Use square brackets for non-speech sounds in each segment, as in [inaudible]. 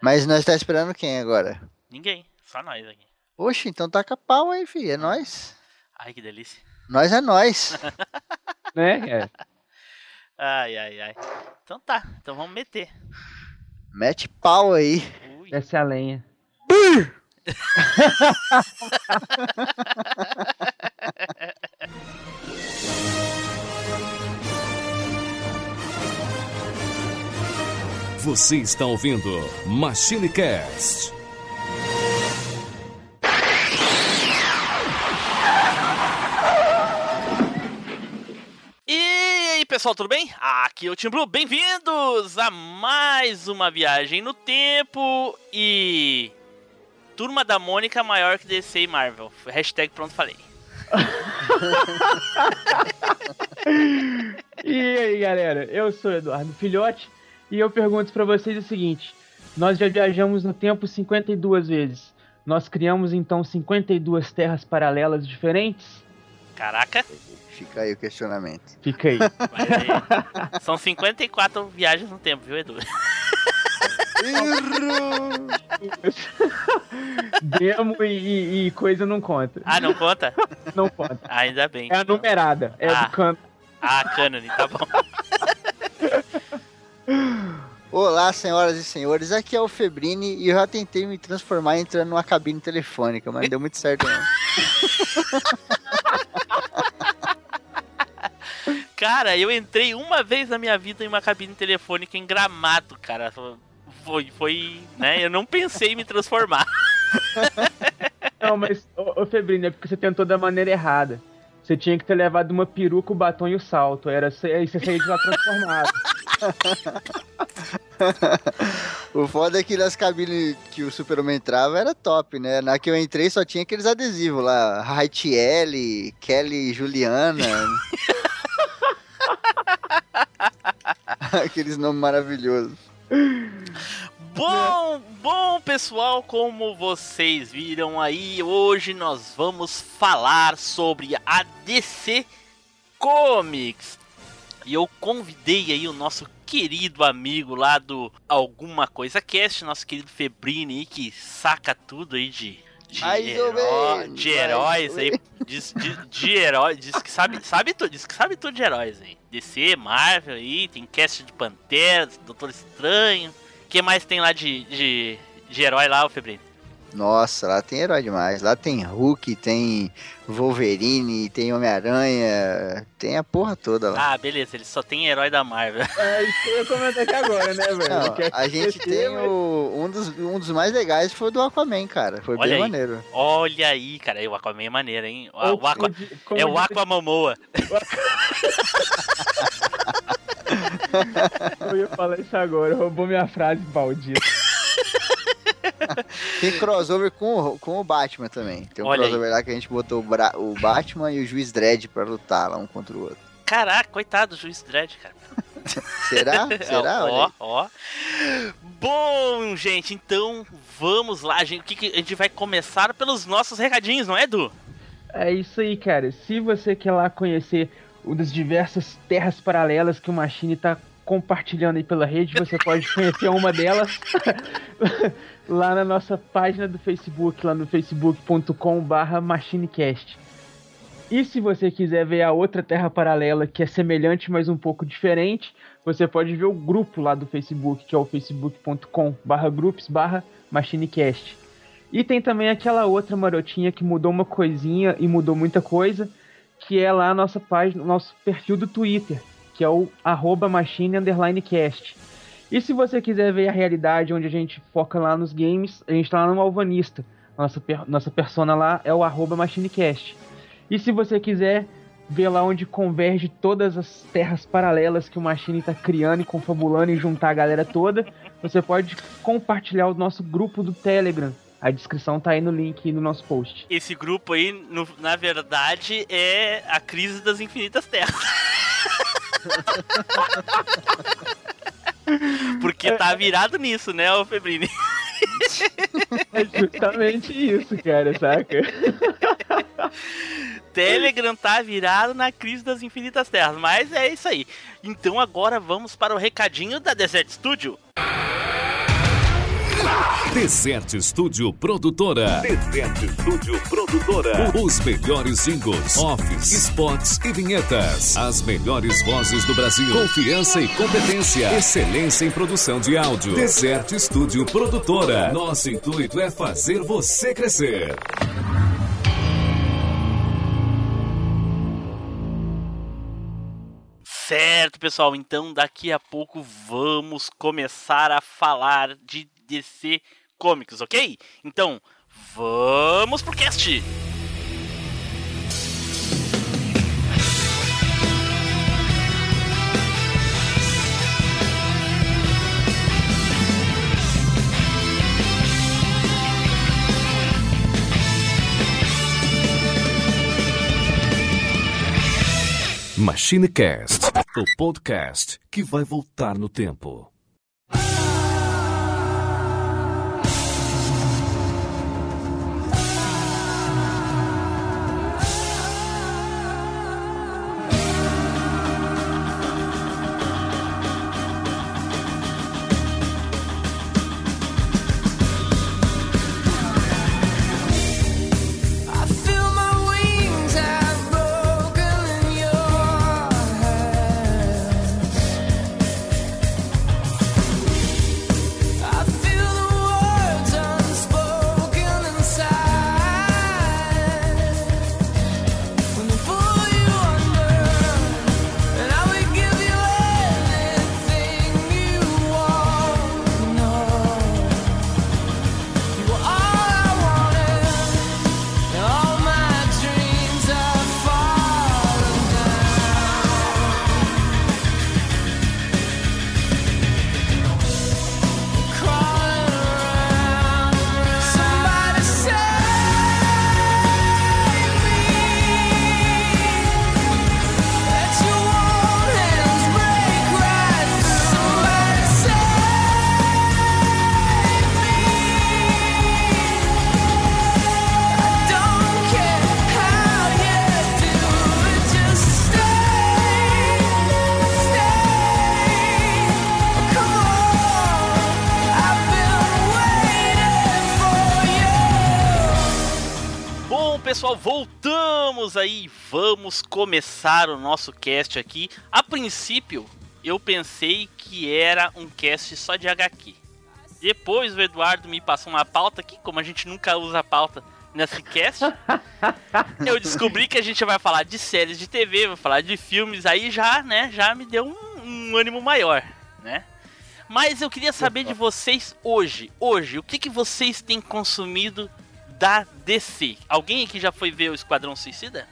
Mas nós tá esperando quem agora? Ninguém, só nós aqui. Oxe, então taca pau aí, filho. É nós. Ai, que delícia. Nós é nós. [laughs] né? É. Ai, ai, ai. Então tá, então vamos meter. Mete pau aí. Ui. Essa é a lenha. [laughs] Você está ouvindo Machine Cast. E aí, pessoal, tudo bem? Aqui é o Tim Blue. Bem-vindos a mais uma viagem no tempo e Turma da Mônica maior que DC e Marvel. Hashtag pronto falei. [laughs] E aí, galera? Eu sou o Eduardo Filhote e eu pergunto pra vocês o seguinte: nós já viajamos no tempo 52 vezes. Nós criamos então 52 terras paralelas diferentes? Caraca, Fica aí o questionamento. Fica aí. mas aí, são 54 viagens no tempo, viu, Edu? Demo e, e- e coisa não conta. Ah, não conta? Não conta. Ainda bem. É a numerada. É Ah. do canto. Ah, cânone, tá bom. Olá, senhoras e senhores. Aqui é o Febrini e eu já tentei me transformar entrando numa cabine telefônica, mas não deu muito certo não. [laughs] Cara, eu entrei uma vez na minha vida em uma cabine telefônica em Gramado, cara. Foi, foi, né? Eu não pensei em me transformar. [laughs] Não, mas, ô, ô Febrino, é porque você tentou da maneira errada. Você tinha que ter levado uma peruca, o batom e o salto. Era, aí você saía de lá transformado. [laughs] O foda é que nas cabines que o Super-Homem entrava era top, né? Na que eu entrei só tinha aqueles adesivos lá. Raitiele, Kelly Juliana. [laughs] aqueles nomes maravilhosos. Bom, bom pessoal, como vocês viram aí, hoje nós vamos falar sobre a DC Comics. E eu convidei aí o nosso querido amigo lá do Alguma Coisa Cast, nosso querido Febrini que saca tudo aí de, de, heró- de heróis aí. Diz, de, de herói, diz que sabe, sabe tudo, diz que sabe tudo de heróis aí. DC, Marvel aí, tem cast de Pantera, Doutor Estranho. O que mais tem lá de, de, de herói lá, o Febrini? Nossa, lá tem herói demais. Lá tem Hulk, tem Wolverine, tem Homem-Aranha, tem a porra toda lá. Ah, beleza, ele só tem herói da Marvel. É isso que eu ia comentar aqui agora, né, velho? Não, Quer a gente tem o, um, dos, um dos mais legais foi o do Aquaman, cara. Foi Olha bem aí. maneiro. Olha aí, cara, o Aquaman é maneiro, hein? O, o Aqua, é o diz- Aqua Momoa. [laughs] Eu ia falar isso agora, roubou minha frase maldita. [laughs] Tem crossover com, o- com o Batman também. Tem um Olha aí. crossover lá que a gente botou o, Bra- o Batman e o Juiz Dredd pra lutar lá um contra o outro. Caraca, coitado do Juiz Dredd, cara. [laughs] Será? [laughs] Será? Ó, aí. ó. Bom, gente, então vamos lá, gente. O que, que a gente vai começar pelos nossos recadinhos, não é, Edu? É isso aí, cara. Se você quer lá conhecer uma das diversas terras paralelas que o Machine tá compartilhando aí pela rede, você pode [laughs] conhecer uma delas [laughs] lá na nossa página do Facebook, lá no facebook.com/barra machinecast. E se você quiser ver a outra terra paralela que é semelhante, mas um pouco diferente, você pode ver o grupo lá do Facebook, que é o facebook.com/barra groups/barra machinecast. E tem também aquela outra marotinha que mudou uma coisinha e mudou muita coisa, que é lá a nossa página, nosso perfil do Twitter, que é o arroba machine underline cast. E se você quiser ver a realidade onde a gente foca lá nos games, a gente tá lá no Alvanista. Nossa, nossa persona lá é o arroba machinecast. E se você quiser ver lá onde converge todas as terras paralelas que o Machine tá criando e confabulando e juntar a galera toda, você pode compartilhar o nosso grupo do Telegram. A descrição tá aí no link no nosso post. Esse grupo aí, no- na verdade, é a crise das infinitas terras. [laughs] Porque tá virado nisso, né, ô Febrini? [laughs] É justamente isso, cara, saca? [laughs] Telegram tá virado na crise das infinitas terras, mas é isso aí. Então agora vamos para o recadinho da Desert Studio. Desert Studio Produtora. Desert Studio Produtora. Os melhores jingles, offs, spots e vinhetas. As melhores vozes do Brasil. Confiança e competência. Excelência em produção de áudio. Desert Studio Produtora. Nosso intuito é fazer você crescer. Certo, pessoal. Então, daqui a pouco vamos começar a falar de DC Comics, ok? Então, vamos pro cast! MachineCast, o podcast que vai voltar no tempo. Pessoal, voltamos aí. Vamos começar o nosso cast aqui. A princípio, eu pensei que era um cast só de HQ. Depois o Eduardo me passou uma pauta aqui, como a gente nunca usa pauta nesse cast. [laughs] eu descobri que a gente vai falar de séries de TV, vai falar de filmes, aí já, né, já me deu um, um ânimo maior, né? Mas eu queria saber de vocês hoje, hoje, o que, que vocês têm consumido da DC? Alguém aqui já foi ver o Esquadrão Suicida?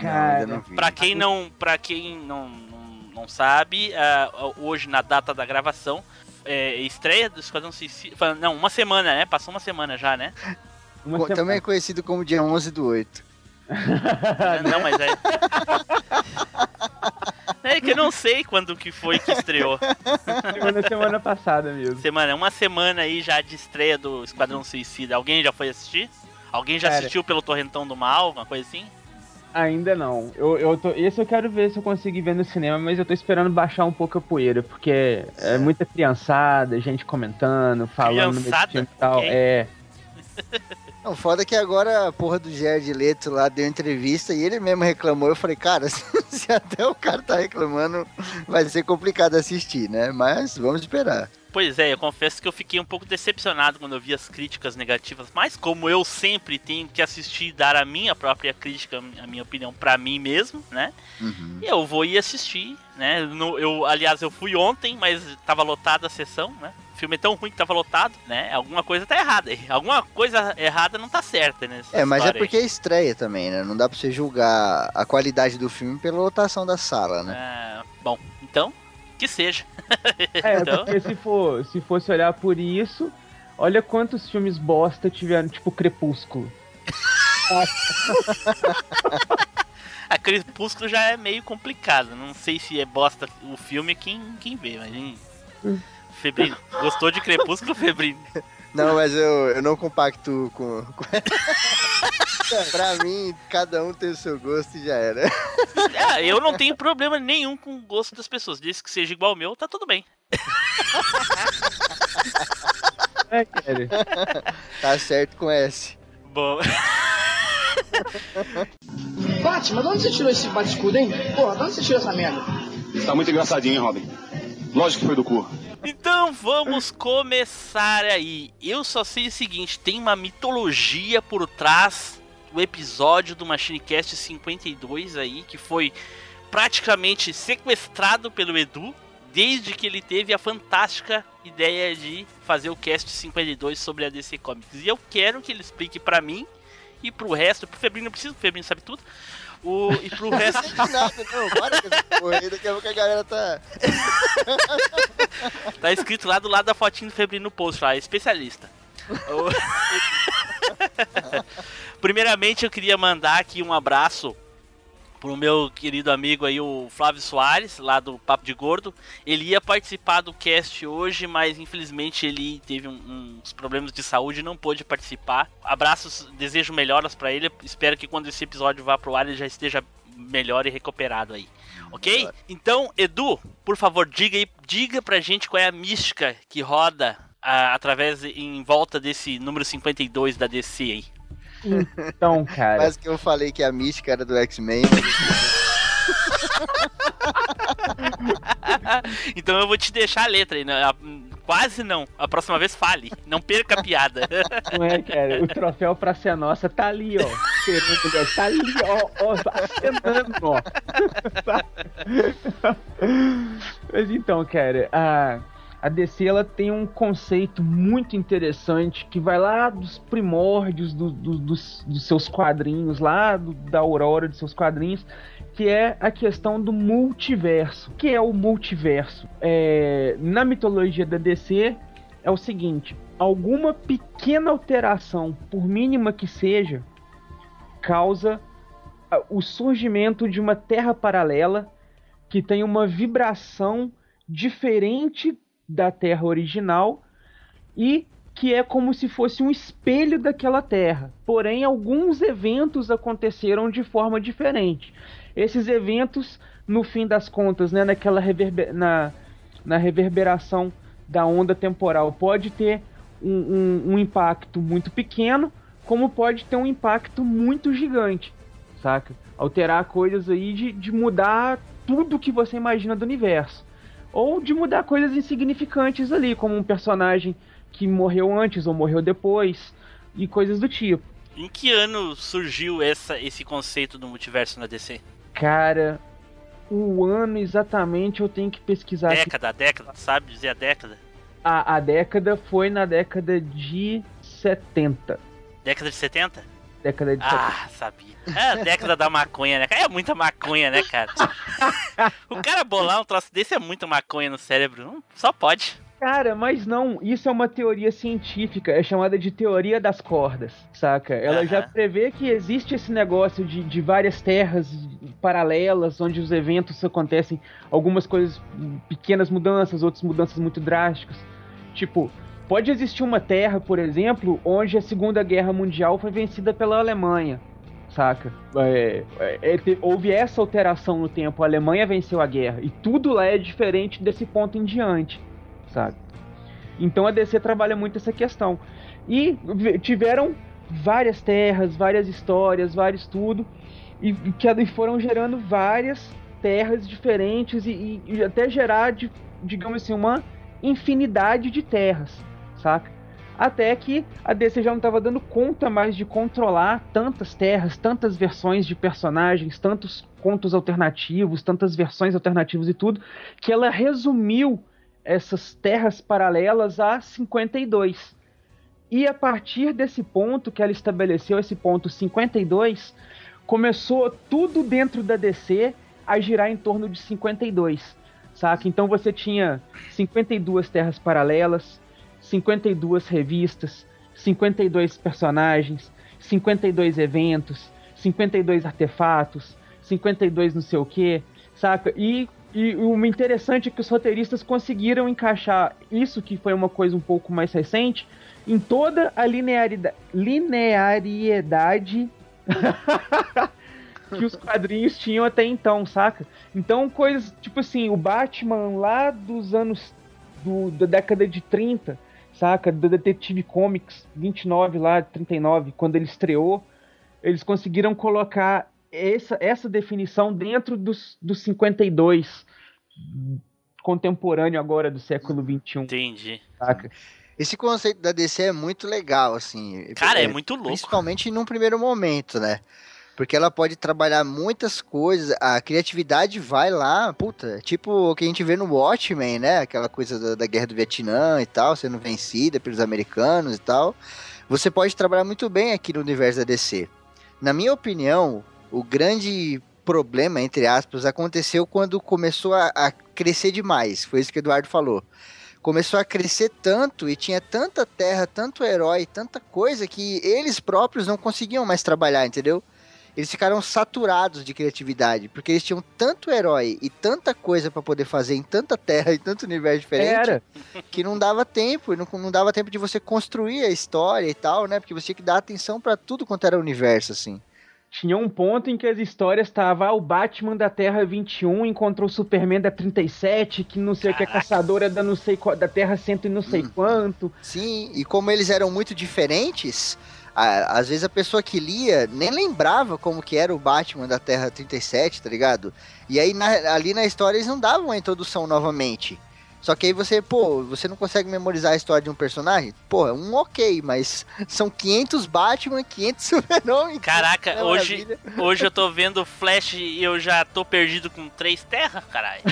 Não, ainda não. Pra quem não, para quem não, não, não sabe, ah, hoje na data da gravação, é, estreia do Esquadrão Suicida, não, uma semana, né? Passou uma semana já, né? [laughs] Uma semana. Também é conhecido como dia 11 do 8. não, mas é [laughs] É que eu não sei quando que foi que estreou. Chegou na semana passada mesmo. Semana, uma semana aí já de estreia do Esquadrão Suicida. Alguém já foi assistir? Alguém já Cara. assistiu pelo Torrentão do Mal, alguma coisa assim? Ainda não. Eu, eu tô, esse eu quero ver se eu conseguir ver no cinema, mas eu tô esperando baixar um pouco a poeira, porque é muita criançada, gente comentando, falando Criançada? e tal. Ok. É. [laughs] Não, foda que agora a porra do Jared Leto lá deu entrevista e ele mesmo reclamou. Eu falei, cara, [laughs] se até o cara tá reclamando, vai ser complicado assistir, né? Mas vamos esperar. Pois é, eu confesso que eu fiquei um pouco decepcionado quando eu vi as críticas negativas, mas como eu sempre tenho que assistir e dar a minha própria crítica, a minha opinião pra mim mesmo, né? Uhum. Eu vou ir assistir, né? No- eu, aliás, eu fui ontem, mas tava lotada a sessão, né? O filme é tão ruim que tava lotado, né? Alguma coisa tá errada aí. [laughs] Alguma coisa errada não tá certa, né? É, mas é porque é estreia também, né? Não dá pra você julgar a qualidade do filme pela lotação da sala, né? É, bom, então, que seja. [laughs] É, Então? porque se, for, se fosse olhar por isso, olha quantos filmes bosta tiveram, tipo Crepúsculo. [laughs] A Crepúsculo já é meio complicado. Não sei se é bosta o filme quem, quem vê, mas. Febrino, gostou de Crepúsculo, Febrino? Não, mas eu, eu não compacto com. com... [laughs] pra mim, cada um tem o seu gosto e já era. Ah, eu não tenho problema nenhum com o gosto das pessoas. Desde que seja igual ao meu, tá tudo bem. É, cara. Tá certo com S. Bom, Batman, de onde você tirou esse bate-escudo, hein? Porra, de onde você tirou essa merda? Tá muito engraçadinho, hein, Robin? Lógico que foi do cu. então vamos começar aí. Eu só sei o seguinte: tem uma mitologia por trás do episódio do MachineCast 52 aí, que foi praticamente sequestrado pelo Edu. Desde que ele teve a fantástica ideia de fazer o cast 52 sobre a DC Comics. E eu quero que ele explique pra mim e pro resto. Pro Febrino não precisa, o Febrino sabe tudo. O, e pro resto. Não nada, não. Para com essa porra aí. Daqui a pouco a galera tá. Tá escrito lá do lado da fotinho do Febrino no post lá, especialista. [laughs] Primeiramente eu queria mandar aqui um abraço pro meu querido amigo aí, o Flávio Soares, lá do Papo de Gordo. Ele ia participar do cast hoje, mas infelizmente ele teve um- uns problemas de saúde e não pôde participar. Abraços, desejo melhoras pra ele. Espero que quando esse episódio vá pro ar ele já esteja melhor e recuperado aí. Ok? Então, Edu, por favor, diga aí, diga pra gente qual é a mística que roda ah, através em volta desse número 52 da DC aí. Então, cara. Quase que eu falei que a mística era do X-Men. [laughs] então eu vou te deixar a letra aí. né? Quase não. A próxima vez fale. Não perca a piada. [laughs] Não é, cara? O troféu pra ser nossa tá ali, ó. Tá ali, ó. ó acenando, ó. [laughs] Mas então, cara, a, a DC ela tem um conceito muito interessante que vai lá dos primórdios do- do- dos, dos seus quadrinhos, lá do- da aurora dos seus quadrinhos, que é a questão do multiverso. O que é o multiverso? É, na mitologia da DC, é o seguinte: alguma pequena alteração, por mínima que seja, causa o surgimento de uma terra paralela que tem uma vibração diferente da terra original e que é como se fosse um espelho daquela terra. Porém, alguns eventos aconteceram de forma diferente. Esses eventos, no fim das contas, né, naquela reverber na, na reverberação da onda temporal, pode ter um, um- um impacto muito pequeno, como pode ter um impacto muito gigante, saca? Alterar coisas aí de, de mudar tudo que você imagina do universo. Ou de mudar coisas insignificantes ali, como um personagem que morreu antes ou morreu depois, e coisas do tipo. em que ano surgiu essa, esse conceito do multiverso na DC? Cara, o ano exatamente eu tenho que pesquisar. aqui. Década, década, sabe dizer a década? A, a década foi na década de 70. Década de 70? Década de 70. Ah, sabia. É a década da maconha, né? É muita maconha, né, cara? O cara bolar um troço desse é muita maconha no cérebro. Não, Só pode. Cara, mas não, isso é uma teoria científica, é chamada de teoria das cordas, saca? Ela já Aham. prevê que existe esse negócio de, de várias terras paralelas, onde os eventos acontecem, algumas coisas, pequenas mudanças, outras mudanças muito drásticas. Tipo, pode existir uma terra, por exemplo, onde a Segunda Guerra Mundial foi vencida pela Alemanha, saca? É, é, é, houve essa alteração no tempo, a Alemanha venceu a guerra, e tudo lá é diferente desse ponto em diante sabe? Então a DC trabalha muito essa questão. E tiveram várias terras, várias histórias, vários tudo, e, que foram gerando várias terras diferentes e, e- até gerar, digamos assim, uma infinidade de terras, saca? Até que a DC já não estava dando conta mais de controlar tantas terras, tantas versões de personagens, tantos contos alternativos, tantas versões alternativas e tudo, que ela resumiu essas terras paralelas a 52. E a partir desse ponto que ela estabeleceu, esse ponto 52, começou tudo dentro da DC a girar em torno de 52, saca? Então você tinha 52 terras paralelas, 52 revistas, 52 personagens, 52 eventos, 52 artefatos, 52 não sei o que, saca? E, e o interessante é que os roteiristas conseguiram encaixar isso, que foi uma coisa um pouco mais recente, em toda a linearidade, linearidade [laughs] que os quadrinhos tinham até então, saca? Então, coisas tipo assim, o Batman lá dos anos do- da década de 30, saca? Do Detetive Comics 29 lá, 39, quando ele estreou, eles conseguiram colocar essa, essa definição dentro dos, dos 52 contemporâneo agora do século 21, Entendi. saca? Esse conceito da DC é muito legal, assim. Cara, é muito louco. Principalmente num primeiro momento, né? Porque ela pode trabalhar muitas coisas, a criatividade vai lá, puta, tipo o que a gente vê no Watchmen, né? Aquela coisa da, da guerra do Vietnã e tal, sendo vencida pelos americanos e tal. Você pode trabalhar muito bem aqui no universo da DC. Na minha opinião, o grande problema, entre aspas, aconteceu quando começou a, a crescer demais. Foi isso que o Eduardo falou. Começou a crescer tanto e tinha tanta terra, tanto herói, tanta coisa que eles próprios não conseguiam mais trabalhar, entendeu? Eles ficaram saturados de criatividade, porque eles tinham tanto herói e tanta coisa pra poder fazer em tanta terra [laughs] e tanto universo diferente Era. que não dava tempo, não, não dava tempo de você construir a história e tal, né? Porque você tinha que dar atenção pra tudo quanto era universo, assim. Tinha um ponto em que as histórias estavam, ah, o Batman da Terra 21 encontrou o Superman da 37, que não sei o que, a caçadora da, não sei, da Terra 100 e não sei Hum. quanto. Sim, e como eles eram muito diferentes, a- às vezes a pessoa que lia nem lembrava como que era o Batman da Terra 37, tá ligado? E aí na- ali na história eles não davam a introdução novamente. Só que aí você, pô, você não consegue memorizar a história de um personagem? Pô, é um ok, mas [laughs] são 500 Batman, 500 [laughs] Super-Homem. Caraca, que hoje, [laughs] hoje eu tô vendo Flash e eu já tô perdido com três terras, caralho.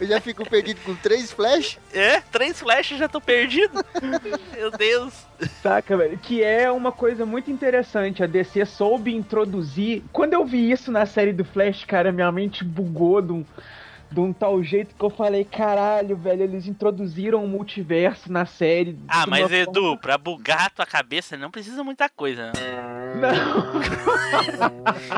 Eu já fico perdido com três flash. É, três Flash e já tô perdido. [laughs] Meu Deus. Saca, velho? Que é uma coisa muito interessante. A DC soube introduzir. Quando eu vi isso na série do Flash, cara, minha mente bugou de um, de um tal jeito que eu falei: caralho, velho, eles introduziram o multiverso na série. Ah, mas uma Edu, forma- pra bugar a tua cabeça não precisa muita coisa. Né? Não,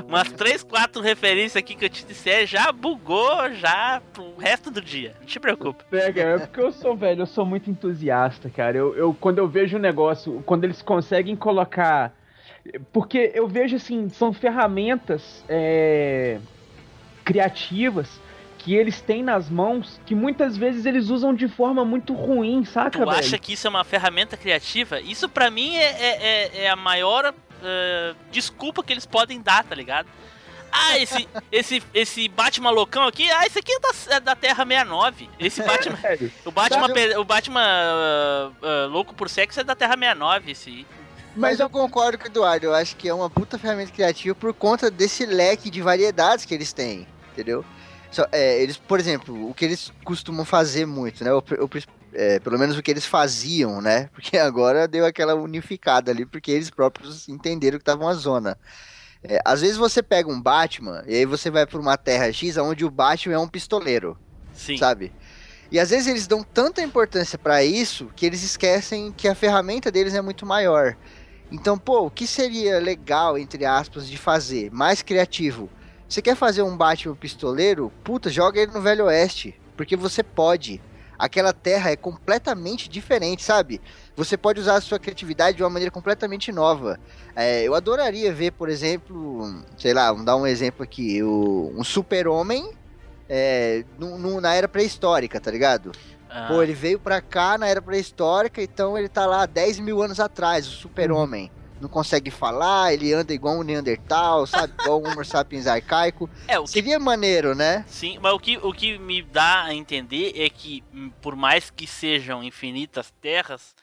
[laughs] Umas três, quatro referências aqui que eu te disser já bugou já pro resto do dia. Não te preocupe. é, cara, é porque eu sou, velho, eu sou muito entusiasta, cara. Eu, eu, quando eu vejo um negócio, quando eles conseguem colocar. Porque eu vejo assim, são ferramentas é, criativas que eles têm nas mãos que muitas vezes eles usam de forma muito ruim, saca, Tu velho? acha que isso é uma ferramenta criativa? Isso pra mim é, é, é- é a maior eh, desculpa que eles podem dar, tá ligado? Ah, esse, [laughs] esse, esse Batman loucão aqui, ah, esse aqui é da, é da Terra 69. Esse Batman, Velho, o Batman, o Batman ah, ah, louco por sexo é da Terra 69, esse. aí. Mas eu concordo com o Eduardo, eu acho que é uma puta ferramenta criativa por conta desse leque de variedades que eles têm, entendeu? Só, é, eles, por exemplo, o que eles costumam fazer muito, né? O, o, é, pelo menos o que eles faziam, né? [laughs] Porque agora deu aquela unificada ali, porque eles próprios entenderam que tava uma zona. É, às vezes você pega um Batman e aí você vai pra uma Terra X onde o Batman é um pistoleiro Sim. sabe? E às vezes eles dão tanta importância pra isso que eles esquecem que a ferramenta deles é muito maior. Então, pô, o que seria legal, entre aspas, de fazer? Mais criativo. Você quer fazer um Batman pistoleiro? Puta, joga ele no Velho Oeste. Porque você pode. Aquela terra é completamente diferente, sabe? Você pode usar a sua criatividade de uma maneira completamente nova. É, eu adoraria ver, por exemplo, sei lá, vamos dar um exemplo aqui, o, um super-homem é, na era pré-histórica, tá ligado? Ah, Pô, ele veio pra cá na era pré-histórica, então ele tá lá 10 mil anos atrás, o super-homem. Não consegue falar, ele anda igual um Neandertal, sabe? igual um Homo sapiens arcaico. é, o que Seria maneiro, né? Sim, mas o que, o que me dá a entender é que, hum, por mais que sejam infinitas terras,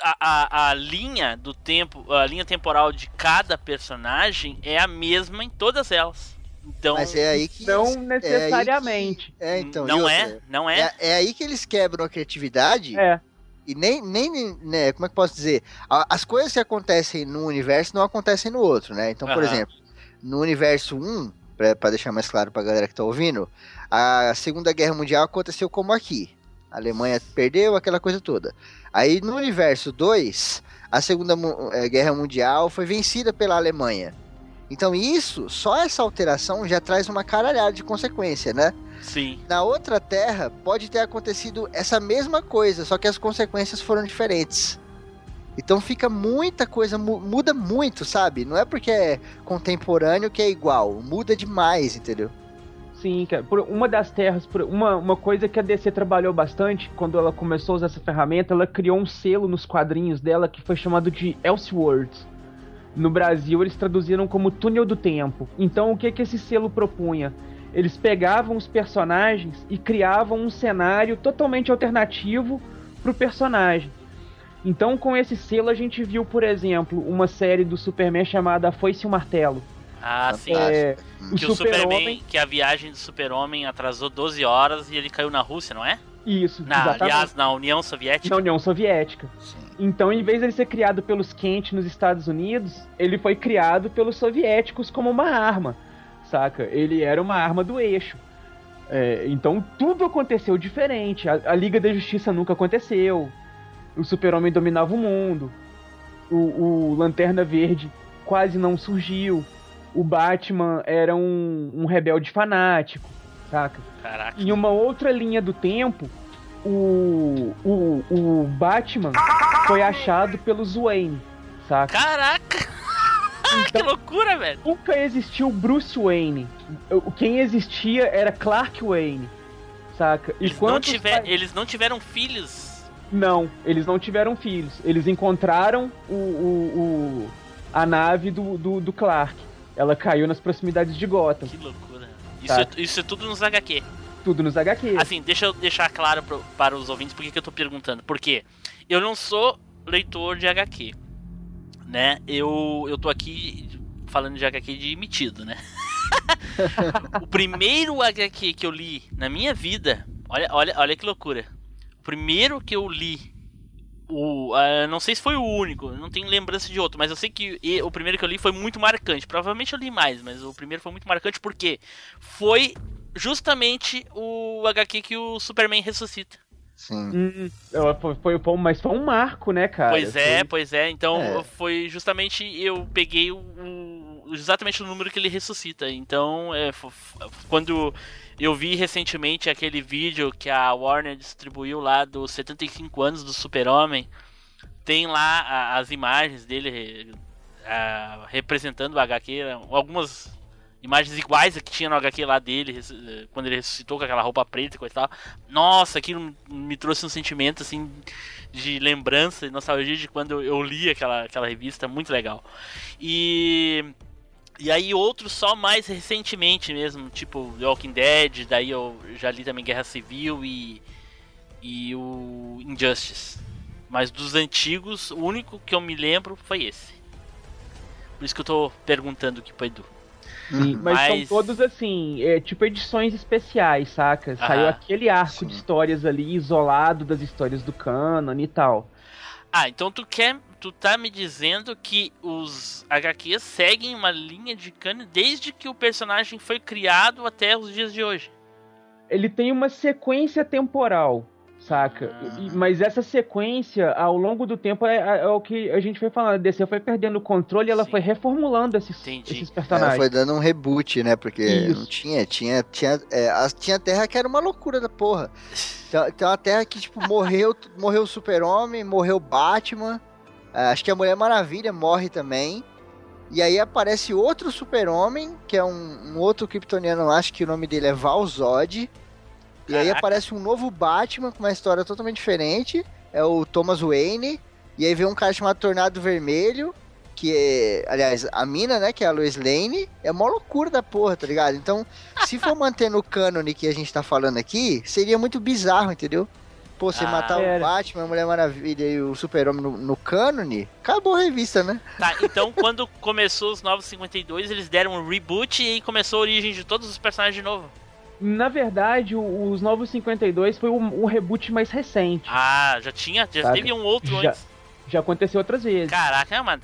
a, a, a linha do tempo, a linha temporal de cada personagem é a mesma em todas elas. Então, Mas é aí que. Não eles- é aí necessariamente. que- É, então. não outra, é, não é. É, é aí que eles quebram a criatividade É. e nem, nem, né, como é que posso dizer? As coisas que acontecem num universo não acontecem no outro, né? Então, por Aham. exemplo, no universo 1, pra, pra deixar mais claro pra galera que tá ouvindo, a Segunda Guerra Mundial aconteceu como aqui. A Alemanha perdeu aquela coisa toda. Aí no universo 2, a Segunda eh, Guerra Mundial foi vencida pela Alemanha. Então isso, só essa alteração já traz uma caralhada de consequência, né? Sim. Na outra terra pode ter acontecido essa mesma coisa, só que as consequências foram diferentes. Então fica muita coisa, mu- muda muito, sabe? Não é porque é contemporâneo que é igual, muda demais, entendeu? Sim, cara. Por uma das terras, por uma, uma coisa que a DC trabalhou bastante quando ela começou a usar essa ferramenta, ela criou um selo nos quadrinhos dela que foi chamado de Elseworlds. No Brasil, eles traduziram como Túnel do Tempo. Então, o que que esse selo propunha? Eles pegavam os personagens e criavam um cenário totalmente alternativo pro personagem. Então, com esse selo, a gente viu, por exemplo, uma série do Superman chamada A Foice e o Martelo. Ah, sim. É, o que o Superman, Super-Homem. que a viagem do Super-Homem atrasou 12 horas e ele caiu na Rússia, não é? Isso, Na, exatamente. aliás, na União Soviética. na União Soviética. Sim. Então, em vez de ele ser criado pelos Kent nos Estados Unidos, ele foi criado pelos soviéticos como uma arma, saca? Ele era uma arma do eixo. É, então, tudo aconteceu diferente. A, a Liga da Justiça nunca aconteceu. O Super-Homem dominava o mundo. O, o Lanterna Verde quase não surgiu. O Batman era um, um rebelde fanático, saca? Caraca. Em uma outra linha do tempo, o, o, o Batman foi achado pelos Wayne, saca? Caraca! [laughs] que Então, loucura, velho! nunca existiu Bruce Wayne. Quem existia era Clark Wayne, saca? E Eles não, tiver, pa- eles não tiveram filhos. Não, eles não tiveram filhos. Eles encontraram o, o, o- a nave do, do, do Clark. Ela caiu nas proximidades de Gotham. Que loucura. Isso, Tá. é, isso é tudo nos HQ. Tudo nos. Assim, deixa eu deixar claro pro- para os ouvintes por que eu tô perguntando. Porque eu não sou leitor de HQ, né? Eu, eu tô aqui falando de HQ de metido, né? [laughs] o primeiro HQ que eu li na minha vida, olha, olha, olha que loucura. O primeiro que eu li, o, ah, não sei se foi o único, não tenho lembrança de outro, mas eu sei que e- o primeiro que eu li foi muito marcante. Provavelmente eu li mais, mas o primeiro foi muito marcante porque foi justamente o HQ que o Superman ressuscita. Sim. Hum, foi, foi, foi- mas foi um marco, né, cara? pois é, Foi- pois é. Então É. foi justamente eu peguei o, o- exatamente o número que ele ressuscita. Então é, quando eu vi recentemente aquele vídeo que a Warner distribuiu lá dos 75 anos do Super-Homem, tem lá a- as imagens dele ah, representando o HQ, algumas imagens iguais a que tinha no HQ lá dele, eh, quando ele ressuscitou com aquela roupa preta e coisa tal. Nossa, aquilo me trouxe um sentimento assim de lembrança e nostalgia de quando eu, eu li aquela, aquela revista, muito legal. E e aí outros só mais recentemente mesmo, tipo The Walking Dead, daí eu já li também Guerra Civil e e o Injustice. Mas dos antigos, o único que eu me lembro foi esse. Por isso que eu tô perguntando aqui pro Edu. Sim, mas, são Mas- todos assim, é, tipo edições especiais, saca? Saiu aquele arco Sim. de histórias ali, isolado das histórias do canon e tal. Ah, então tu quer. Tu tá me dizendo que os HQs seguem uma linha de cano desde que o personagem foi criado até os dias de hoje. Ele tem uma sequência temporal, saca? Ah. E- mas essa sequência, ao longo do tempo, é, é o que a gente foi falando. A DC foi perdendo o controle e ela Sim. foi reformulando esses, esses Ela personagens. foi dando um reboot, né? Porque Isso. não tinha, tinha, tinha, é, tinha terra que era uma loucura da porra. Tem, tem uma terra que, tipo, morreu, [laughs] morreu o Super-Homem, morreu o Batman. é, acho que a Mulher Maravilha morre também. E aí aparece outro Super-Homem, que é um, um outro Kryptoniano, lá, acho que o nome dele é Val-Zod. E aí aparece um novo Batman com uma história totalmente diferente. É o Thomas Wayne. E aí vem um cara chamado Tornado Vermelho. Que é, aliás, a mina, né, que é a Lois Lane, é uma loucura da porra, tá ligado? Então, se for [laughs] manter no cânone que a gente tá falando aqui, seria muito bizarro, entendeu? Pô, você Ah. matar Era. o Batman, a Mulher Maravilha e o Super-Homem no, no cânone, acabou a revista, né? Tá, então quando começou os Novos 52, eles deram um reboot e aí começou a origem de todos os personagens de novo. Na verdade, o- os Novos 52 foi o, o reboot mais recente. Ah, já tinha, já Saca? teve um outro Já. antes. Já aconteceu outras vezes. Caraca, é uma,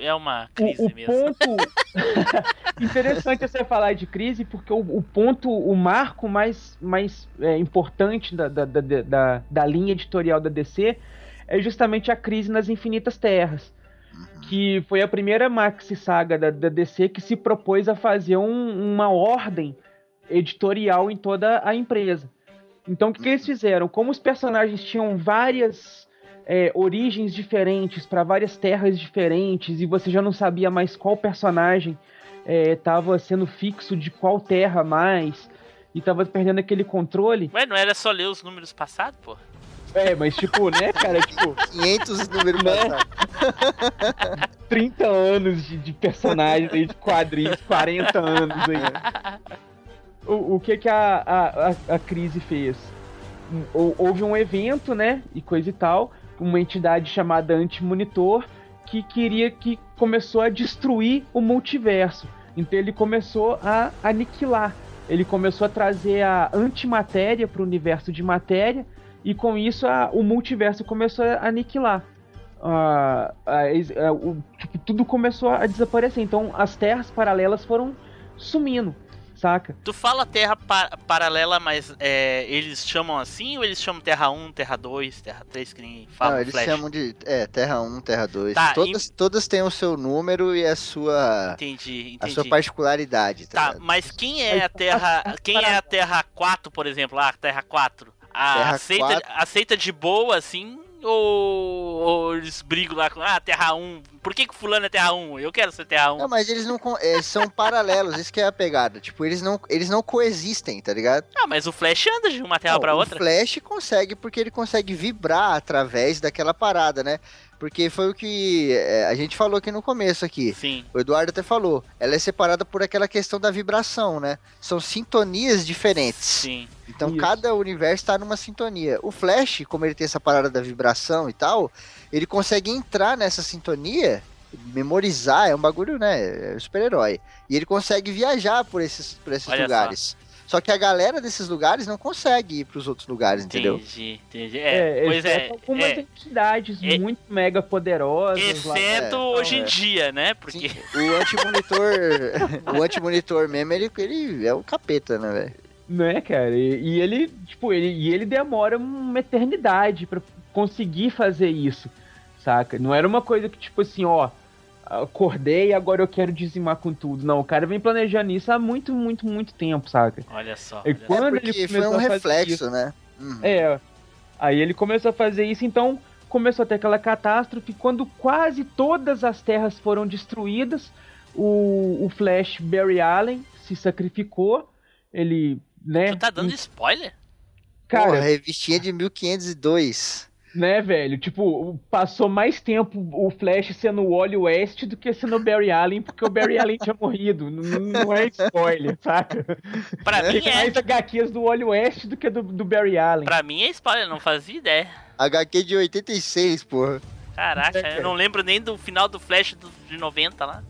é uma crise o, o mesmo. ponto [laughs] [laughs] interessante você falar de crise porque o, o ponto o marco mais, mais é, importante da, da, da, da, da linha editorial da DC é justamente a crise nas infinitas terras que foi a primeira maxi saga da, da DC que se propôs a fazer um- uma ordem editorial em toda a empresa então o que, que eles fizeram como os personagens tinham várias é, origens diferentes para várias terras diferentes e você já não sabia mais qual personagem estava sendo fixo de qual terra mais. e tava perdendo aquele controle. Ué, não era só ler os números passados, pô? É, mas tipo, né, cara, tipo, 500 números Né? passados. 30 anos de, de personagens aí, de quadrinhos, 40 anos aí. [laughs] O, o que que a, a, a, crise fez? Hou- Houve um evento, né, e coisa e tal, uma entidade chamada Antimonitor, que queria que começou a destruir o multiverso. Então ele começou a aniquilar. Ele começou a trazer a antimatéria para o universo de matéria, e com isso a- o multiverso começou a aniquilar. A a- o- tipo, tudo começou a desaparecer. Então as terras paralelas foram sumindo, saca? Tu fala Terra pa- paralela, mas é, eles chamam assim ou eles chamam Terra 1, Terra 2, Terra 3, que nem fala Não, eles Flash? chamam de é, Terra 1, Terra 2. Tá, todas, todas têm o seu número e a sua, Entendi, a entendi. sua particularidade. Tá, Tá, mas quem é a Terra. Quem é a Terra 4, por exemplo? Ah, Terra 4. A Terra aceita, 4. aceita de boa, assim? Ou, ou eles brigam lá com. Ah, Terra 1. Por que, que fulano é Terra 1? Eu quero ser Terra 1. Não, mas eles não é, são paralelos, isso que é a pegada. Tipo, eles não, eles não coexistem, tá ligado? Ah, mas o Flash anda de uma Terra Não, pra o outra. Flash consegue porque ele consegue vibrar através daquela parada, né? Porque foi o que é, a gente falou aqui no começo aqui. Sim. O Eduardo até falou. Ela é separada por aquela questão da vibração, né? São sintonias diferentes. Sim. Então Isso. cada universo tá numa sintonia. O Flash, como ele tem essa parada da vibração e tal, ele consegue entrar nessa sintonia, memorizar, é um bagulho, né? É super-herói. E ele consegue viajar por esses, por esses Olha lugares. Só. Que a galera desses lugares não consegue ir pros outros lugares, entendeu? Entendi, entendi. É, pois é. algumas é. entidades É. muito mega poderosas lá. Exceto É, hoje em é. dia, né? Porque. Sim, o antimonitor, [laughs] o antimonitor mesmo, ele, ele é o capeta, né, velho? Né, cara? E, e ele, tipo, ele, e ele demora uma eternidade pra conseguir fazer isso, saca? Não era uma coisa que, tipo assim, ó, acordei e agora eu quero dizimar com tudo. Não, o cara vem planejando isso há muito, muito, muito tempo, saca? Olha só. E olha quando é ele porque foi começou um a fazer reflexo, isso- né? Uhum. É, aí ele começou a fazer isso, então começou a ter aquela catástrofe. Quando quase todas as terras foram destruídas, o, o Flash Barry Allen se sacrificou. Ele, né? Tu tá dando spoiler? Cara, Porra, revistinha de 1502. Né, velho? Tipo, passou mais tempo o Flash sendo o Wally West do que sendo o Barry Allen, porque o Barry Allen tinha morrido. N- Não é spoiler, [laughs] saca? Pra mim Tem é. mais HQs do Wally West do que do, do Barry Allen. Pra mim é spoiler, não fazia ideia. HQ de 86, porra. Caraca, É, eu não lembro nem do final do Flash do- de 90 lá.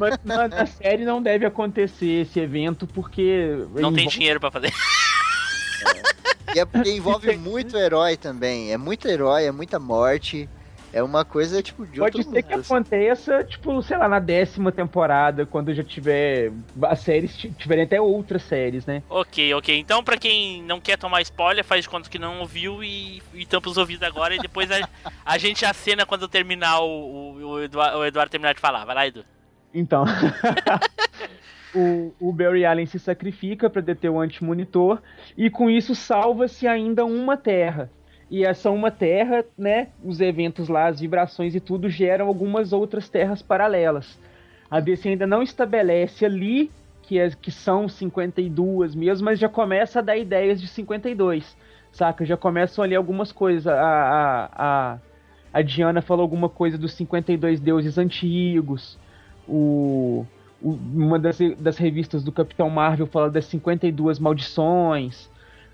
Mas na, na [laughs] série não deve acontecer esse evento porque. Não tem dinheiro pra fazer. [laughs] E é porque [laughs] envolve muito herói também. É muito herói, é muita morte. É uma coisa, tipo, de Pode outro ser que mundo, assim. aconteça, tipo, sei lá, na décima temporada, quando já tiver. As séries ti- tiverem até outras séries, né? Ok, ok. Então, pra quem não quer tomar spoiler, faz de conta que não ouviu e, e tampa os ouvidos agora. E depois a, [laughs] a gente acena quando terminar o, o, o Eduardo, o Eduardo terminar de falar. Vai lá, Edu. Então. [laughs] o, o Barry Allen se sacrifica para deter o antimonitor e com isso salva-se ainda uma terra. E essa uma terra, né, os eventos lá, as vibrações e tudo geram algumas outras terras paralelas. A DC ainda não estabelece ali que, é, que são 52 mesmo, mas já começa a dar ideias de 52, saca? Já começam ali algumas coisas. A, a, a, a Diana falou alguma coisa dos 52 deuses antigos. O, uma das, das revistas do Capitão Marvel fala das 52 maldições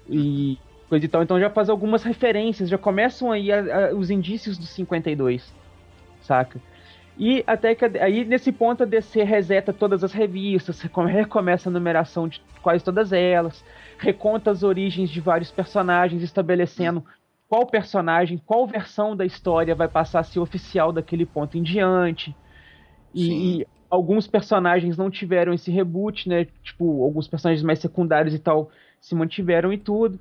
e coisa e tal. Então já faz algumas referências, já começam aí a- a- os indícios dos 52, saca? E até que aí nesse ponto a DC reseta todas as revistas, [laughs] recom- recomeça a numeração de quase todas elas, reconta as origens de vários personagens, estabelecendo qual personagem, qual versão da história vai passar a ser oficial daquele ponto em diante. E alguns personagens não tiveram esse reboot, né? Tipo, alguns personagens mais secundários e tal se mantiveram e tudo.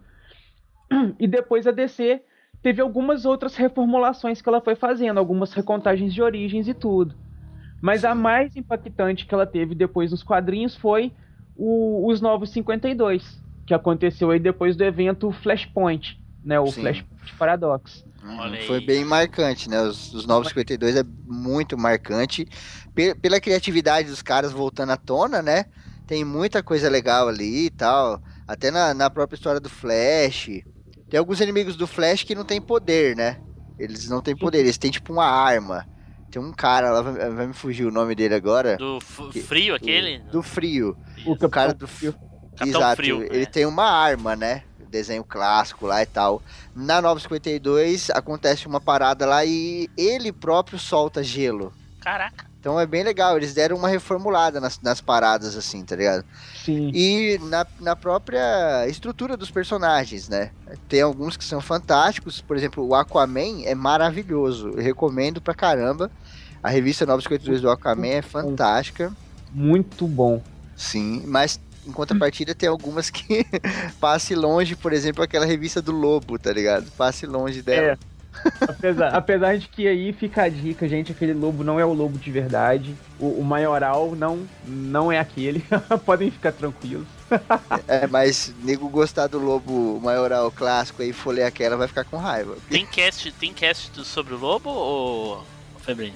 E depois a DC teve algumas outras reformulações que ela foi fazendo, algumas recontagens de origens e tudo. Mas a mais impactante que ela teve depois nos quadrinhos foi o- os Novos 52, que aconteceu aí depois do evento Flashpoint, né? O Sim. Flashpoint Paradox. Olha aí. Foi bem marcante, né? Os, os Novos 52 é muito marcante. Pe- pela criatividade dos caras voltando à tona, né? Tem muita coisa legal ali e tal. Até na, na própria história do Flash. Tem alguns inimigos do Flash que não tem poder, né? Eles não têm poder, eles têm tipo uma arma. Tem um cara lá, vai, vai me fugir o nome dele agora. Do Que- frio aquele? Do frio. O O cara do frio. Capitão Exato. Frio, ele é. tem uma arma, né? Desenho clássico lá e tal. Na 952 acontece uma parada lá e ele próprio solta gelo. Caraca. Então é bem legal, eles deram uma reformulada nas, nas paradas, assim, tá ligado? Sim. E na, na própria estrutura dos personagens, né? Tem alguns que são fantásticos, por exemplo, o Aquaman é maravilhoso, eu recomendo pra caramba. A revista 952 do Aquaman é fantástica, Muito bom. sim, mas em contrapartida tem algumas que [laughs] passe longe, por exemplo, aquela revista do Lobo, tá ligado? Passe longe dela. É. Apesar, [laughs] apesar de que aí fica a dica, gente, aquele lobo não é o lobo de verdade. O, o maioral não, não é aquele. [laughs] Podem ficar tranquilos. É, mas nego gostar do Lobo maioral clássico aí, folhear aquela, vai ficar com raiva. Tem cast, tem cast sobre o lobo ou. Febrinho?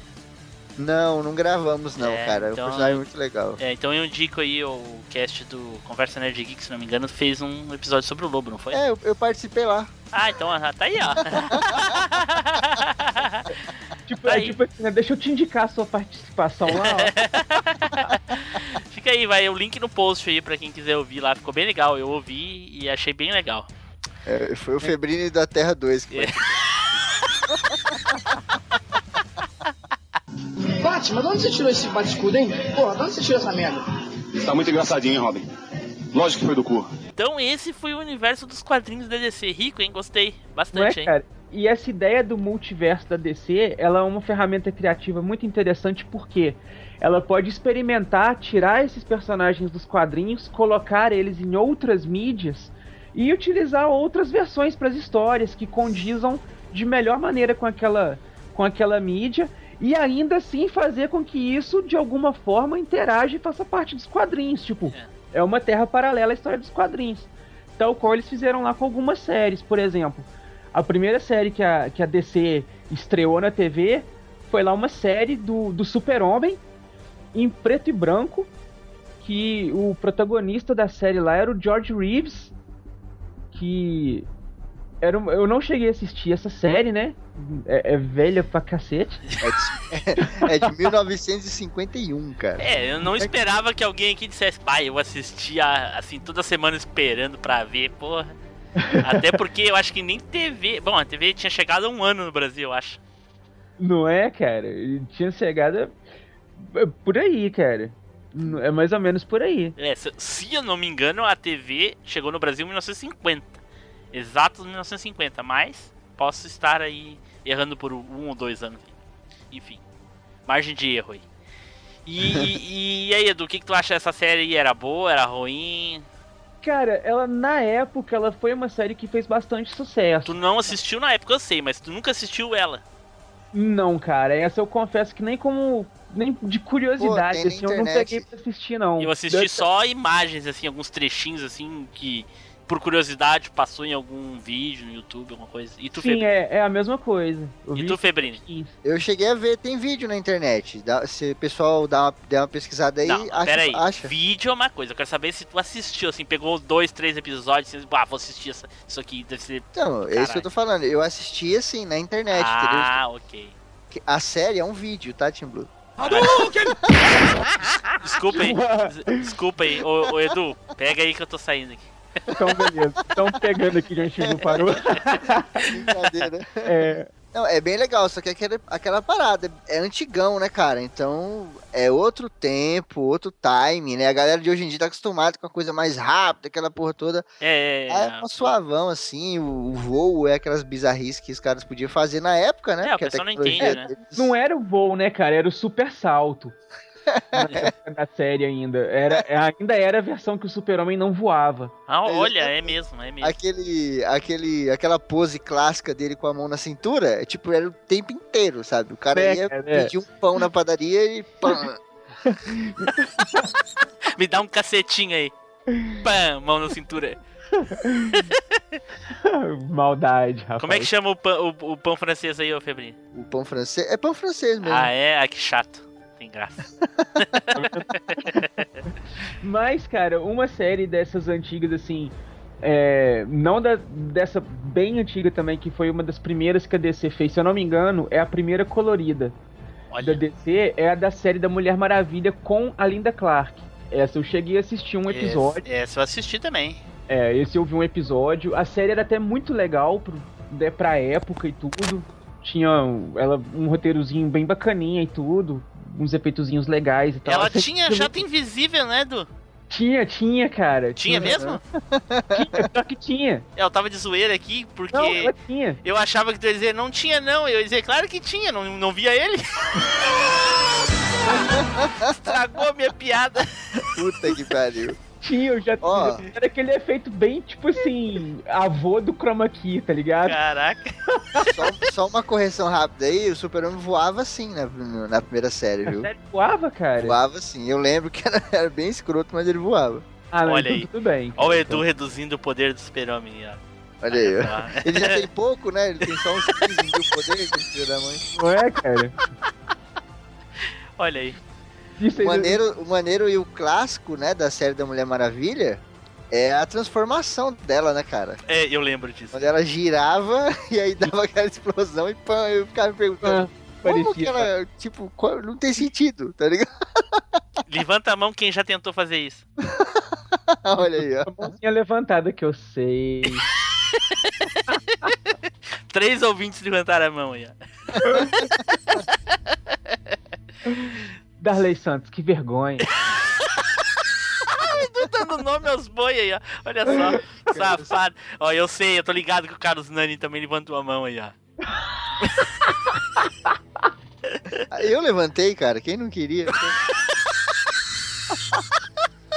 Não, não gravamos não, É, cara. então- O personagem é muito legal. É, então eu indico aí o cast do Conversa Nerd Geek, se não me engano, fez um episódio sobre o lobo, não foi? É, eu, eu participei lá. Ah, então ah, tá aí, ó. [laughs] Tipo, é aí. tipo assim, né? Deixa eu te indicar a sua participação lá, ó. [laughs] Fica aí, vai o link no post aí pra quem quiser ouvir lá. Ficou bem legal, eu ouvi e achei bem legal. É, foi o Febrini da Terra 2 que É. [laughs] Batman, de onde você tirou esse bate-escudo, hein? Porra, de onde você tirou essa merda? Tá muito engraçadinho, hein, Robin? Lógico que foi do cu. Então esse foi o universo dos quadrinhos da DC. Rico, hein? Gostei é, bastante, hein? cara? E essa ideia do multiverso da DC, ela é uma ferramenta criativa muito interessante porque ela pode experimentar, tirar esses personagens dos quadrinhos, colocar eles em outras mídias e utilizar outras versões para as histórias que condizam de melhor maneira com aquela, com aquela mídia e ainda assim fazer com que isso de alguma forma interaja e faça parte dos quadrinhos. Tipo, é uma terra paralela à história dos quadrinhos. Tal qual eles fizeram lá com algumas séries, por exemplo. A primeira série que a, que a DC estreou na TV foi lá uma série do, do Super-Homem em preto e branco. Que o protagonista da série lá era o George Reeves. Que. Era, um- eu não cheguei a assistir essa série, né? É, é velha pra cacete. é de [laughs] 1951, cara. É, eu não esperava que alguém aqui dissesse, pai, eu assistia assim toda semana esperando pra ver, porra. [laughs] Até porque eu acho que nem TV. Bom, a TV tinha chegado há um ano no Brasil, eu acho. Não é, cara? Tinha chegado é por aí, cara. É mais ou menos por aí. É, se, se eu não me engano, a TV chegou no Brasil em 1950. Exatos 1950, mas posso estar aí errando por um ou dois anos. Enfim, margem de erro aí. E, e [laughs] aí, Edu, o que, que tu acha dessa série? aí? Era boa? Era ruim? Cara, ela na época ela foi uma série que fez bastante sucesso. Tu não assistiu na época, eu sei, mas tu nunca assistiu ela. Não, cara, essa eu confesso que nem como nem de curiosidade Pô, assim, eu não peguei pra assistir não. Eu assisti só imagens, assim, alguns trechinhos, assim, que por curiosidade passou em algum vídeo no YouTube, alguma coisa. E tu, Sim, Febrini? é, é a mesma coisa. Eu E tu, Febrini? isso. Eu cheguei a ver, tem vídeo na internet. Dá- se o pessoal dá uma, der uma pesquisada aí, Não, acha, pera aí. acha. Vídeo é uma coisa. Eu quero saber se tu assistiu, assim, pegou dois, três episódios, assim, ah, vou assistir essa, isso aqui, deve ser. Então, é isso que eu tô falando. Eu assisti assim na internet, ah, ok. entendeu? Que A série é um vídeo, tá, Tim Blue? Desculpa aí. des- Desculpa aí. Ô, ô, Edu, pega aí que eu tô saindo aqui. Então, beleza. Estão pegando aqui de onde parou. Brincadeira. É, Não, é bem legal, só que aquela, aquela parada é antigão, né, cara? Então é outro tempo, outro time, né? A galera de hoje em dia tá acostumada com a coisa mais rápida, aquela porra toda. É, É uma suavão, assim, o, o voo é aquelas bizarrices que os caras podiam fazer na época, né? É, o Porque a pessoal não entende, né? deles- não era o voo, né, cara? Era o super salto. Da série ainda. Era, ainda era a versão que o super-homem não voava. Ah, olha, é mesmo, é mesmo. Aquele, aquele, aquela pose clássica dele com a mão na cintura, é tipo, era o tempo inteiro, sabe? O cara É, ia é. pedir um pão na padaria e pã. [laughs] Me dá um cacetinho aí. Pam, mão na cintura. [laughs] Maldade, rapaz. Como é que chama o pão, o, o pão francês aí, ô Febrinho? o pão francês. É pão francês mesmo. Ah, é? Ah, que chato. Graça. [laughs] Mas, cara, uma série dessas antigas, assim. é, não da, dessa bem antiga também, que foi uma das primeiras que a DC fez, se eu não me engano, é a primeira colorida da Olha, DC, é a da série da Mulher Maravilha com a Linda Clark. Essa eu cheguei a assistir um episódio. Esse, esse eu assisti também. É, esse eu vi um episódio. A série era até muito legal pro, né, pra época e tudo. Tinha ela, um roteirozinho bem bacaninha e tudo. Uns efeitozinhos legais e tal. Ela tinha jato invisível, né, Edu? Tinha, tinha, cara. Tinha mesmo? Tinha, pior que tinha. [laughs] Eu tava de zoeira aqui, porque Não, ela tinha. eu achava que tu ia dizer, não tinha não. Eu ia dizer, claro que tinha, não, não via ele. [laughs] Estragou a minha piada. Puta que pariu. Tinha, eu já Ó. Era aquele efeito bem, tipo assim, avô do chroma key, tá ligado? Caraca. Só, só uma correção rápida aí, o Super-Homem voava sim na, na primeira série, A viu? série voava, cara. Voava sim. Eu lembro que era, era bem escroto, mas ele voava. Ah, não, Olha então aí. tudo bem. Olha o Edu reduzindo o poder do super-homem. ó. Olha aí. ó. Ah, [laughs] Ele já tem pouco, né? Ele tem só uns 15 mil poderes, filho da mãe. Não é, cara? Olha aí. O aí- maneiro, o maneiro e o clássico, né, da série da Mulher Maravilha é a transformação dela, né, cara? É, eu lembro disso. Quando ela girava [laughs] e aí dava aquela explosão e pã, eu ficava me perguntando. Ah, Como que ela, tipo, não tem sentido, tá ligado? [laughs] Levanta a mão quem já tentou fazer isso. [laughs] Olha aí, ó. A mãozinha levantada que eu sei. Três ouvintes levantaram a mão aí, ó. Darley Santos, que vergonha. [laughs] Dando nome aos boi aí, ó. Olha só, [laughs] safado. Ó, eu sei, eu tô ligado que o Carlos Nani também levantou a mão aí, ó. Eu levantei, cara, quem não queria?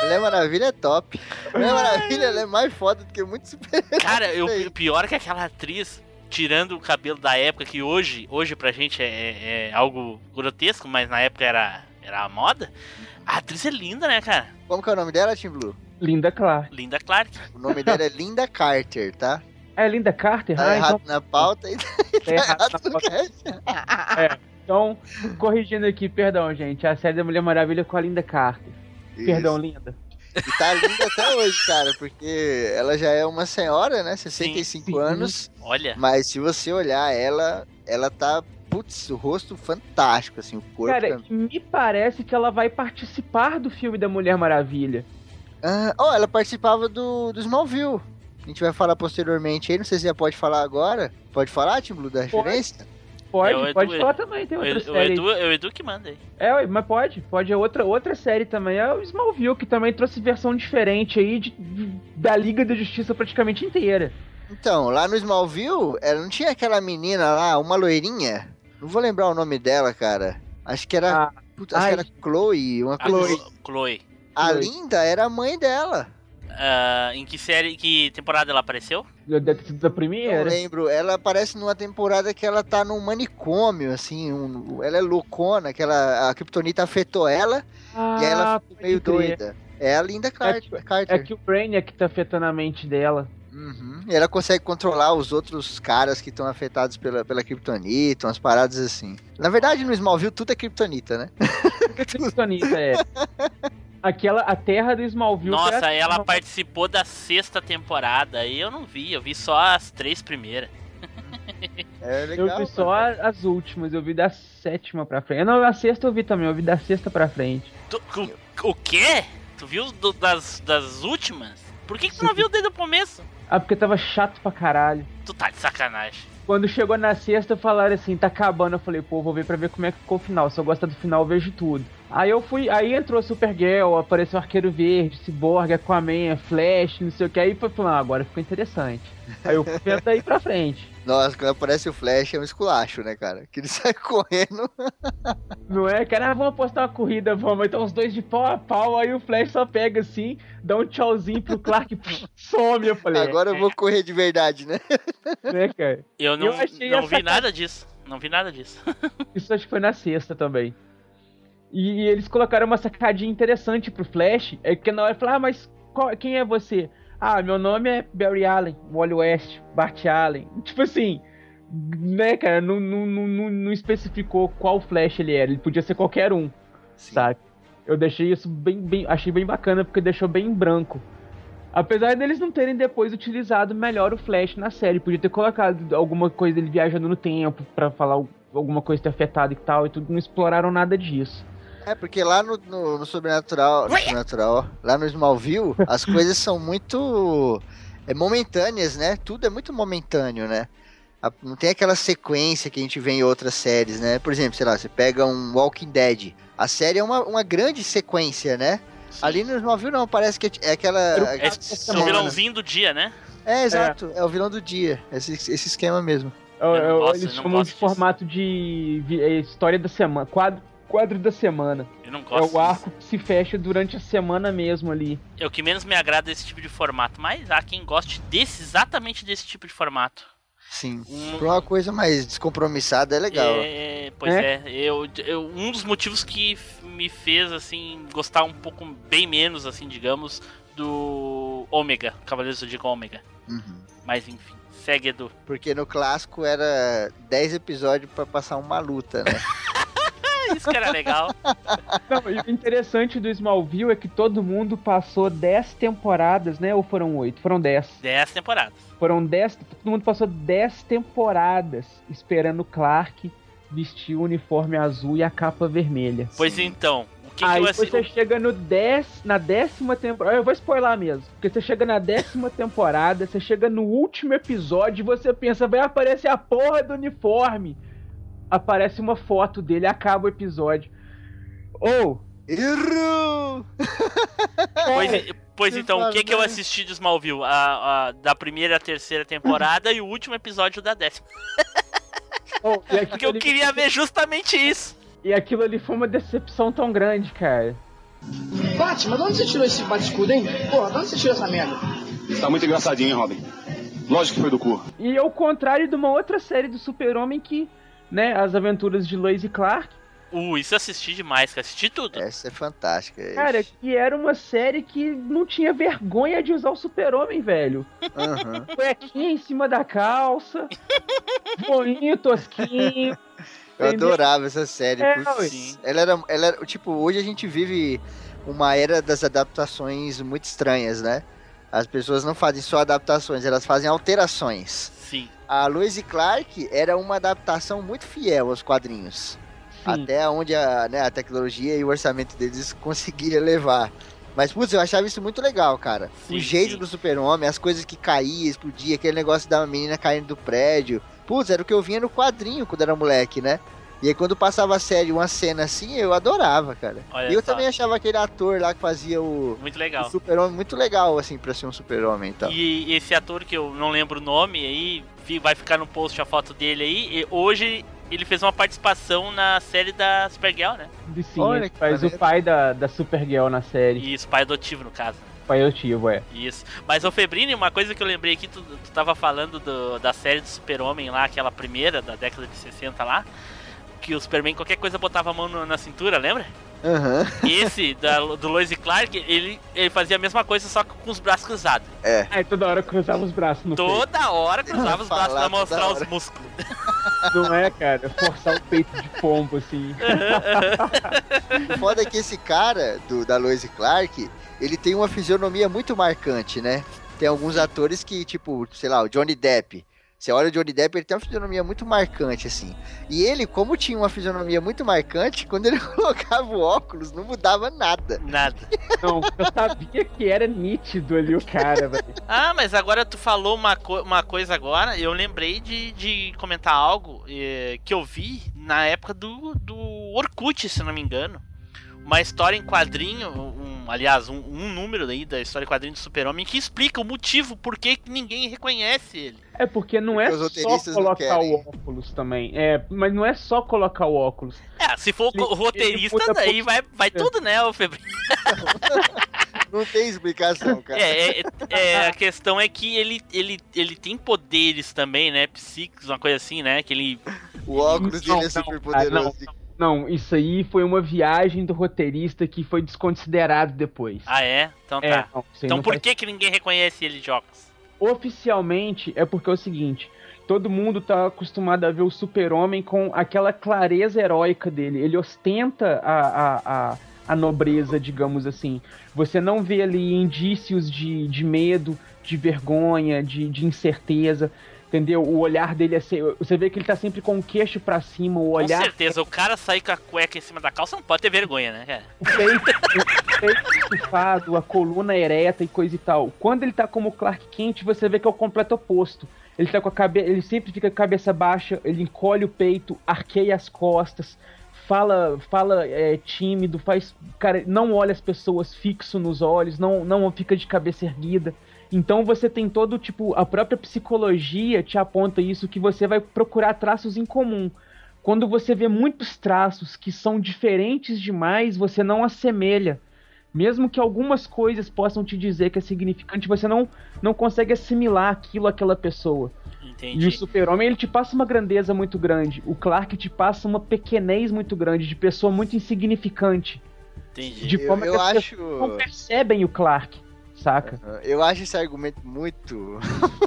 Mulher Maravilha é top. Mulher Maravilha ela é mais foda do que muito super Cara, eu, o pior é que aquela atriz, tirando o cabelo da época, que hoje, hoje pra gente é, é- é algo grotesco, mas na época era, era a moda, a atriz é linda, né, cara? Como que é o nome dela, Tim Blue? Linda Clark. Linda Clark. O nome dela é Linda Carter, tá? É Linda Carter? Tá ah, errado então, na pauta e [laughs] tá tá errado errado na pauta. cast. Então, corrigindo aqui, perdão, gente. A série da Mulher Maravilha com a Linda Carter. Perdão, Linda. E tá linda até hoje, cara, porque ela já é uma senhora, né? 65 Sim, sim. anos. Olha, Mas se você olhar ela, ela tá. Putz, o rosto fantástico, assim, o corpo. Cara, me parece que ela vai participar do filme da Mulher Maravilha. Ah, ó, ela participava do, do Smallville. A gente vai falar posteriormente aí, não sei se já pode falar agora. Pode falar, Tim Blue, da referência? Pode, É, Edu- pode falar também, tem o, outra Edu- o série. Edu, é o Edu que manda aí. É, mas pode, pode. É outra, outra série também. É o Smallville, que também trouxe versão diferente aí de, de- da Liga da Justiça praticamente inteira. Então, lá no Smallville, ela não tinha aquela menina lá, uma loirinha? Não vou lembrar o nome dela, cara. Acho que era. Ah, putz, acho que era Chloe, uma A Chloe. Chlo- Chloe. A Chloe. Linda era a mãe dela. Ah, em que série, que temporada ela apareceu? deve ter sido da Não primeira. lembro. Ela aparece numa temporada que ela tá num manicômio, assim. um- ela é loucona, que ela, a Kryptonita afetou ela Ah, e aí ela ficou pode meio crer. doida. É a Linda que- Carter. É que o Brainiac tá afetando a mente dela. Uhum. E ela consegue controlar os outros caras que estão afetados pela, pela Kryptonita, umas paradas assim. Na verdade, no Smallville tudo é Kryptonita, né? [laughs] Kryptonita, é. Aquela, a terra do Smallville. Nossa, a- ela participou da sexta temporada e eu não vi, eu vi só as três primeiras. É legal. Eu vi só cara. a- as últimas, eu vi da sétima pra frente. Não, a sexta eu vi também, eu vi da sexta pra frente. Tu- o, o quê? Tu viu do- das, das últimas? Por que, que tu não [laughs] viu desde o começo? Ah, porque tava chato pra caralho. Tu tá de sacanagem. Quando chegou na sexta, falaram assim, tá acabando. Eu falei, pô, vou ver pra ver como é que ficou o final. Se eu gostar do final, eu vejo tudo. Aí eu fui, aí entrou Supergirl, apareceu Arqueiro Verde, Cyborg, Aquaman, Flash, não sei o que. Aí foi falando, ah, agora ficou interessante. Aí eu fui daí pra frente. [laughs] Nossa, quando aparece o Flash é um esculacho, né, cara? Que ele [laughs] sai correndo. Não é, cara, ah, vamos apostar uma corrida, vamos. Então os dois de pau a pau, aí o Flash só pega assim, dá um tchauzinho pro Clark [laughs] e some. Eu falei, Agora eu vou correr de verdade, né? né, cara? Eu não, Eu achei não vi nada disso. Não vi nada disso. Isso acho que foi na sexta também. E, e eles colocaram uma sacadinha interessante pro Flash. É que na hora falaram, ah, mas qual- quem é você? Ah, meu nome é Barry Allen, Wally West, Bart Allen. [laughs] Tipo assim, né, cara, não, não, não, não- especificou qual Flash ele era. Ele podia ser qualquer um. Sim. sabe? Eu deixei isso bem, bem. Achei bem bacana porque deixou bem em branco. Apesar deles não terem depois utilizado melhor o Flash na série, podia ter colocado alguma coisa dele viajando no tempo pra falar alguma coisa ter afetado e tal, e tudo, não exploraram nada disso. É, porque lá no, no, no Sobrenatural, no Sobrenatural, lá no Smallville, as [laughs] coisas são muito é, momentâneas, né? Tudo é muito momentâneo, né? A- Não tem aquela sequência que a gente vê em outras séries, né? Por exemplo, sei lá, você pega um Walking Dead. A série é uma, uma grande sequência, né? Ali no Smallville não, parece que é aquela... É, essa é o semana. vilãozinho do dia, né? É, exato, é. o vilão do dia, esse, esse esquema mesmo. Eu- Eu não eu- gosto, eles eu chamam de formato de é, história da semana, quadro, quadro da semana. Eu não É gosto. o arco que se fecha durante a semana mesmo ali. É o que menos me agrada desse tipo de formato. Mas há quem goste desse, exatamente desse tipo de formato. Sim. Um- Pra uma coisa mais descompromissada é legal. É, pois é, eu, eu- um dos motivos que me fez assim gostar um pouco bem menos, assim, digamos, do Ômega, Cavaleiros do Zodíaco Ômega. Uhum. Mas enfim, segue Edu. Porque no clássico era 10 episódios pra passar uma luta, né? [laughs] Isso que era legal. [laughs] Não, e o interessante do Smallville é que todo mundo passou 10 temporadas, né? Ou foram 8? Foram 10. 10 temporadas. Foram 10. Todo mundo passou 10 temporadas esperando o Clark vestir o uniforme azul e a capa vermelha. Pois Sim. então, o que, que Aí assi- você chega no 10, na décima temporada. Eu vou spoiler mesmo. Porque você chega na décima temporada, você chega no último episódio e você pensa, vai aparecer a porra do uniforme. Aparece uma foto dele, acaba o episódio. Ou. Errou! [laughs] Pois, e- pois então, o que, que eu barbaridade. assisti de Smallville? A, a- da primeira à terceira temporada e o último episódio da décima. e, [laughs] aquilo Porque eu ali- queria ver justamente isso. e aquilo ali foi uma decepção tão grande, cara. Batman, de onde você tirou esse bate-escudo, hein? Porra, de onde você tirou essa merda? Tá muito engraçadinho, hein, Robin? Lógico que foi do cu. E ao contrário de uma outra série do Super-Homem que, né, as aventuras de Lois e Clark, Uh, isso eu assisti demais, cara. Assisti tudo. Essa é fantástica. cara, que era uma série que não tinha vergonha de usar o Super-Homem, velho. Aham. [laughs] Cuequinha em cima da calça, [laughs] boinho tosquinho. Eu Entendeu? adorava essa série. É, putz. ela, era, ela era. Tipo, hoje a gente vive uma era das adaptações muito estranhas, né? As pessoas não fazem só adaptações, elas fazem alterações. Sim. A Lois e Clark era uma adaptação muito fiel aos quadrinhos. Sim. Até onde a, né, a tecnologia e o orçamento deles [laughs] conseguiria levar. Mas, putz, eu achava isso muito legal, cara. Sim, o jeito sim. do super-homem, as coisas que caíam, explodia, aquele negócio da menina caindo do prédio. Putz, era o que eu vinha no quadrinho quando era moleque, né? E aí quando passava a série uma cena assim, eu adorava, cara. Olha e eu só. também achava aquele ator lá que fazia o, Muito o legal. super-homem muito legal, assim, pra ser um super-homem e tal. E esse ator que eu não lembro o nome aí, vai ficar no post a foto dele aí. E hoje ele fez uma participação na série da Supergirl, né? Sim, Olha faz maneiro. o pai da, da Supergirl na série. Isso, pai adotivo no caso. Pai adotivo, é. Isso. Mas, ô Febrini, uma coisa que eu lembrei aqui, tu, tu tava falando do- da série do Super-Homem lá, aquela primeira, da década de 60 lá. Que o Superman, qualquer coisa, botava a mão no- na cintura, lembra? Aham. Esse, da, do Lois e Clark, ele, ele fazia a mesma coisa, só que com os braços cruzados. Aí toda hora cruzava os braços no peito. Toda hora cruzava os braços pra mostrar os músculos. Não é, cara? Forçar o peito de pombo, assim. [laughs] O foda é que esse cara, do, da Lois e Clark, ele tem uma fisionomia muito marcante, né? Tem alguns atores que, tipo, sei lá, o Johnny Depp. Você olha o Johnny Depp, ele tem uma fisionomia muito marcante, assim. E ele, como tinha uma fisionomia muito marcante, [laughs] quando ele [laughs] colocava o óculos, não mudava nada. Nada. Não, eu sabia que era nítido ali o cara, velho. Ah, mas agora tu falou uma, co- uma coisa agora, eu lembrei de, de comentar algo eh, que eu vi na época do, do Orkut, se não me engano. Uma história em quadrinho, um, aliás, um, um número aí da história em quadrinho do Super-Homem que explica o motivo por que que ninguém reconhece ele. É porque não é Porque os só roteiristas não colocar o óculos também. É, mas não é só colocar o óculos. É, se for Ele- co- roteirista, daí vai, vai tudo, né, o? [laughs] Não tem explicação, cara. É, é, é, a questão é que ele, ele, ele tem poderes também, né, psíquicos, uma coisa assim, né, que ele... O óculos Não, dele é não, super poderoso. Não, isso aí foi uma viagem do roteirista que foi desconsiderado depois. Ah, é? Então É, tá. não, isso aí Então não por faz que que ninguém reconhece ele de óculos? Oficialmente é porque é o seguinte: todo mundo tá acostumado a ver o super-homem com aquela clareza heróica dele. Ele ostenta a, a, a, a nobreza, digamos assim. Você não vê ali indícios de, de medo, de vergonha, de, de incerteza. Entendeu? O olhar dele é. se- Você vê que ele tá sempre com o queixo pra cima, o Com olhar. certeza, o cara sair com a cueca em cima da calça não pode ter vergonha, né, cara? o peito, o estufado, a coluna ereta e coisa e tal. Quando ele tá como Clark Kent, você vê que é o completo oposto. Ele tá com a cabeça, ele sempre fica com a cabeça baixa, ele encolhe o peito, arqueia as costas, fala, fala é, tímido, faz, cara, não olha as pessoas fixo nos olhos, não não fica de cabeça erguida. Então você tem todo tipo, a própria psicologia te aponta isso que você vai procurar traços em comum. Quando você vê muitos traços que são diferentes demais, você não assemelha. Mesmo que algumas coisas possam te dizer que é significante, você não, não consegue assimilar aquilo àquela pessoa. E o Entendi. super-homem, ele te passa uma grandeza muito grande. O Clark te passa uma pequenez muito grande, de pessoa muito insignificante. Entendi. De Eu, forma eu que as acho. pessoas não percebem o Clark, saca? Eu acho esse argumento muito. [laughs]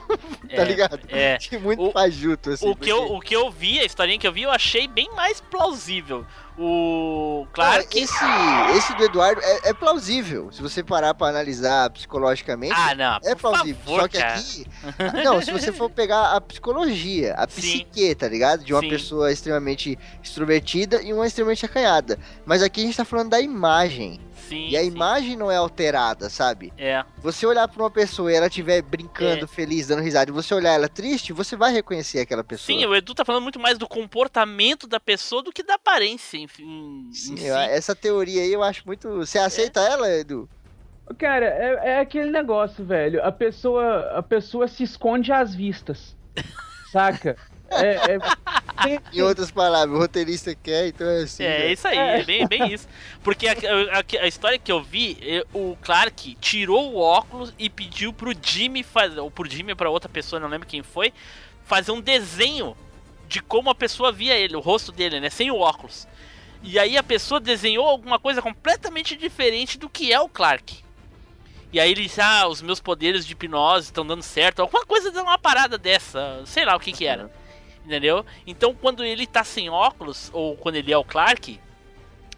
É, tá ligado? É. Muito O- fajuto, assim. O que, eu, o que eu vi, a historinha que eu vi, eu achei bem mais plausível. O Clark. Não, esse, esse do Eduardo é, é plausível. Se você parar pra analisar psicologicamente. Ah, não. É plausível. favor, Só que cara. aqui. Não, se você for pegar a psicologia, a Sim. psique, tá ligado? De uma Sim. pessoa extremamente extrovertida e uma extremamente acanhada. Mas aqui a gente tá falando da imagem. Sim. E a sim. imagem não é alterada, sabe? É. Você olhar pra uma pessoa e ela estiver brincando, É. feliz, dando risada, e você olhar ela triste, você vai reconhecer aquela pessoa. Sim, o Edu tá falando muito mais do comportamento da pessoa do que da aparência, enfim. em Sim, si. eu- essa teoria aí eu acho muito. Você aceita ela, Edu? Cara, é, é aquele negócio, velho. A pessoa, a pessoa se esconde às vistas, [laughs] saca? É, é- tem- [laughs] Em outras palavras, o roteirista quer, então é assim. É, né? isso aí, é bem, bem isso. Porque a, a- a história que eu vi, eh, o Clark tirou o óculos e pediu pro Jimmy fazer, ou pro Jimmy ou pra outra pessoa, não lembro quem foi, fazer um desenho de como a pessoa via ele, o rosto dele, né, sem o óculos. E aí a pessoa desenhou alguma coisa completamente diferente do que é o Clark. E aí ele disse, ah, os meus poderes de hipnose estão dando certo, alguma coisa, uma parada dessa, sei lá o que que era. Entendeu? Então quando ele tá sem óculos, ou quando ele é o Clark,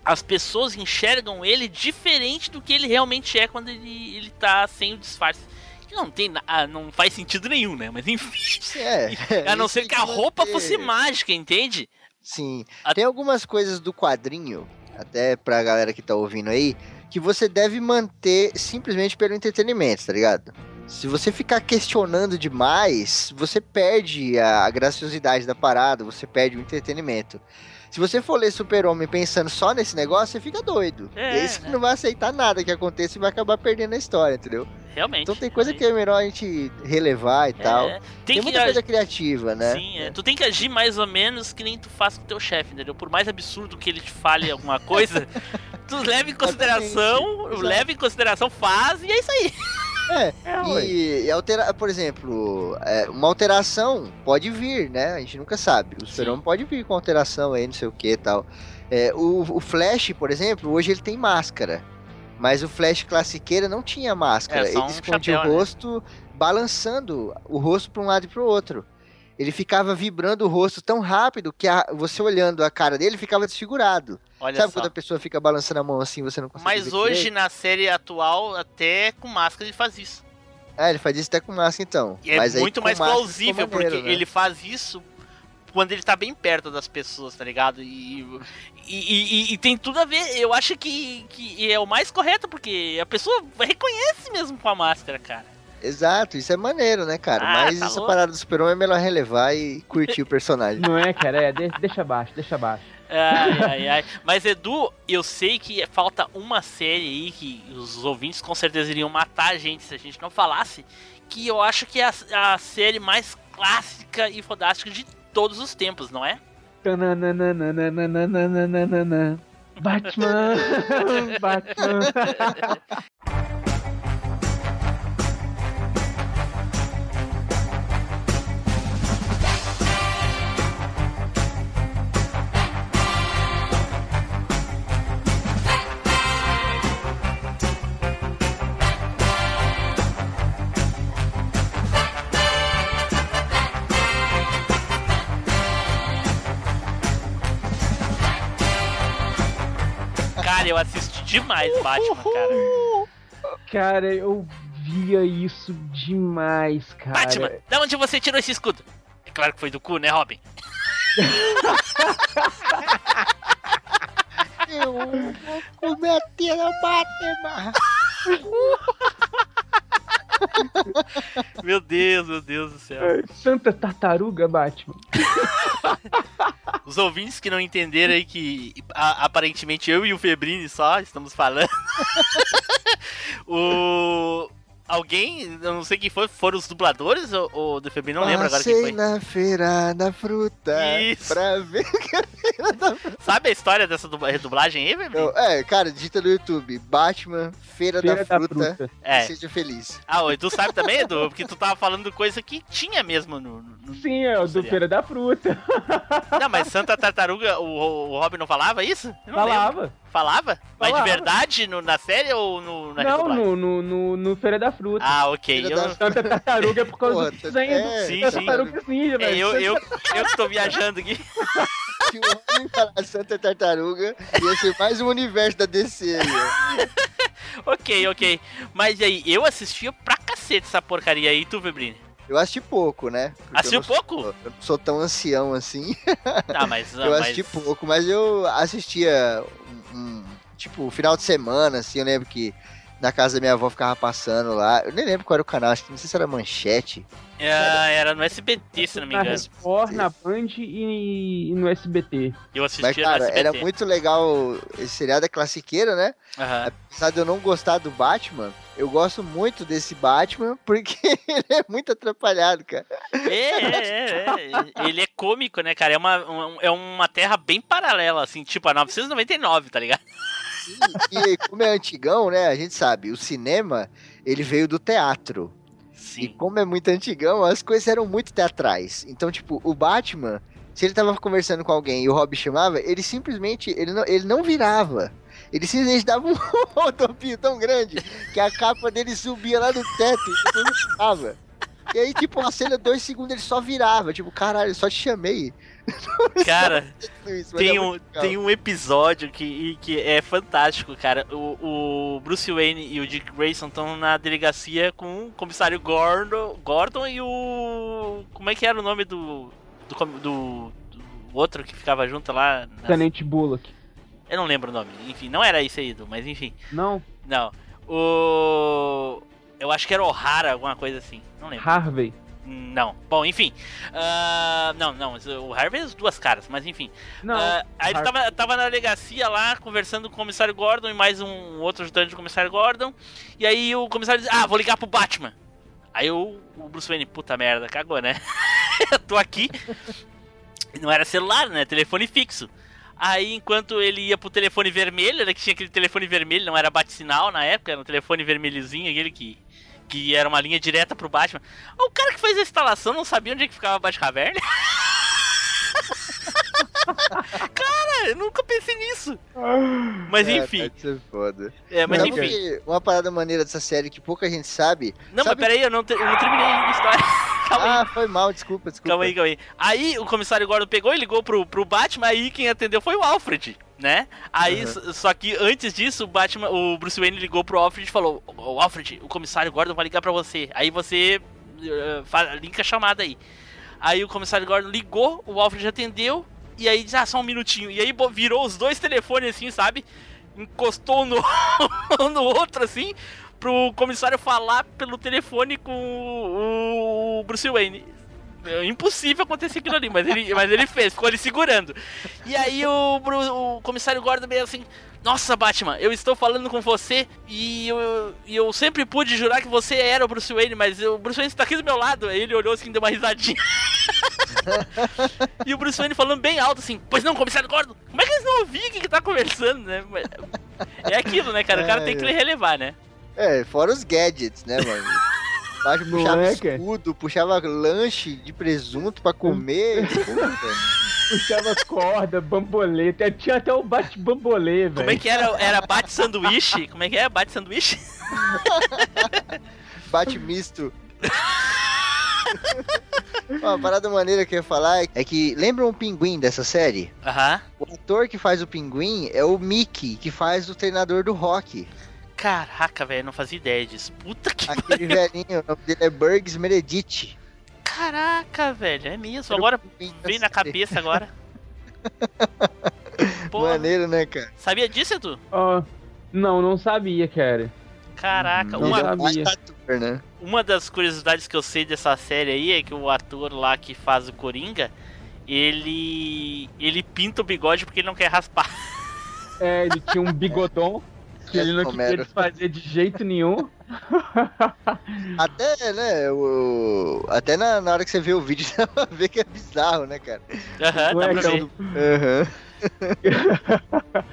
as pessoas enxergam ele diferente do que ele realmente é quando ele, ele tá sem o disfarce. Que não tem ah, não faz sentido nenhum, né? Mas enfim. [laughs] É, [laughs] A não ser que a roupa manter. fosse mágica, entende? Sim. A- Tem algumas coisas do quadrinho, até pra galera que tá ouvindo aí, que você deve manter simplesmente pelo entretenimento, tá ligado? Se você ficar questionando demais, você perde a, graciosidade da parada, você perde o entretenimento. Se você for ler Super-Homem pensando só nesse negócio, você fica doido. É, e aí você né? não vai aceitar nada que aconteça e vai acabar perdendo a história, entendeu? Realmente. Então tem coisa que é melhor a gente relevar e tal. É, Tem, tem, que muita coisa criativa, né? Sim, é, tu tem que agir mais ou menos que nem tu faz com teu chefe, entendeu? Por mais absurdo que ele te fale alguma coisa, [laughs] tu leva em consideração, leva em consideração, faz e é isso aí. É, É, ué. e, e altera, por exemplo, é, uma alteração pode vir, né? A gente nunca sabe. O super-homem pode vir com alteração aí, não sei o que e tal. É, o, o Flash, por exemplo, hoje ele tem máscara. Mas o Flash classiqueira não tinha máscara. É, só ele um escondia chapéu, o né? rosto balançando o rosto para um lado e para o outro. Ele ficava vibrando o rosto tão rápido que a- você olhando a cara dele ficava desfigurado. Olha Sabe só. quando a pessoa fica balançando a mão assim você não consegue Mas hoje, direito? na série atual, até com máscara ele faz isso. É, ele faz isso até com máscara então. E é Mas aí muito mais plausível, maneiro, porque né? ele faz isso quando ele tá bem perto das pessoas, tá ligado? E, e, e- e tem tudo a ver. Eu acho que, que é o mais correto, porque a pessoa reconhece mesmo com a máscara, cara. Exato, isso é maneiro, né, cara? Ah, Mas tá essa louco. parada do super-homem é melhor relevar e curtir o personagem. Não é, cara? É, de- deixa abaixo, deixa abaixo. Ai, ai, ai. Mas, Edu, eu sei que falta uma série aí que os ouvintes com certeza iriam matar a gente se a gente não falasse. Que eu acho que é a, a série mais clássica e fodástica de todos os tempos, não é? Batman! Batman! Eu assisti demais Batman, cara. Cara, eu via isso demais, cara. Batman, da onde você tirou esse escudo? É claro que foi do cu, né, Robin? [laughs] Eu vou comer a Batman. [laughs] [laughs] Meu Deus, meu Deus do céu. É, Santa Tartaruga Batman. [laughs] Os ouvintes que não entenderam aí que a- aparentemente eu e o Febrini só estamos falando. [laughs] o. Alguém, eu não sei quem foi, foram os dubladores ou, ou do Febrini? Não lembro agora quem Passei foi. na feira da fruta Isso. pra ver que a [laughs] feira da fruta. Sabe a história dessa dubla- redublagem aí? Não, É, cara, digita no YouTube, Batman, feira, Feira da, da fruta, Fruta. É. e seja feliz. Ah, o Edu sabe também, Edu? Porque tu tava falando coisa que tinha mesmo no. no- no- Sim, é o do. Feira da Fruta. Não, mas Santa Tartaruga, o, o Robin não falava isso? Não lembro. Falava. Falava? Mas de Falava. verdade no- na série ou no, na Não, no, no, no Feira da Fruta. Ah, ok. Feira Eu, da- Santa Tartaruga é por causa Porra, do desenho é, do Sim, das sim. Tartarugas Ninja, é, velho. eu, eu, eu que tô [laughs] viajando aqui. Se o homem falar Santa Tartaruga, ia ser mais um universo da DC aí, [laughs] ok, ok. Mas e aí, eu assistia pra cacete essa porcaria aí, tu, Febrini? Eu assisti pouco, né? Porque Assistiu eu não sou- pouco? Eu não sou tão ancião assim. Tá, mas. [laughs] eu mas... assisti pouco, mas eu assistia um, um- tipo, final de semana, assim, eu lembro que na casa da minha avó ficava passando lá. Eu nem lembro qual era o canal, acho que não sei se era manchete. É, era no SBT, se não me Na engano. Record, na Band e, e no SBT. Eu Mas, assistia cara, no SBT. era muito legal. Esse seriado é classiqueiro, né? Aham. Apesar de eu não gostar do Batman, eu gosto muito desse Batman porque [laughs] ele é muito atrapalhado, cara. É, é, é, é. Ele é cômico, né, cara? É uma, um- é uma terra bem paralela, assim, tipo a 999, tá ligado? E como é antigão, né? A gente sabe, o cinema, ele veio do teatro. E Sim. como é muito antigão, as coisas eram muito teatrais. Então, tipo, o Batman, se ele tava conversando com alguém e o Robin chamava, ele simplesmente, ele não, ele não virava. Ele simplesmente dava um [laughs] rodopio tão grande que a capa dele subia lá no teto e depois não ficava. E aí, tipo, a cena, dois segundos, ele só virava. Tipo, caralho, eu só te chamei. [laughs] Cara, Isso, mas tem é um, tem um episódio que, que é fantástico, cara. O, o Bruce Wayne e o Dick Grayson estão na delegacia com o comissário Gordon, Gordon e o. Como é que era o nome do. do, do- do outro que ficava junto lá? na- Tenente Bullock. Eu não lembro o nome. Enfim, não era isso aí, mas enfim. Não, Não. O. Eu acho que era O'Hara, alguma coisa assim. Não lembro. Harvey. Não. Bom, enfim. Ah, não, não. O Harvey é as duas caras, mas enfim. Não, Ah, aí ele tava, tava na delegacia lá, conversando com o comissário Gordon e mais um outro ajudante do comissário Gordon. E aí o comissário diz: Ah, vou ligar pro Batman. Aí o, o Bruce Wayne, puta merda, cagou, né? [laughs] Eu tô aqui. Não era celular, né? Telefone fixo. Aí, enquanto ele ia pro telefone vermelho, né? Que tinha aquele telefone vermelho, não era bate-sinal na época, era um telefone vermelhozinho, aquele que, que era uma linha direta pro Batman. O cara que fez a instalação não sabia onde é que ficava a Batcaverna? [laughs] cara, eu nunca pensei nisso. Mas É, enfim, ser foda. é, mas enfim. uma parada maneira dessa série que pouca gente sabe. Não, sabe- mas peraí, eu não, te- eu não terminei a história. [laughs] Calma aí. Ah, foi mal, desculpa, desculpa. Calma aí, calma aí. Aí o comissário Gordon pegou e ligou pro, pro Batman, aí quem atendeu foi o Alfred, né? Aí, s- só que antes disso, o Batman, o Bruce Wayne ligou pro Alfred e falou: Ô Alfred, o comissário Gordon vai ligar pra você. Aí você fa- linka a chamada aí. Aí o comissário Gordon ligou, o Alfred atendeu, e aí diz, ah, só um minutinho. E aí virou os dois telefones assim, sabe? Encostou no, [laughs] no outro assim, pro comissário falar pelo telefone com o, o Bruce Wayne. É impossível acontecer aquilo ali, mas ele, mas ele fez, ficou ali segurando. E aí o, o comissário Gordon meio assim, nossa Batman, eu estou falando com você e eu, eu sempre pude jurar que você era o Bruce Wayne, mas o Bruce Wayne está aqui do meu lado. Aí ele olhou assim, deu uma risadinha. [laughs] e o Bruce Wayne falando bem alto assim, pois não, comissário Gordon, como é que eles não ouviram o que, que tá conversando, né? É aquilo, né, cara? O cara É, tem que é. relevar, né? É, fora os gadgets, né, mano? [laughs] Baixo Não puxava é, escudo, puxava lanche de presunto pra comer. [laughs] Puta. Puxava corda, bambolê. Tinha até o bate-bambolê, velho. Como é que era? Era bate sanduíche? Como é que é? Bate sanduíche? [laughs] Bate misto. [laughs] Uma parada maneira que eu ia falar é que lembra um pinguim dessa série? Aham. O ator que faz o pinguim é o Mickey, que faz o treinador do rock. Caraca, velho, não fazia ideia disso. Puta que Aquele velhinho, o nome dele é Burgs Meredith. Caraca, velho, é mesmo. Agora veio na cabeça agora. [laughs] Porra, Maneiro, né, cara? sabia disso, Edu? Ó, não, não sabia, cara. Caraca, Não uma, sabia. ator, né? uma das curiosidades que eu sei dessa série aí é que o ator lá que faz o Coringa, ele ele pinta o bigode porque ele não quer raspar. É, ele tinha um bigodão que ele não queria desfazer de jeito nenhum. [laughs] Até, né, o... Até na, na hora que você vê o vídeo, [laughs] você vai ver que é bizarro, né, cara? Aham, Ué, dá pra então, ver. Aham. [laughs]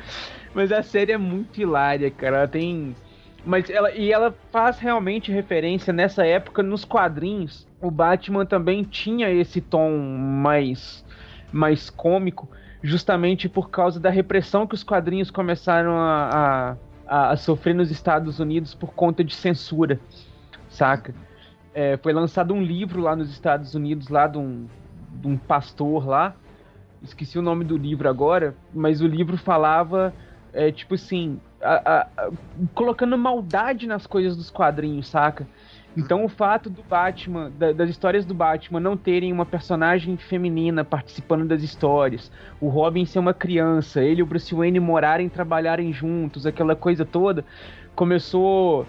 Mas a série é muito hilária, cara. Ela tem. Mas ela. E ela faz realmente referência nessa época nos quadrinhos. O Batman também tinha esse tom mais. mais cômico. Justamente por causa da repressão que os quadrinhos começaram a, a, a sofrer nos Estados Unidos por conta de censura. Saca? É, foi lançado um livro lá nos Estados Unidos, lá de um, de um pastor lá. Esqueci o nome do livro agora, mas o livro falava é, tipo assim, a- a- colocando maldade nas coisas dos quadrinhos, saca? Então o fato do Batman, da- das histórias do Batman não terem uma personagem feminina participando das histórias, o Robin ser uma criança, ele e o Bruce Wayne morarem, trabalharem juntos, aquela coisa toda, começou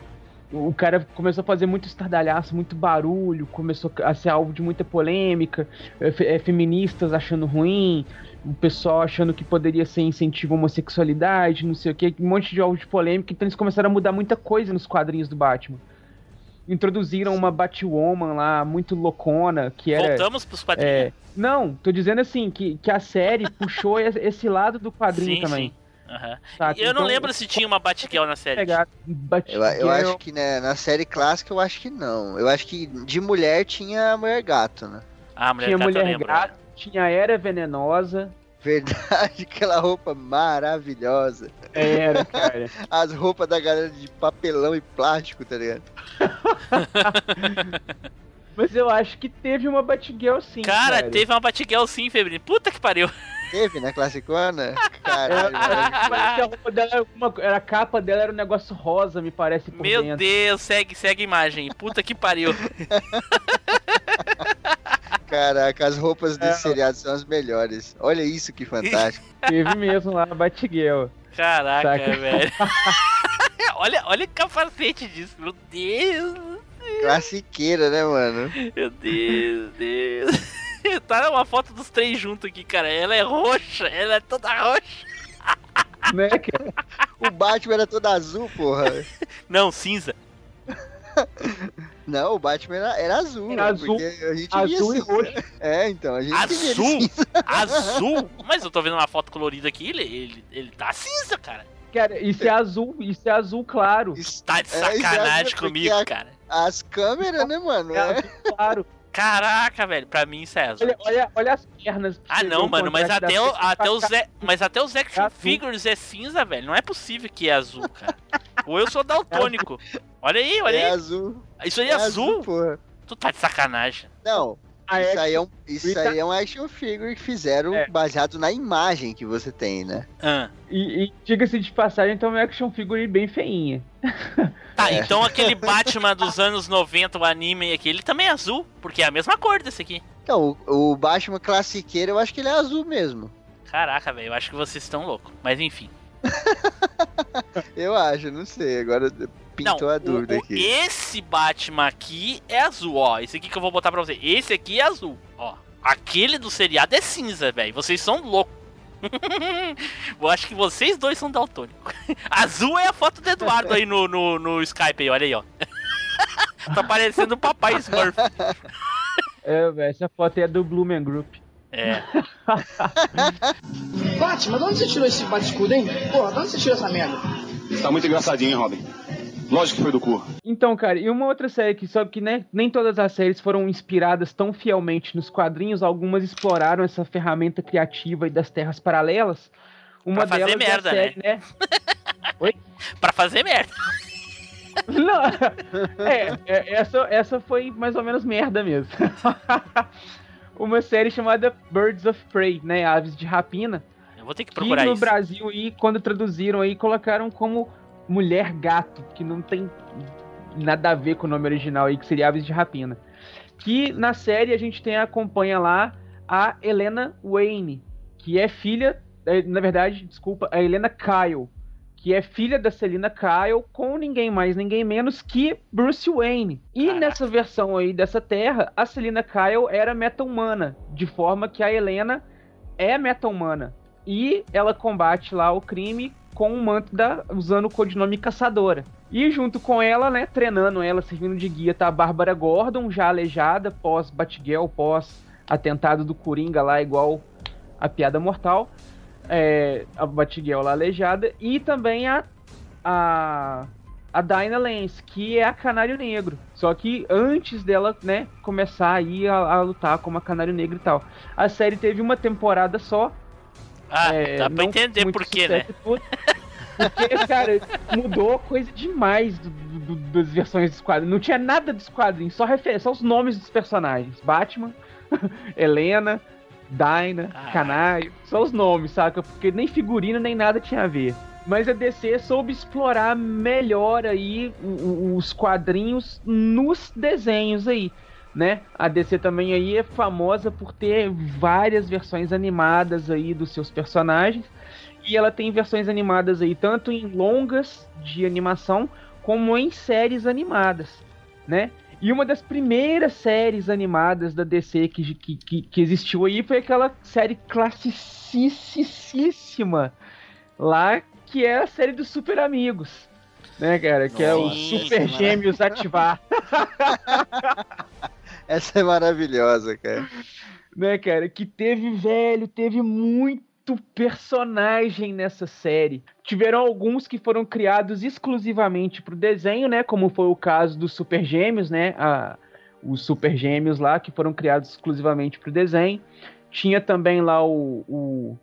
o cara começou a fazer muito estardalhaço, muito barulho, começou a ser alvo de muita polêmica, é, é, feministas achando ruim, o pessoal achando que poderia ser incentivo à homossexualidade, não sei o que, um monte de alvo de polêmica, então eles começaram a mudar muita coisa nos quadrinhos do Batman. Introduziram uma Batwoman lá, muito loucona, que era... Voltamos pros quadrinhos. é, não, tô dizendo assim, que, que a série [laughs] puxou esse esse lado do quadrinho sim, também. sim. Saca? Eu não Então, lembro se tinha uma Batgirl na série. Eu, eu acho que né, na série clássica eu acho que não. Eu acho que de mulher tinha a mulher gato, né? Ah, mulher tinha Gata eu Mulher. Gato, tinha Era Venenosa, Verdade, [laughs] aquela roupa maravilhosa. era, [laughs] cara. As roupas da galera de papelão e plástico, tá ligado? [laughs] Mas eu acho que teve uma Batgirl sim, Cara, cara. teve uma Batgirl sim, Febrinho. Puta que pariu. Teve na classicona? Caralho, Era, dela era, uma, era a capa dela era um negócio rosa, me parece, por Meu dentro. Deus, segue, segue a imagem. Puta que pariu. Caraca, as roupas É. desse seriado são as melhores. Olha isso que fantástico. [laughs] Teve mesmo lá a Batgirl. Caraca, Saca. velho. [laughs] [laughs] olha, olha o capacete disso. Meu Deus. Classiqueira, né, mano? Meu Deus, Deus. Tá uma foto dos três juntos aqui, cara. Ela é roxa, ela é toda roxa. Né, cara? O Batman era todo azul, porra. Não, cinza. Não, o Batman era, era azul. Era né? azul- porque a gente azul via e roxo. É, então, a gente Azul? Azul? [laughs] Mas eu tô vendo uma foto colorida aqui, ele, ele, ele tá cinza, cara. Cara, isso é azul, isso é azul claro. Isso- Tá de É, é sacanagem azul, comigo, a- cara. As câmeras, né, mano? É É. azul claro. Caraca, velho, pra mim isso é azul. Olha, olha, olha as pernas. Ah não, mano, mas até, o, até os, mas até os action azul. figures é cinza, velho. Não é possível que é azul, cara. [laughs] Ou eu sou daltônico. Olha aí, olha É aí. azul. Isso aí é, azul? porra. Tu tá de sacanagem. Não, Ah, isso, é, aí é um, isso aí é um action figure que fizeram É. baseado na imagem que você tem, né? Ah. E, e diga-se de passagem, então é uma action figure bem feinha. [laughs] Tá, É. então aquele Batman dos anos 90, o anime aqui, ele também é azul, porque é a mesma cor desse aqui. Então, o, o Batman classiqueiro, eu acho que ele é azul mesmo. Caraca, velho, eu acho que vocês estão loucos. Mas enfim. [laughs] Eu acho, não sei. Agora pintou não, a dúvida o- o- aqui. esse Batman aqui é azul, ó. Esse aqui que eu vou botar pra você. Esse aqui é azul, ó. Aquele do seriado é cinza, velho. Vocês são loucos. [laughs] eu acho que vocês dois são daltônicos. [laughs] Azul é a foto do Eduardo aí no, no, no Skype aí, olha aí, ó. tá parecendo o papai Smurf. É, velho, essa foto é do Blumen Group. É. [laughs] Batman, de onde você tirou esse bate-escudo, hein? Porra, de onde você tirou essa merda? Tá muito engraçadinho, hein, Robin? Lógico que foi do cu. Então, cara, e uma outra série que só que né, nem todas as séries foram inspiradas tão fielmente nos quadrinhos, algumas exploraram essa ferramenta criativa e das terras paralelas. Uma Pra fazer delas merda, é a série, né? [laughs] Pra fazer merda. [laughs] Não, é, é, essa, essa foi mais ou menos merda mesmo. Uma série chamada Birds of Prey, né? Aves de rapina. Eu vou ter que Que procurar no isso. Brasil aí, quando traduziram aí, colocaram como Mulher Gato, que não tem nada a ver com o nome original aí, que seria Aves de Rapina. Que na série a gente tem acompanha lá a Helena Wayne, que é filha, eh, na verdade, desculpa, a Helena Kyle, que é filha da Selina Kyle com ninguém mais, ninguém menos que Bruce Wayne. E Caraca. nessa versão aí dessa terra, a Selina Kyle era meta-humana, de forma que a Helena é meta-humana. E ela combate lá o crime com o manto da. usando o codinome Caçadora. E junto com ela, né, treinando ela, servindo de guia, tá a Bárbara Gordon, já aleijada, pós Batgirl, pós atentado do Coringa lá, igual a piada mortal. É, a Batgirl lá aleijada. E também a. a a Dinah Lance, que é a Canário Negro. Só que antes dela, né, começar aí a, a lutar como a Canário Negro e tal. A série teve uma temporada só, Ah, é, dá pra entender por quê, né? Porque, cara, mudou coisa demais do- do- das versões dos quadrinhos. Não tinha nada dos quadrinhos, só referência, só os nomes dos personagens. Batman, [laughs] Helena, Dinah, Ah. Canário, só os nomes, saca? Porque nem figurino nem nada tinha a ver. Mas a DC soube explorar melhor aí os quadrinhos nos desenhos aí, né? A DC também aí é famosa por ter várias versões animadas aí dos seus personagens. E ela tem versões animadas aí tanto em longas de animação como em séries animadas, né? E uma das primeiras séries animadas da DC que, que, que, que existiu aí foi aquela série classicíssima lá, que é a série dos Super Amigos. Né, cara? Que é o Nossa, Super é Gêmeos Ativar. [laughs] Essa é maravilhosa, cara. né, cara? Que teve, velho, teve muito personagem nessa série. Tiveram alguns que foram criados exclusivamente pro desenho, né? Como foi o caso dos Super Gêmeos, né? A, os Super Gêmeos lá, que foram criados exclusivamente pro desenho. Tinha também lá o, o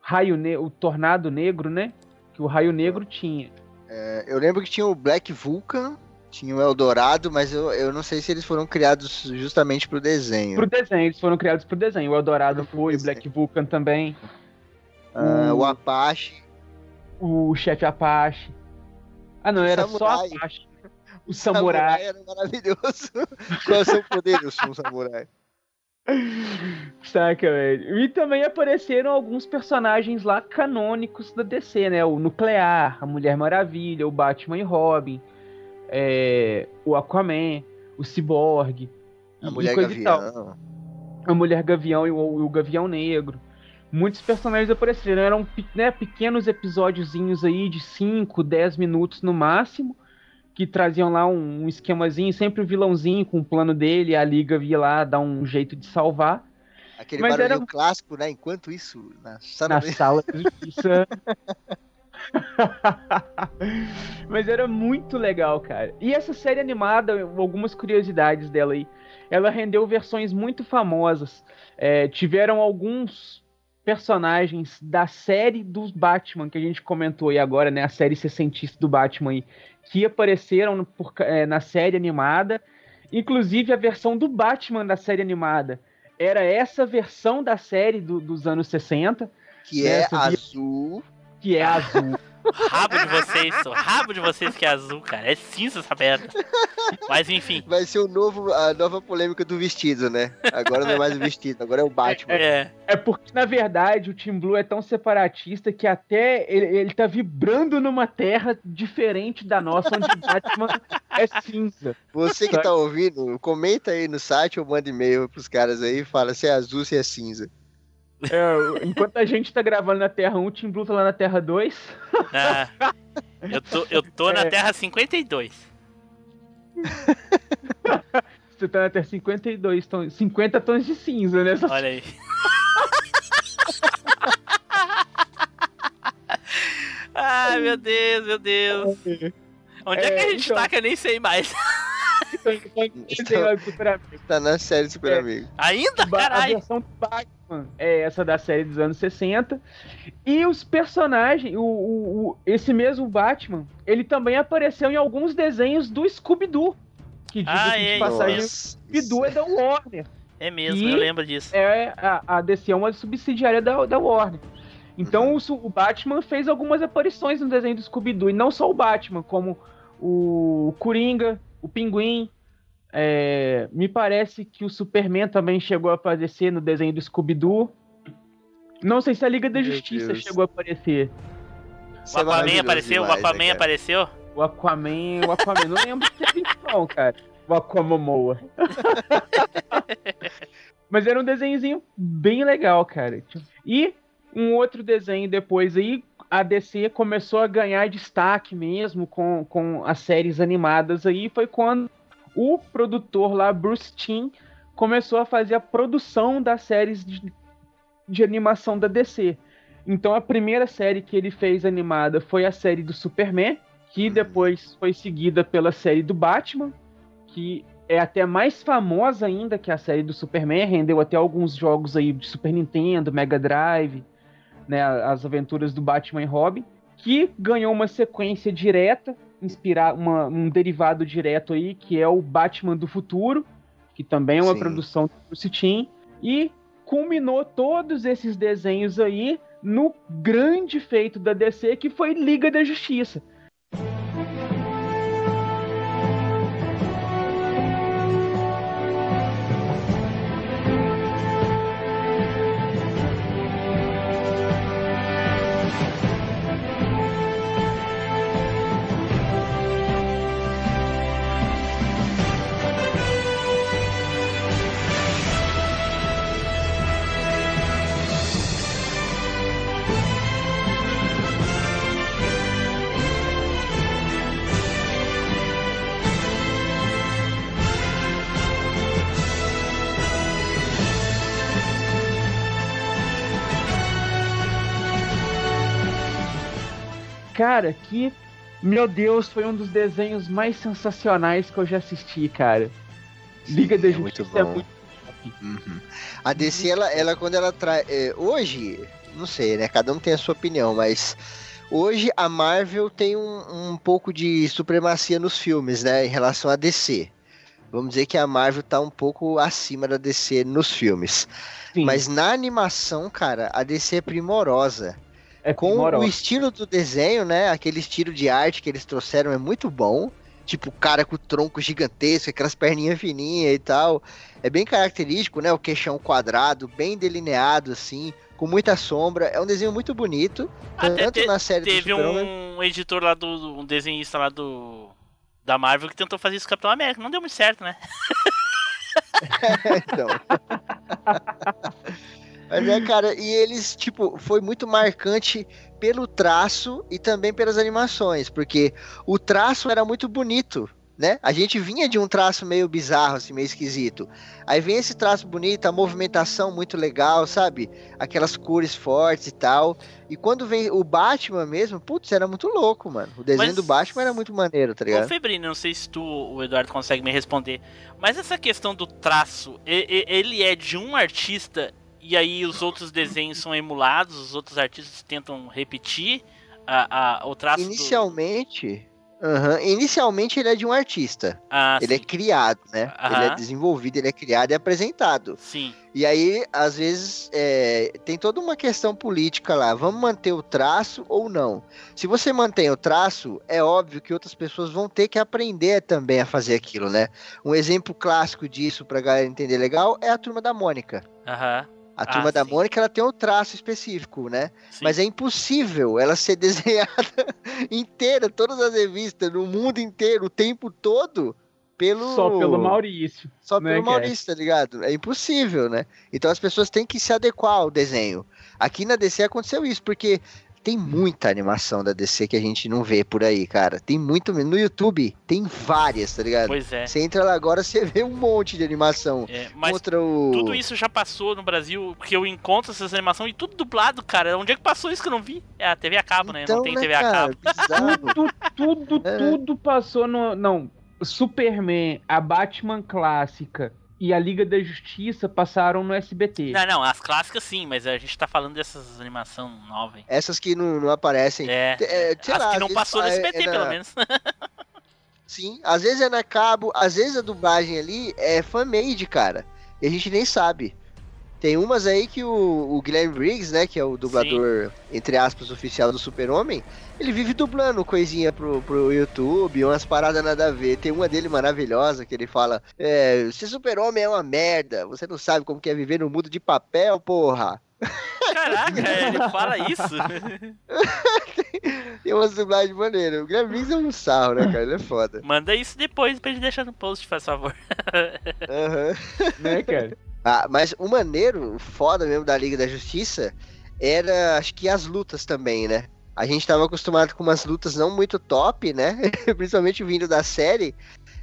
Raio ne o Tornado Negro, né? Que o Raio Negro tinha. É, eu lembro que tinha o Black Vulcan, tinha o Eldorado, mas eu, eu não sei se eles foram criados justamente pro desenho. Pro desenho, eles foram criados pro desenho. O Eldorado foi, o. Black Vulcan também, Ah, o- o Apache. o Chefe Apache. Ah, não, era só Samurai. Apache. [laughs] O Samurai. era maravilhoso. [laughs] Qual é o seu poder, eu sou um samurai? Saca, velho. E também apareceram alguns personagens lá canônicos da DC, né? O Nuclear, a Mulher Maravilha, o Batman e Robin, é, o Aquaman, o Cyborg, A mulher gavião. A Mulher Gavião e o, e o Gavião Negro. Muitos personagens apareceram, eram né, pequenos episódiozinhos aí de 5, 10 minutos no máximo, que traziam lá um, um esquemazinho, sempre o vilãozinho com o plano dele, a liga via lá dar um jeito de salvar. Aquele Mas barulhinho era- clássico, né? Enquanto isso, na sala na sala [laughs] de justiça. [laughs] Mas era muito legal, cara. E essa série animada, algumas curiosidades dela aí. Ela rendeu versões muito famosas. É, tiveram alguns personagens da série dos Batman que a gente comentou aí agora, né? A série sessentista do Batman aí, que apareceram por é, na série animada. Inclusive a versão do Batman da série animada era essa versão da série do- dos anos 60, que é Essa azul. que é azul. Rabo de vocês, o rabo de vocês que é azul, cara. É cinza essa merda. Mas enfim. Vai ser o novo, a nova polêmica do vestido, né? Agora não é mais o vestido, agora é o Batman. É. É porque, na verdade, o Team Blue é tão separatista que até ele, ele tá vibrando numa terra diferente da nossa, onde o Batman é cinza. Você que tá ouvindo, comenta aí no site ou manda e-mail pros caras aí e fala se é azul, se é cinza. É, enquanto a gente tá gravando na Terra 1, o Team Blue tá lá na Terra 2. Ah, eu tô, eu tô na É. Terra 52. [laughs] Você tá na Terra 52 tons, 50 tons de cinza, né? Olha aí. [laughs] Ai, meu Deus, meu Deus. Onde é, que a É, gente então. tá que eu nem sei mais? Super Amigo. Tá na série Super É. Amigo. Ainda? Ba- A Caralho. versão do Batman é essa da série dos anos 60. E os personagens, o, o- o- esse mesmo Batman, ele também apareceu em alguns desenhos do Scooby-Doo. Que diga Ah, é, passagem, o Scooby-Doo é da Warner. É mesmo, E- eu lembro disso. É, a, a DC é uma subsidiária da, da Warner. Então o, su- o Batman fez algumas aparições no desenho do Scooby-Doo. E não só o Batman, como o Coringa, o Pinguim. é, me parece que o Superman também chegou a aparecer no desenho do Scooby-Doo. Não sei se a Liga da Meu Justiça Deus. chegou a aparecer. O é Aquaman apareceu? demais, o Aquaman né, apareceu? O Aquaman, o Aquaman, não lembro se teve não, cara. O Aquamomoa. [laughs] Mas era um desenhozinho bem legal, cara. E um outro desenho depois aí, a DC começou a ganhar destaque mesmo com, com as séries animadas aí, foi quando o produtor lá, Bruce Timm, começou a fazer a produção das séries de, de animação da DC. Então a primeira série que ele fez animada foi a série do Superman, que depois foi seguida pela série do Batman, que é até mais famosa ainda que a série do Superman, rendeu até alguns jogos aí de Super Nintendo, Mega Drive, né, as aventuras do Batman e Robin, que ganhou uma sequência direta, inspirar uma- um derivado direto aí, que é o Batman do Futuro, que também é uma Sim. produção do Bruce Timm, e culminou todos esses desenhos aí no grande feito da DC, que foi Liga da Justiça. Cara, que. Meu Deus, foi um dos desenhos mais sensacionais que eu já assisti, cara. Liga da é Justiça muito é muito. Uhum. A DC, ela, ela quando ela traz. hoje, não sei, né? Cada um tem a sua opinião, mas hoje a Marvel tem um, um pouco de supremacia nos filmes, né? Em relação à DC. Vamos dizer que a Marvel tá um pouco acima da DC nos filmes. Sim, Mas na animação, cara, a DC é primorosa. É Com o estilo do desenho, né? Aquele estilo de arte que eles trouxeram é muito bom. Tipo, o cara com o tronco gigantesco, aquelas perninhas fininhas e tal. É bem característico, né? O queixão quadrado, bem delineado, assim, com muita sombra. É um desenho muito bonito. Até tanto te- na série do Teve um editor lá do. um desenhista lá do. Da Marvel que tentou fazer isso com o Capitão América. Não deu muito certo, né? [laughs] então. [laughs] Mas é, cara, e eles, tipo, foi muito marcante pelo traço e também pelas animações, porque o traço era muito bonito, né? A gente vinha de um traço meio bizarro, assim, meio esquisito. Aí vem esse traço bonito, a movimentação muito legal, sabe? Aquelas cores fortes e tal. E quando vem o Batman mesmo, putz, era muito louco, mano. O desenho Mas- do Batman era muito maneiro, tá Ô, ligado? Febrino, não sei se tu, o Eduardo, consegue me responder. Mas essa questão do traço, ele é de um artista e aí os outros desenhos são emulados, os outros artistas tentam repetir a, a- o traço do... Inicialmente. aham, inicialmente ele é de um artista. Ah, ele é sim. criado, né? Ele é desenvolvido, ele é criado e apresentado. Sim, E aí, às vezes, é, tem toda uma questão política lá. Vamos manter o traço ou não? Se você mantém o traço, é óbvio que outras pessoas vão ter que aprender também a fazer aquilo, né? Um exemplo clássico disso, pra galera entender legal, é a Turma da Mônica. aham. A Ah, Turma da sim. Mônica, ela tem um traço específico, né? sim. Mas é impossível ela ser [laughs] desenhada inteira, todas as revistas, no mundo inteiro, o tempo todo, pelo. Só pelo Maurício. Só né, pelo é. Maurício, tá ligado? É impossível, né? Então as pessoas têm que se adequar ao desenho. Aqui na DC aconteceu isso, porque tem muita animação da DC que a gente não vê por aí, cara. Tem muito mesmo. No YouTube tem várias, tá ligado? Pois é. Você entra lá agora, você vê um monte de animação. É, mas contra o. tudo isso já passou no Brasil, porque eu encontro essas animações e tudo dublado, cara. Onde é que passou isso que eu não vi? É a TV a cabo, né? Então, não tem né, TV a cara? cabo. Bizarro. Tudo, tudo, É. tudo passou no. Não. Superman, a Batman clássica e a Liga da Justiça passaram no SBT. Não, não, as clássicas sim, mas a gente tá falando dessas animação nova, hein? Essas que não, não aparecem. É, É, sei as lá, que não passou no é- SBT, é na- pelo menos. [laughs] Sim, às vezes é na cabo, às vezes a dublagem ali é fan-made, cara. E a gente nem sabe. Tem umas aí que o, o Guilherme Briggs, né, que é o dublador, entre aspas, oficial do Super-Homem, ele vive dublando coisinha pro, pro YouTube, umas paradas nada a ver. Tem uma dele maravilhosa que ele fala: é, Ser Super-Homem é uma merda, você não sabe como que é viver no mundo de papel, porra. [laughs] Caraca, ele fala isso. [laughs] Tem umas dublagens maneiras. O Guilherme Briggs é um sarro, né, cara? Ele é foda. Manda isso depois pra gente deixar no post, faz favor. Aham. Né, cara? Ah, mas o maneiro, o foda mesmo da Liga da Justiça, era acho que as lutas também, né? A gente tava acostumado com umas lutas não muito top, né? [laughs] Principalmente vindo da série,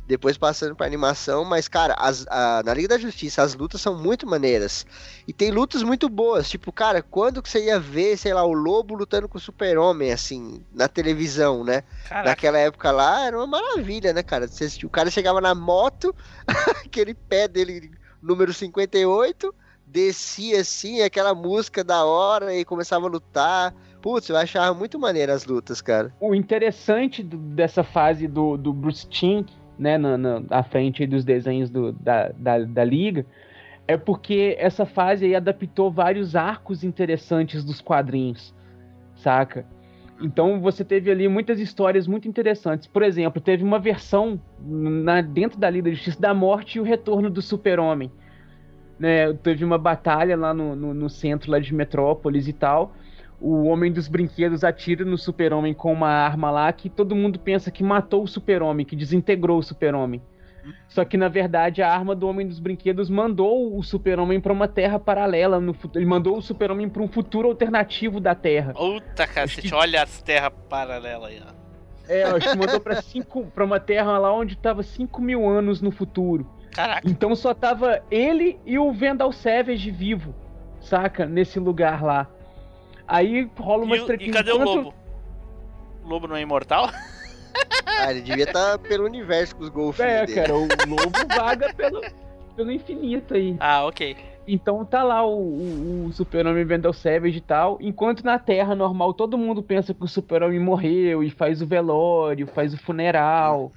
depois passando pra animação, mas, cara, as- a- na Liga da Justiça as lutas são muito maneiras. E tem lutas muito boas, tipo, cara, quando que você ia ver, sei lá, o Lobo lutando com o Super-Homem, assim, na televisão, né? Caraca, Naquela época lá era uma maravilha, né, cara? Você o cara chegava na moto, [laughs] aquele pé dele, número 58, descia assim, aquela música da hora e começava a lutar. Putz, eu achava muito maneiro as lutas, cara. O interessante do- dessa fase do, do Bruce Timm, né, na, na, à frente dos desenhos do- da, da, da Liga, é porque essa fase aí adaptou vários arcos interessantes dos quadrinhos, saca? Então você teve ali muitas histórias muito interessantes. Por exemplo, teve uma versão na, dentro da Liga da Justiça da morte e o retorno do Super-Homem. Né, teve uma batalha lá no, no, no centro lá de Metrópolis e tal o Homem dos Brinquedos atira no Super-Homem com uma arma lá que todo mundo pensa que matou o Super-Homem, que desintegrou o Super-Homem. Só que na verdade a arma do Homem dos Brinquedos mandou o Super-Homem para uma terra paralela. No, ele mandou o Super-Homem para um futuro alternativo da Terra. puta cacete, que- olha as terras paralelas aí, ó. É, acho que mandou para cinco, para uma terra lá onde tava 5 mil anos no futuro. Caraca, Então só tava ele e o Vendal Savage vivo, saca? Nesse lugar lá. Aí rola uma e, e cadê o lobo? O lobo não é imortal? [laughs] [laughs] Ah, ele devia estar pelo universo com os golfinhos É, dele. cara, o [laughs] lobo vaga pelo, pelo infinito aí. Ah, ok. Então tá lá o, o, o Super-Homem Vendel Savage e tal, enquanto na Terra normal todo mundo pensa que o Super-Homem morreu e faz o velório, faz o funeral,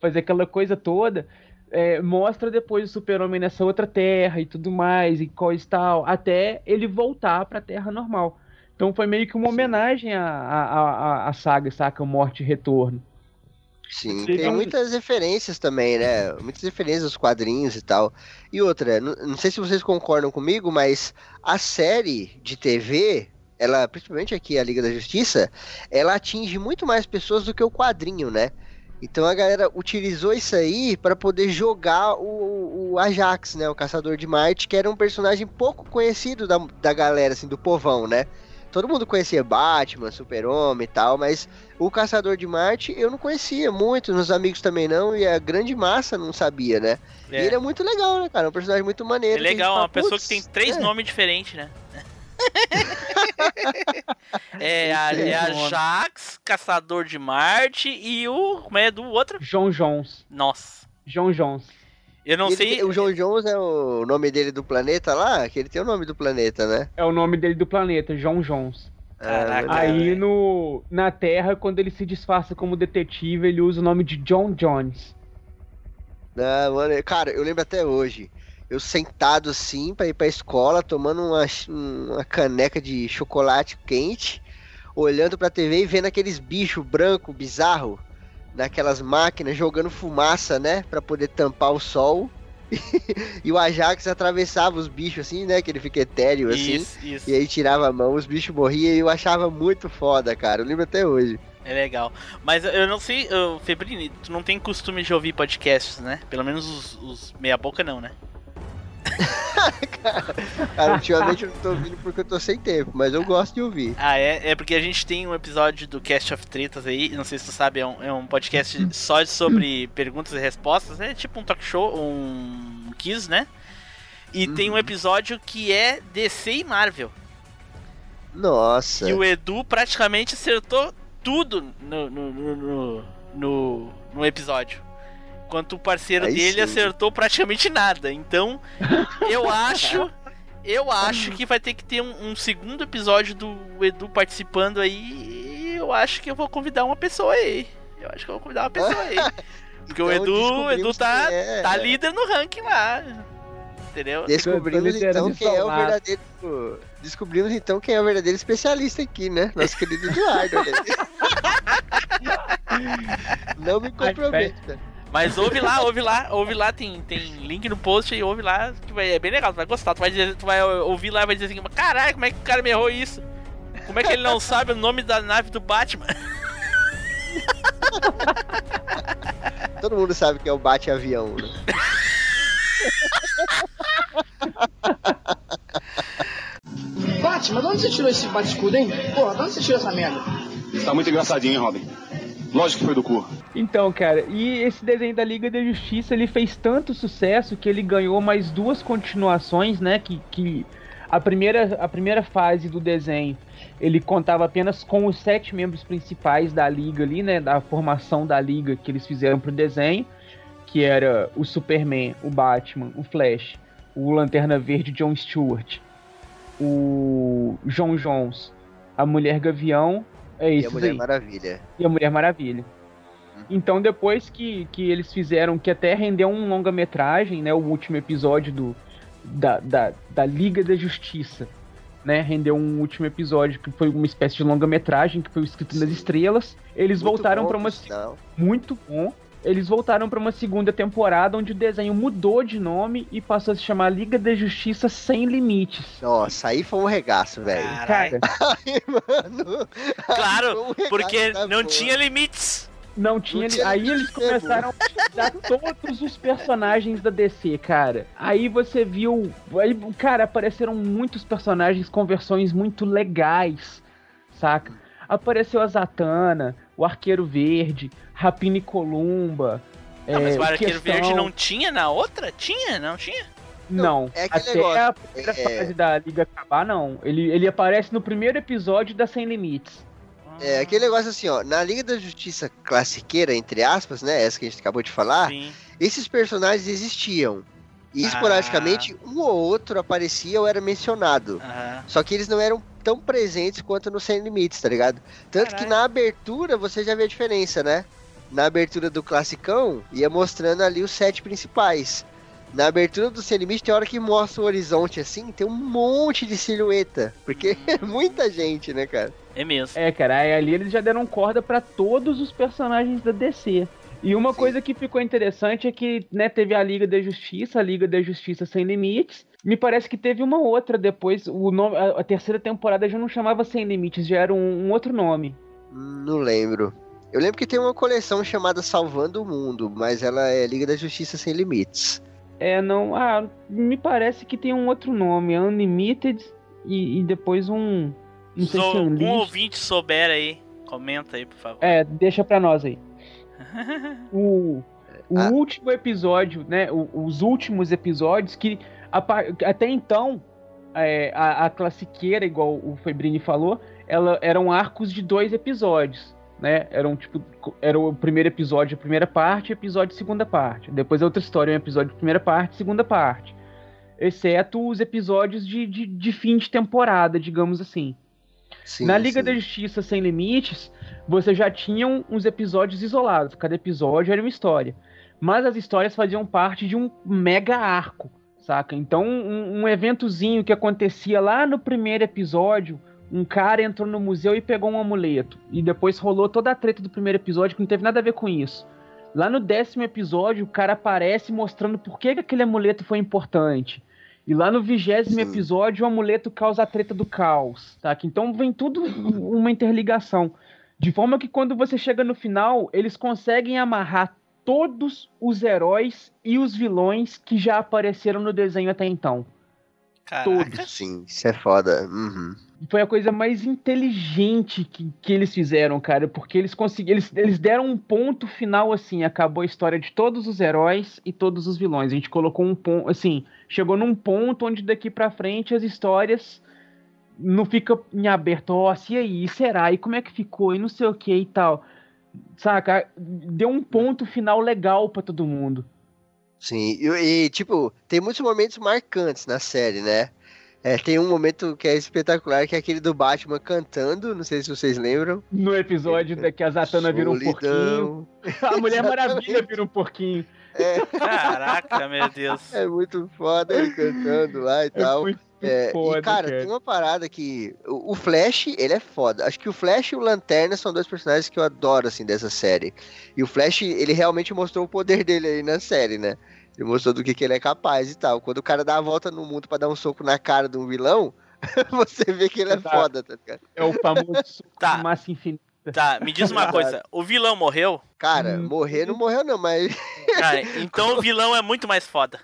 faz aquela coisa toda. é, mostra depois o Super-Homem nessa outra Terra e tudo mais, e coisa e tal, até ele voltar pra Terra normal. Então foi meio que uma homenagem à, à, à, à saga, saca? Morte e Retorno. Sim, tem muitas referências também, né? Muitas referências aos quadrinhos e tal. E outra, n- não sei se vocês concordam comigo, mas a série de TV, ela, principalmente aqui a Liga da Justiça, ela atinge muito mais pessoas do que o quadrinho, né? Então a galera utilizou isso aí para poder jogar o, o Ajax, né? O Caçador de Marte, que era um personagem pouco conhecido da, da galera, assim, do povão, né? Todo mundo conhecia Batman, Super-Homem e tal, mas o Caçador de Marte eu não conhecia muito, meus amigos também não, e a grande massa não sabia, né? E É, ele é muito legal, né, cara? É um personagem muito é maneiro. gente legal, fala, uma pessoa "Putz, que tem três é, nomes diferentes, né? [laughs] é, a, é a Jax, Caçador de Marte e o. Como é do outro? João Jones. Nossa. João Jones. Eu não ele sei. tem- o João Jones é o nome dele do planeta lá, que ele tem o nome do planeta, né? É o nome dele do planeta, João Jones. Caraca. Ah, Aí no, na Terra, quando ele se disfarça como detetive, ele usa o nome de John Jones. Ah, mano, cara, eu lembro até hoje. Eu sentado assim pra ir pra escola, tomando uma, uma caneca de chocolate quente, olhando pra TV e vendo aqueles bichos branco bizarro naquelas máquinas jogando fumaça, né, Pra poder tampar o sol. [laughs] e o Ajax atravessava os bichos assim, né, que ele fica etéreo assim. Isso, isso. E aí tirava a mão, os bichos morriam e eu achava muito foda, cara. Eu lembro até hoje. É legal. Mas eu não sei, ô, Febrini, tu não tem costume de ouvir podcasts, né? Pelo menos os, os meia-boca não, né? [laughs] Cara, ultimamente eu não tô ouvindo porque eu tô sem tempo, mas eu gosto de ouvir. Ah, é? É porque a gente tem um episódio do Cast of Tretas aí, não sei se tu sabe, é um, é um podcast só sobre perguntas e respostas, é tipo um talk show, um quiz, né? E tem um episódio que é DC e Marvel. Nossa. E o Edu praticamente acertou tudo no, no, no, no- no episódio. Enquanto o parceiro Aí dele sim. acertou praticamente nada. Então, eu [laughs] acho. Eu acho que vai ter que ter um, um segundo episódio do Edu participando aí. E eu acho que eu vou convidar uma pessoa aí. Eu acho que eu vou convidar uma pessoa aí. [laughs] Porque o Então, Edu, o descobrimos Edu tá, é. tá líder no ranking lá. Entendeu? Descobrimos então quem é o verdadeiro. Descobrimos então quem é o verdadeiro especialista aqui, né? Nosso querido Eduardo. aí. [laughs] Não me comprometa. Mas ouve lá, ouve lá, ouve lá, tem, tem link no post aí, ouve lá, que vai, é bem legal, tu vai gostar, tu vai, dizer, tu vai ouvir lá e vai dizer assim, caralho, como é que o cara me errou isso? Como é que ele não sabe o nome da nave do Batman? [laughs] Todo mundo sabe que é o bate-avião, né? Batman, de onde você tirou esse bate-escudo, hein? Porra, de onde você tirou essa merda? Tá muito engraçadinho, hein, Robin? Lógico que foi do cu. Então, cara, e esse desenho da Liga da Justiça, ele fez tanto sucesso que ele ganhou mais duas continuações, né, que, que a primeira, a primeira fase do desenho, ele contava apenas com os sete membros principais da Liga ali, né, da formação da Liga que eles fizeram pro desenho, que era o Superman, o Batman, o Flash, o Lanterna Verde John Stewart, o John Jones, a Mulher Gavião, é E isso a Mulher aí Maravilha. e a Mulher Maravilha. Então, depois que, que eles fizeram, que até rendeu um longa-metragem, né? O último episódio do, da, da, da Liga da Justiça, né? Rendeu um último episódio que foi uma espécie de longa-metragem, que foi o Escrito nas Estrelas. Eles Muito voltaram para uma. Muito bom. Eles voltaram para uma segunda temporada onde o desenho mudou de nome e passou a se chamar Liga da Justiça Sem Limites. Nossa, aí foi um regaço, velho. Caralho. Cara, [laughs] Ai, mano. Claro, um regaço porque da não porra. tinha limites. Não tinha. Não tinha aí eles começaram a dar todos os personagens da DC, cara. Aí você viu. Aí, cara, apareceram muitos personagens com versões muito legais, saca? Apareceu a Zatanna, o Arqueiro Verde, Rapina e Columba. Não, mas é, o Arqueiro Questão- Verde não tinha na outra? Tinha? Não tinha? Não, é até negócio, a primeira é- fase da Liga acabar, não. Ele, ele aparece no primeiro episódio da Sem Limites. É aquele negócio assim, ó. Na Liga da Justiça classiqueira, entre aspas, né? Essa que a gente acabou de falar, Sim. esses personagens existiam. E Ah. esporadicamente, um ou outro aparecia ou era mencionado. Aham. Só que eles não eram tão presentes quanto no Sem Limites, tá ligado? Tanto que Caralho. na abertura você já vê a diferença, né? Na abertura do classicão, ia mostrando ali os sete principais. Na abertura do Sem Limite, tem hora que mostra o horizonte assim, tem um monte de silhueta. Porque [laughs] é muita gente, né, cara? É mesmo. É, cara, aí ali eles já deram corda pra todos os personagens da DC. E uma Sim. coisa que ficou interessante é que, né, teve a Liga da Justiça, a Liga da Justiça Sem Limites. Me parece que teve uma outra depois, o nome, a, a terceira temporada já não chamava Sem Limites, já era um, um outro nome. Não lembro. Eu lembro que tem uma coleção chamada Salvando o Mundo, mas ela é Liga da Justiça Sem Limites. É, não, ah, me parece que tem um outro nome, Unlimited e, e depois um, não sei Se se é algum Unleashed. ouvinte souber aí, comenta aí, por favor. É, deixa pra nós aí. [laughs] o o Ah. último episódio, né? o- os últimos episódios que até então é, a, a classiqueira, igual o Febrini falou, ela eram arcos de dois episódios, né? Eram tipo, era o primeiro episódio, a primeira parte, episódio segunda parte. Depois a outra história, um episódio primeira parte, segunda parte. Exceto os episódios de, de, de fim de temporada, digamos assim. Sim, Na Liga sim. da Justiça Sem Limites, você já tinha uns episódios isolados. Cada episódio era uma história. Mas as histórias faziam parte de um mega arco, saca? Então, um, um eventozinho que acontecia lá no primeiro episódio, um cara entrou no museu e pegou um amuleto. E depois rolou toda a treta do primeiro episódio que não teve nada a ver com isso. Lá no décimo episódio, o cara aparece mostrando por que, que aquele amuleto foi importante. E lá no vigésimo Sim. episódio, o amuleto causa a treta do caos, tá? Então vem tudo uma interligação. De forma que quando você chega no final, eles conseguem amarrar todos os heróis e os vilões que já apareceram no desenho até então. Caraca. Sim, isso é foda. Uhum. Foi a coisa mais inteligente que, que eles fizeram, cara, porque eles conseguiram. Eles, eles deram um ponto final assim, acabou a história de todos os heróis e todos os vilões. A gente colocou um ponto, assim, chegou num ponto onde daqui pra frente as histórias não fica em aberto, ó, se aí, e será? E como é que ficou? E não sei o que e tal. Saca? Deu um ponto final legal pra todo mundo. Sim, e, e, tipo, tem muitos momentos marcantes na série, né? É, tem um momento que é espetacular, que é aquele do Batman cantando, não sei se vocês lembram. No episódio da que a Zatanna vira um porquinho. [laughs] A Mulher. Maravilha vira um porquinho. É, Caraca, meu Deus. é muito foda ele cantando lá e É tal. muito [laughs] É, foda, e cara, tem uma parada que. O, o Flash, ele é foda. Acho que o Flash e o Lanterna são dois personagens que eu adoro, assim, dessa série. E o Flash, ele realmente mostrou o poder dele aí na série, né? Ele mostrou do que, que ele é capaz e tal. Quando o cara dá a volta no mundo pra dar um soco na cara de um vilão, [laughs] você vê que ele é Exato. foda, tá ligado? É o famoso [laughs] soco Tá. massa infinita. Tá, me diz uma coisa. O vilão morreu? Cara, Hum. morrer não morreu, não, mas Cara, então o vilão é muito mais foda.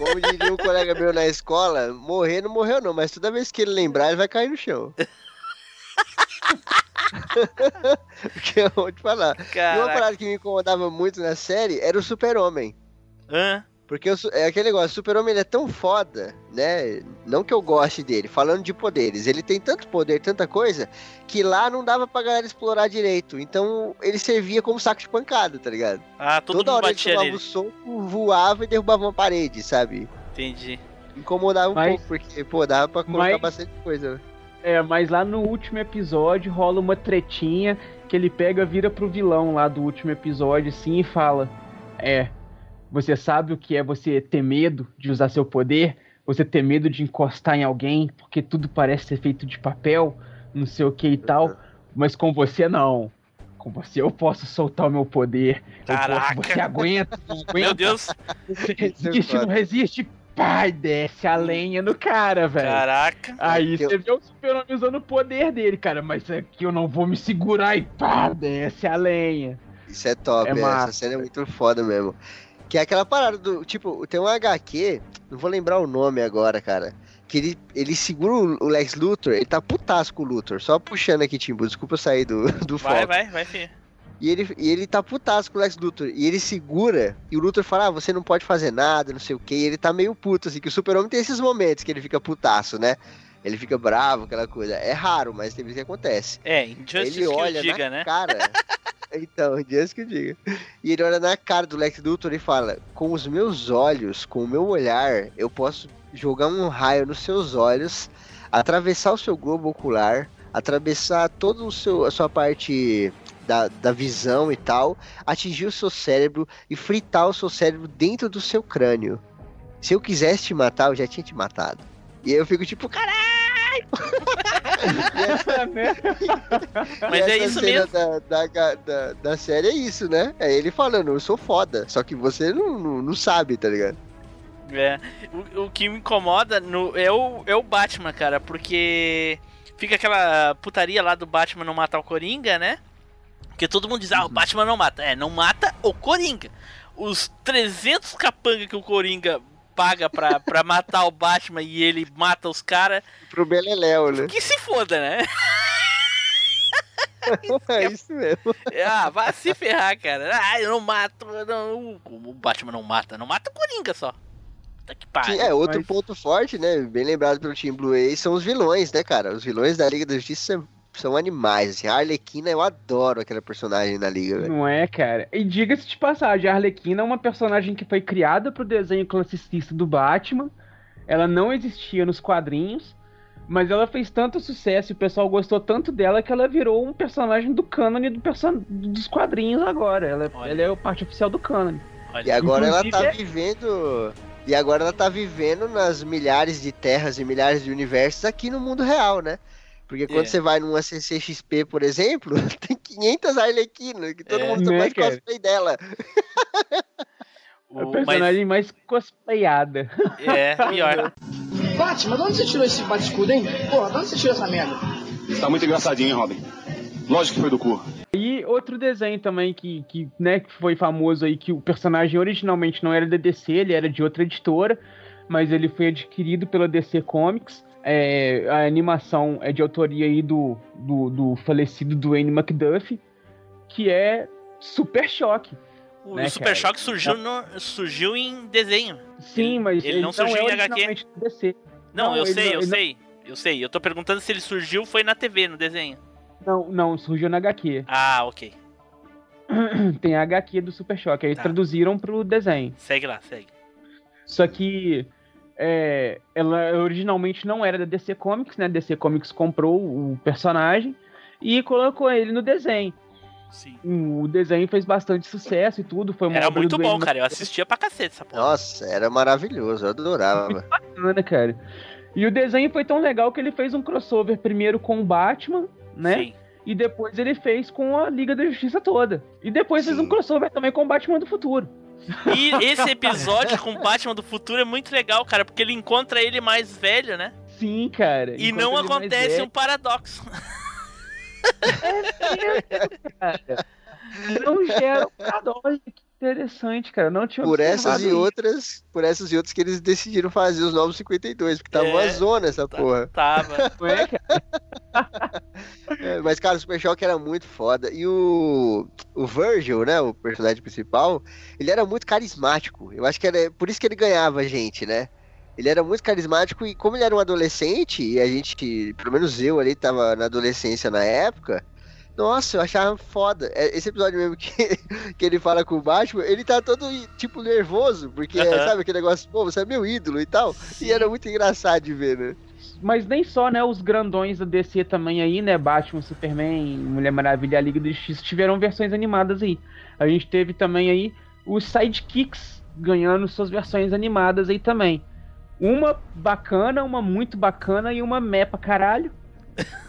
Como diria um colega meu na escola, morrer não morreu, não, mas toda vez que ele lembrar, ele vai cair no chão. [laughs] Porque eu vou te falar. E uma Caraca. parada que me incomodava muito na série era o super-homem. Hã? Porque su- é aquele negócio, o super-homem ele é tão foda, né? Não que eu goste dele, falando de poderes. Ele tem tanto poder, tanta coisa, que lá não dava pra galera explorar direito. Então ele servia como saco de pancada, tá ligado? Ah, todo Toda mundo hora ele batia tomava nele. o soco, voava e derrubava uma parede, sabe? Entendi. Incomodava um Mas- pouco, porque, pô, dava pra colocar Mas- bastante coisa. né? É, mas lá no último episódio rola uma tretinha que ele pega, vira pro vilão lá do último episódio, assim, e fala: É, você sabe o que é você ter medo de usar seu poder? Você ter medo de encostar em alguém, porque tudo parece ser feito de papel, não sei o que e tal. Mas com você não. Com você eu posso soltar o meu poder. Caraca. posso, você aguenta, não [laughs] aguenta. Meu Deus, Você é resiste, não resiste. Pai, desce a lenha no cara, velho. caraca. Aí Eu- você vê o super-homem usando o poder dele, cara. Mas aqui eu não vou me segurar e pá, desce a lenha. Isso é top, É é essa cena é muito foda mesmo. Que é aquela parada do, tipo, tem um HQ, não vou lembrar o nome agora, cara. Que ele, ele segura o Lex Luthor, ele tá putaço com o Luthor. Só puxando aqui, Timbu, desculpa eu sair do, [laughs] do Vai, foco. vai, vai, filho. E ele, e ele tá putaço com o Lex Luthor. E ele segura, e o Luthor fala, ah, você não pode fazer nada, não sei o que. E ele tá meio puto, assim, que o super-homem tem esses momentos que ele fica putaço, né? Ele fica bravo, aquela coisa. É raro, mas tem vezes que acontece. É, Injustice ele que olha eu diga, na né? cara. [laughs] então, [laughs] Deus que eu diga. E ele olha na cara do Lex Luthor e fala: Com os meus olhos, com o meu olhar, eu posso jogar um raio nos seus olhos, atravessar o seu globo ocular, atravessar toda a sua parte da, da visão e tal, atingir o seu cérebro e fritar o seu cérebro dentro do seu crânio. Se eu quisesse te matar, eu já tinha te matado. E eu fico tipo, caralho! Né? Mas é isso mesmo. Da, da, da, da série é isso, né? É ele falando, eu sou foda. Só que você não, não, não sabe, tá ligado? É. O, o que me incomoda no, é, o, é o Batman, cara, porque fica aquela putaria lá do Batman não matar o Coringa, né? Porque todo mundo diz, ah, o Batman não mata. É, não mata o Coringa. Os 300 capanga que o Coringa paga pra, pra matar o Batman e ele mata os caras, Pro Beleléu, né? que se foda, né? [laughs] É isso mesmo. Ah, vai se ferrar, cara. Ah, eu não mato. eu Não, o Batman não mata, não mata o Coringa só. Tá que pariu. Sim, é, outro mas- ponto forte, né? Bem lembrado pelo Team Blue Ace, são os vilões, né, cara? Os vilões da Liga da Justiça são- animais, assim. A Arlequina, eu adoro aquela personagem na Liga, velho. Não é, cara? E diga-se de passagem, a Arlequina é uma personagem que foi criada pro desenho classicista do Batman. Ela não existia nos quadrinhos, mas ela fez tanto sucesso e o pessoal gostou tanto dela que ela virou um personagem do cânone do person... dos quadrinhos agora. Ela, Olha. ela é o parte oficial do cânone. Olha, E agora ela Inclusive, tá é- vivendo. E agora ela tá vivendo nas milhares de terras e milhares de universos aqui no mundo real, né? Porque quando É. você vai numa CCXP, por exemplo, [laughs] tem 500 Arlequinas, que todo É. mundo Né, faz cara? cosplay dela. É [laughs] a o- personagem mais cosplayada. mas é [laughs] pior. Batman, de onde você tirou esse bate-escudo, hein? Porra, de onde você tirou essa merda? Tá muito engraçadinho, hein, Robin? Lógico que foi do cu. E outro desenho também que, que, né, que foi famoso aí, que o personagem originalmente não era da DC, ele era de outra editora, mas ele foi adquirido pela DC Comics. É, a animação é de autoria aí do, do, do falecido Dwayne McDuffie, que é Super Choque. O Né, Super cara? Choque surgiu, no, surgiu em desenho. Sim, Ele- mas ele não surgiu é em HQ? DC. Não, Não, eu sei, não- eu não- sei. Eu sei. Eu tô perguntando se ele surgiu foi na TV, no desenho. Não, não, surgiu na HQ. Ah, ok. [clears throat] tem a HQ do Super Choque. Aí Tá. traduziram pro desenho. Segue lá, segue. Só que é, ela originalmente não era da DC Comics, né? DC Comics comprou o personagem e colocou ele no desenho. Sim. O desenho fez bastante sucesso e tudo. Foi Era muito bom, cara. Eu assistia pra cacete essa porra. Nossa, era maravilhoso, eu adorava. bacana, cara. E o desenho foi tão legal que ele fez um crossover primeiro com o Batman, né? Sim. E depois ele fez com a Liga da Justiça toda. E depois fez Sim. um crossover também com o Batman do Futuro. E esse episódio com o Batman do futuro é muito legal, cara, porque ele encontra ele mais velho, né? Sim, cara. E não acontece um paradoxo. [laughs] cara. Não gera um paradoxo. Interessante, cara. Não tinha Por essas e isso. outras, por essas e outras que eles decidiram fazer os novos 52, porque tava É, uma zona essa Tá- porra. Tava. [laughs] É, cara? [laughs] É, mas, cara, o Super Shock era muito foda. E o, o Virgil, né, o personagem principal, ele era muito carismático. Eu acho que era por isso que ele ganhava a gente, né? Ele era muito carismático e como ele era um adolescente, e a gente, pelo menos eu ali, tava na adolescência na época, nossa, eu achava foda. É, Esse episódio mesmo que, [laughs] que ele fala com o Batman, ele tá todo, tipo, nervoso, porque, Aham. sabe, aquele negócio, pô, você é meu ídolo e tal. E era muito engraçado de ver, né? Mas nem só, né? Os grandões da DC também aí, né? Batman, Superman, Mulher Maravilha e a Liga da Justiça tiveram versões animadas aí. A gente teve também aí os Sidekicks ganhando suas versões animadas aí também. Uma bacana, uma muito bacana e uma mé pra caralho. [laughs]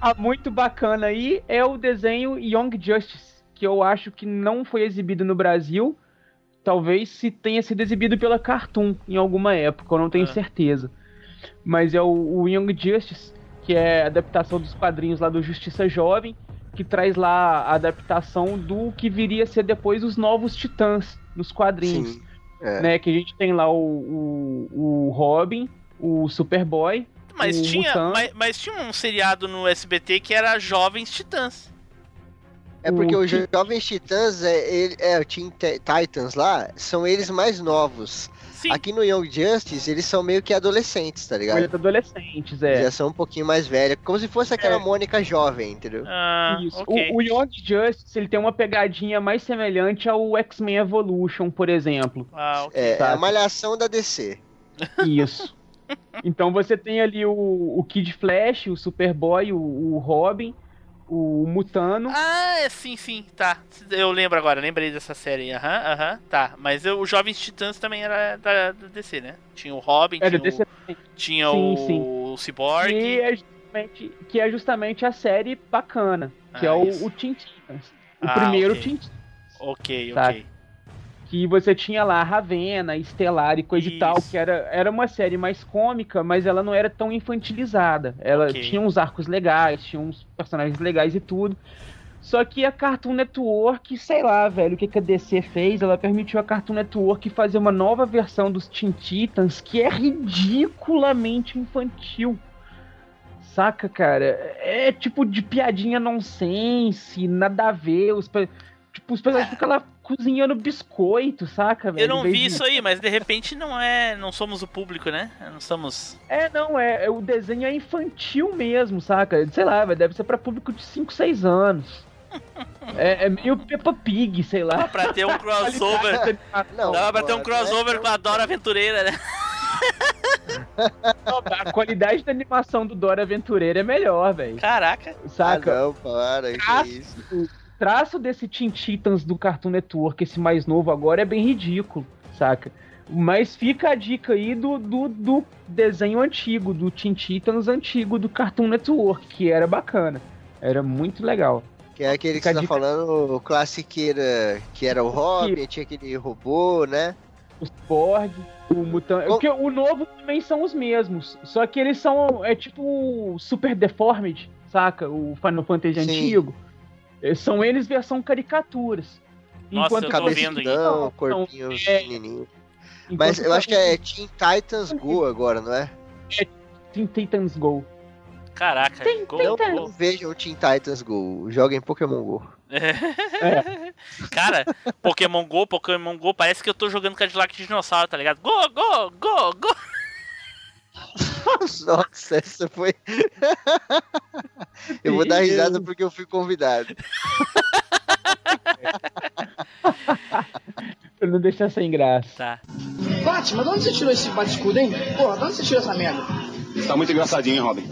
a muito bacana aí é o desenho Young Justice, que eu acho que não foi exibido no Brasil. Talvez se tenha sido exibido pela Cartoon em alguma época, eu não tenho Ah. certeza. Mas é o, o Young Justice, que é a adaptação dos quadrinhos lá do Justiça Jovem, que traz lá a adaptação do que viria a ser depois os novos Titãs nos quadrinhos Sim. É. né? Que a gente tem lá o, o, o Robin, o Superboy. Mas O tinha, mas, mas tinha um seriado no SBT que era Jovens Titãs. É porque O os Jovens Titãs, é, ele, é, o Teen Ti- Titans lá, são eles mais novos. Sim. Aqui no Young Justice, eles são meio que adolescentes, tá ligado? Os adolescentes, é. Já são um pouquinho mais velhos, como se fosse aquela É. Mônica jovem, entendeu? Ah, Isso. ok. O, o Young Justice ele tem uma pegadinha mais semelhante ao X-Men Evolution, por exemplo. Ah, ok. É, é Tá. a malhação da DC. Isso. Então você tem ali o, o Kid Flash, o Superboy, o, o Robin, o Mutano. Ah, é, sim, sim, tá. Eu lembro agora, lembrei dessa série. Aham, aham, tá. Mas eu- o Jovens Titãs também era da, da DC, né? Tinha o Robin, É, tinha, DC o, tinha Sim, o, sim. Cyborg. que, é justamente, que é justamente a série bacana, que Ah, é o, isso. o Teen Titans. O Ah, primeiro ok. Teen Titans. Ok, ok. Que você tinha lá Ravena, Estelar e coisa e tal, Isso. que era, era uma série mais cômica, mas ela não era tão infantilizada. Ela Ok. tinha uns arcos legais, tinha uns personagens legais e tudo. Só que a Cartoon Network, sei lá, velho, o que, que a DC fez? Ela permitiu a Cartoon Network fazer uma nova versão dos Teen Titans que é ridiculamente infantil. Saca, cara? É tipo de piadinha nonsense, nada a ver. Os, tipo, os personagens ficam lá cozinhando biscoito, saca, velho? Eu não vi de- isso aí, mas de repente não é. Não somos o público, né? Não somos. É, não, é, é- o desenho é infantil mesmo, saca? Sei lá, velho, deve ser pra público de 5, 6 anos. [laughs] É, é meio Peppa Pig, sei lá. Pra ter um [laughs] crossover. Não, Dava pra ter um é crossover tão- com a Dora Aventureira, né? [laughs] A qualidade da animação do Dora Aventureira é melhor, velho. Caraca. Ah, Saca? não, para, Ah, que isso. O traço desse Teen Titans do Cartoon Network, esse mais novo agora, é bem ridículo, saca? Mas fica a dica aí do, do, do desenho antigo, do Teen Titans antigo do Cartoon Network, que era bacana. Era muito legal. Que é aquele que Fica a você tá dica- falando, o classiqueira, que era o Robin, tinha aquele robô, né? O Cyborg, o Mutante. Porque o novo também são os mesmos. Só que eles são. É tipo o Super Deformed, saca? O Final Fantasy Sim. antigo. Eh, São eles versão caricaturas. Nossa, eu tô vendo são- corpinho é, pequenininho. enquanto Mas eu acho que é Teen Titans Go agora, não é? Teen Titans Go. Caraca. Tem- Go, Não, não vejam o Teen Titans Go, joguem Pokémon Go. [laughs] Cara, Pokémon Go, Pokémon Go, parece que eu tô jogando Cadillac de dinossauro, tá ligado? Go, go, go, go. [laughs] [laughs] Nossa, essa foi. [laughs] Eu vou dar risada porque eu fui convidado. [laughs] Pra não deixar sem graça. Tá. Batman, de onde você tirou esse bate-escudo, hein? Porra, de onde você tirou essa merda? Tá muito engraçadinho, hein, Robin?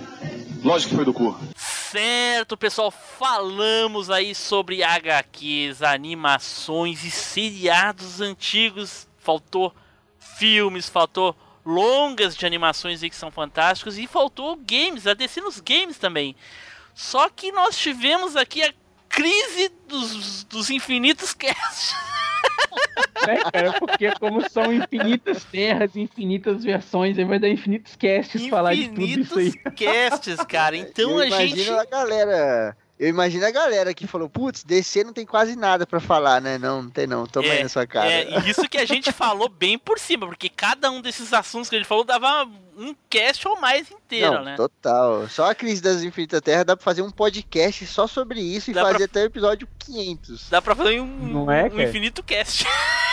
Lógico que foi do cu. Certo, pessoal, falamos aí sobre HQs, animações e seriados antigos. Faltou filmes, faltou longas de animações aí que são fantásticos e faltou games, a DC nos games também. Só que nós tivemos aqui a crise dos, dos infinitos [laughs] casts. né, cara? Porque como são infinitas terras, infinitas versões, aí vai dar infinitos casts falar de tudo isso aí. Infinitos casts, cara. Então eu a gente a galera. Eu imagino a galera que falou, putz, DC não tem quase nada pra falar, né? Não, não tem não. Toma aí na sua cara. É, e isso que a gente falou bem por cima, porque cada um desses assuntos que a gente falou dava um cast ou mais inteiro, não, né? total. Só a crise das infinitas terras dá pra fazer um podcast só sobre isso e Dá pra- fazer até o episódio 500. Dá pra fazer um, Não é, um infinito cast. [laughs]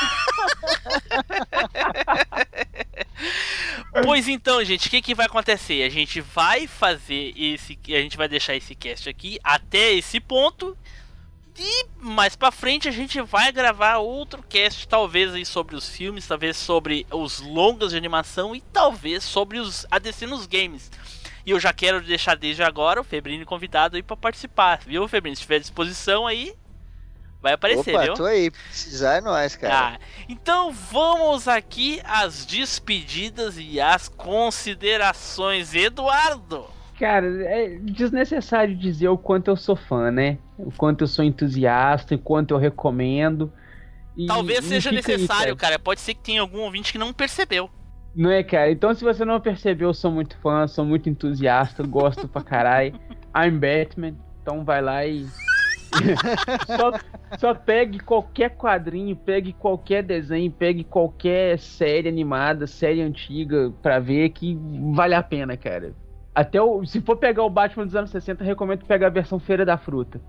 [laughs] pois então, gente, o que, que vai acontecer? A gente vai fazer esse. A gente vai deixar esse cast aqui até esse ponto. E mais pra frente a gente vai gravar outro cast, talvez aí sobre os filmes, talvez sobre os longas de animação e talvez sobre os ADC nos games. E eu já quero deixar desde agora o Febrini convidado aí pra participar, viu, Febrini? Se tiver disposição aí, vai aparecer, Opa, viu? tô aí. Precisar é nóis, cara. Tá. Então vamos aqui às despedidas e às considerações. Eduardo! Cara, é desnecessário dizer o quanto eu sou fã, né? O quanto eu sou entusiasta, o quanto eu recomendo. E- Talvez e seja fica aí, necessário, cara. cara. Pode ser que tenha algum ouvinte que não percebeu. Não é, cara? Então, se você não percebeu, eu sou muito fã, sou muito entusiasta, gosto pra caralho. [laughs] I'm Batman, então vai lá e. só, só pegue qualquer quadrinho, pegue qualquer desenho, pegue qualquer série animada, série antiga pra ver que vale a pena, cara. Até o, se for pegar o Batman dos anos 60, eu recomendo pegar a versão Feira da Fruta.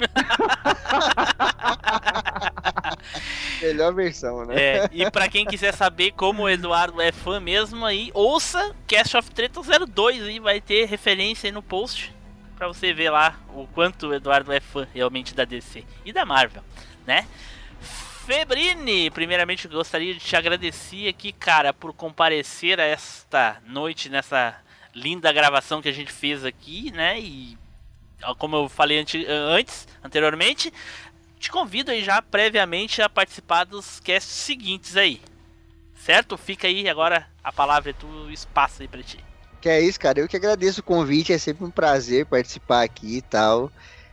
[laughs] Melhor versão, né? É, e pra quem quiser saber como o Eduardo é fã mesmo aí, ouça Cast of Treta 02 aí, vai ter referência aí no post pra você ver lá o quanto o Eduardo é fã realmente da DC e da Marvel, né? Febrini, primeiramente gostaria de te agradecer aqui, cara, por comparecer a esta noite nessa linda gravação que a gente fez aqui, né? E como eu falei anti- antes, anteriormente, te convido aí já previamente a participar dos casts seguintes aí. Certo? Fica aí agora a palavra é tu, o espaço aí pra ti. Que é isso, cara. Eu que agradeço o convite. É sempre um prazer participar aqui e tal.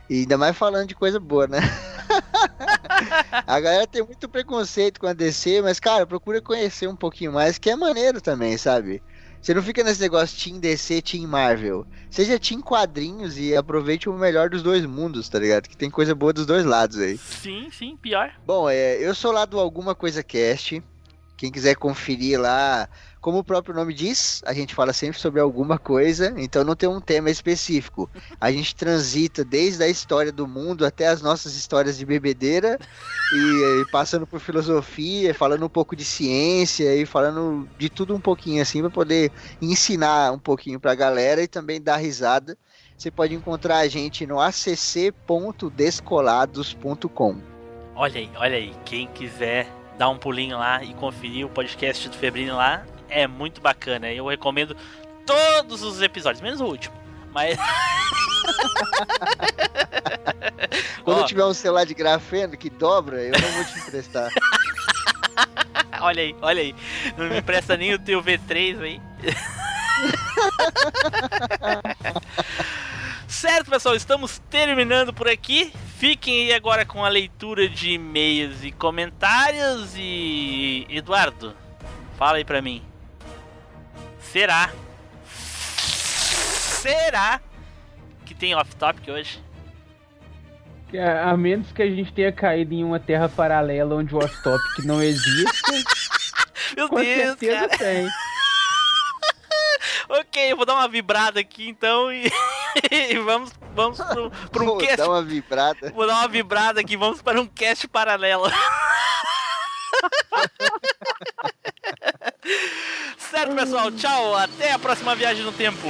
E ainda mais falando de coisa boa, né? [laughs] a galera tem muito preconceito com a DC, mas, cara, procura conhecer um pouquinho mais, que é maneiro também, sabe? Você não fica nesse negócio Team DC, Team Marvel. Seja Team Quadrinhos e aproveite o melhor dos dois mundos, tá ligado? Que tem coisa boa dos dois lados aí. Sim, sim, pior. Bom, é, eu sou lá do Alguma Coisa Cast. Quem quiser conferir lá, como o próprio nome diz, a gente fala sempre sobre alguma coisa, então não tem um tema específico. A gente transita desde a história do mundo até as nossas histórias de bebedeira, e, e passando por filosofia, falando um pouco de ciência e falando de tudo um pouquinho assim, para poder ensinar um pouquinho pra galera e também dar risada. Você pode encontrar a gente no acc.descolados.com. Olha aí, olha aí. Quem quiser dar um pulinho lá e conferir o podcast do Febrino lá, é muito bacana. Eu recomendo todos os episódios, menos o último. Mas. [laughs] Quando Ó, tiver um celular de grafeno que dobra, eu não vou te emprestar. [laughs] olha aí, olha aí. Não me empresta nem o teu V3 aí. [laughs] certo, pessoal, estamos terminando por aqui. Fiquem aí agora com a leitura de e-mails e comentários. E. Eduardo, fala aí pra mim. Será? Será que tem off-topic hoje? A a menos que a gente tenha caído em uma terra paralela onde o off-topic não existe, [laughs] Meu com Deus, certeza cara. tem. [laughs] Ok, eu vou dar uma vibrada aqui então e, [laughs] e vamos, vamos pro, pro um Pô, cast. dá uma vibrada. Vou dar uma vibrada aqui, vamos para um cast paralelo. Certo, pessoal, tchau, até a próxima viagem no tempo.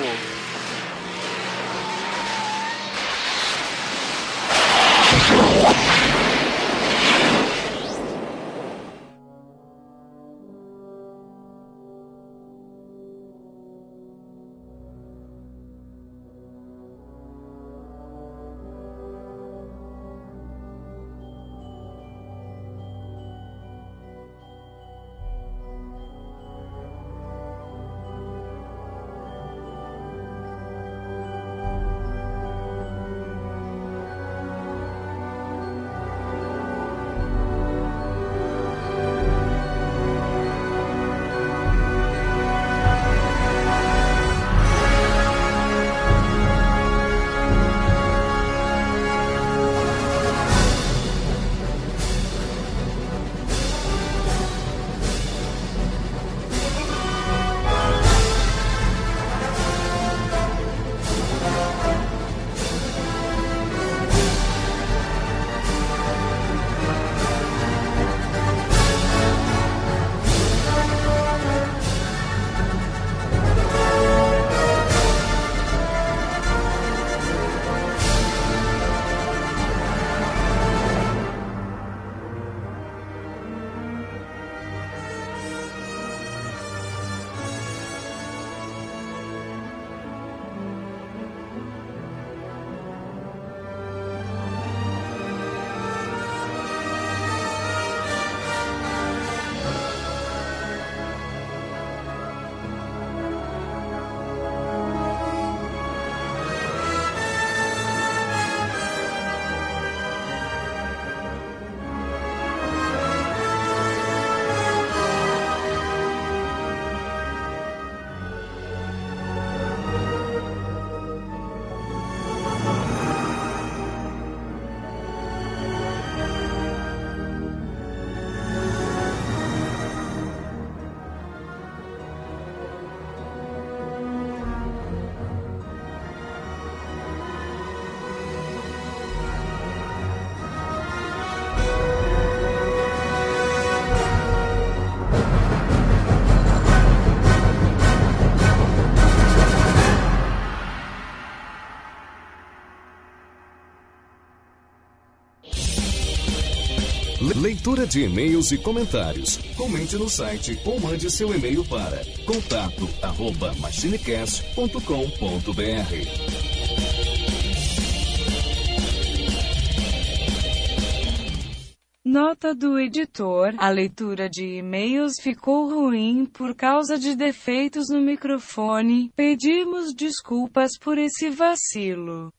Leitura de e-mails e comentários. Comente no site ou mande seu e-mail para contato arroba machinecast.com.br. Nota do editor: a leitura de e-mails ficou ruim por causa de defeitos no microfone. Pedimos desculpas por esse vacilo.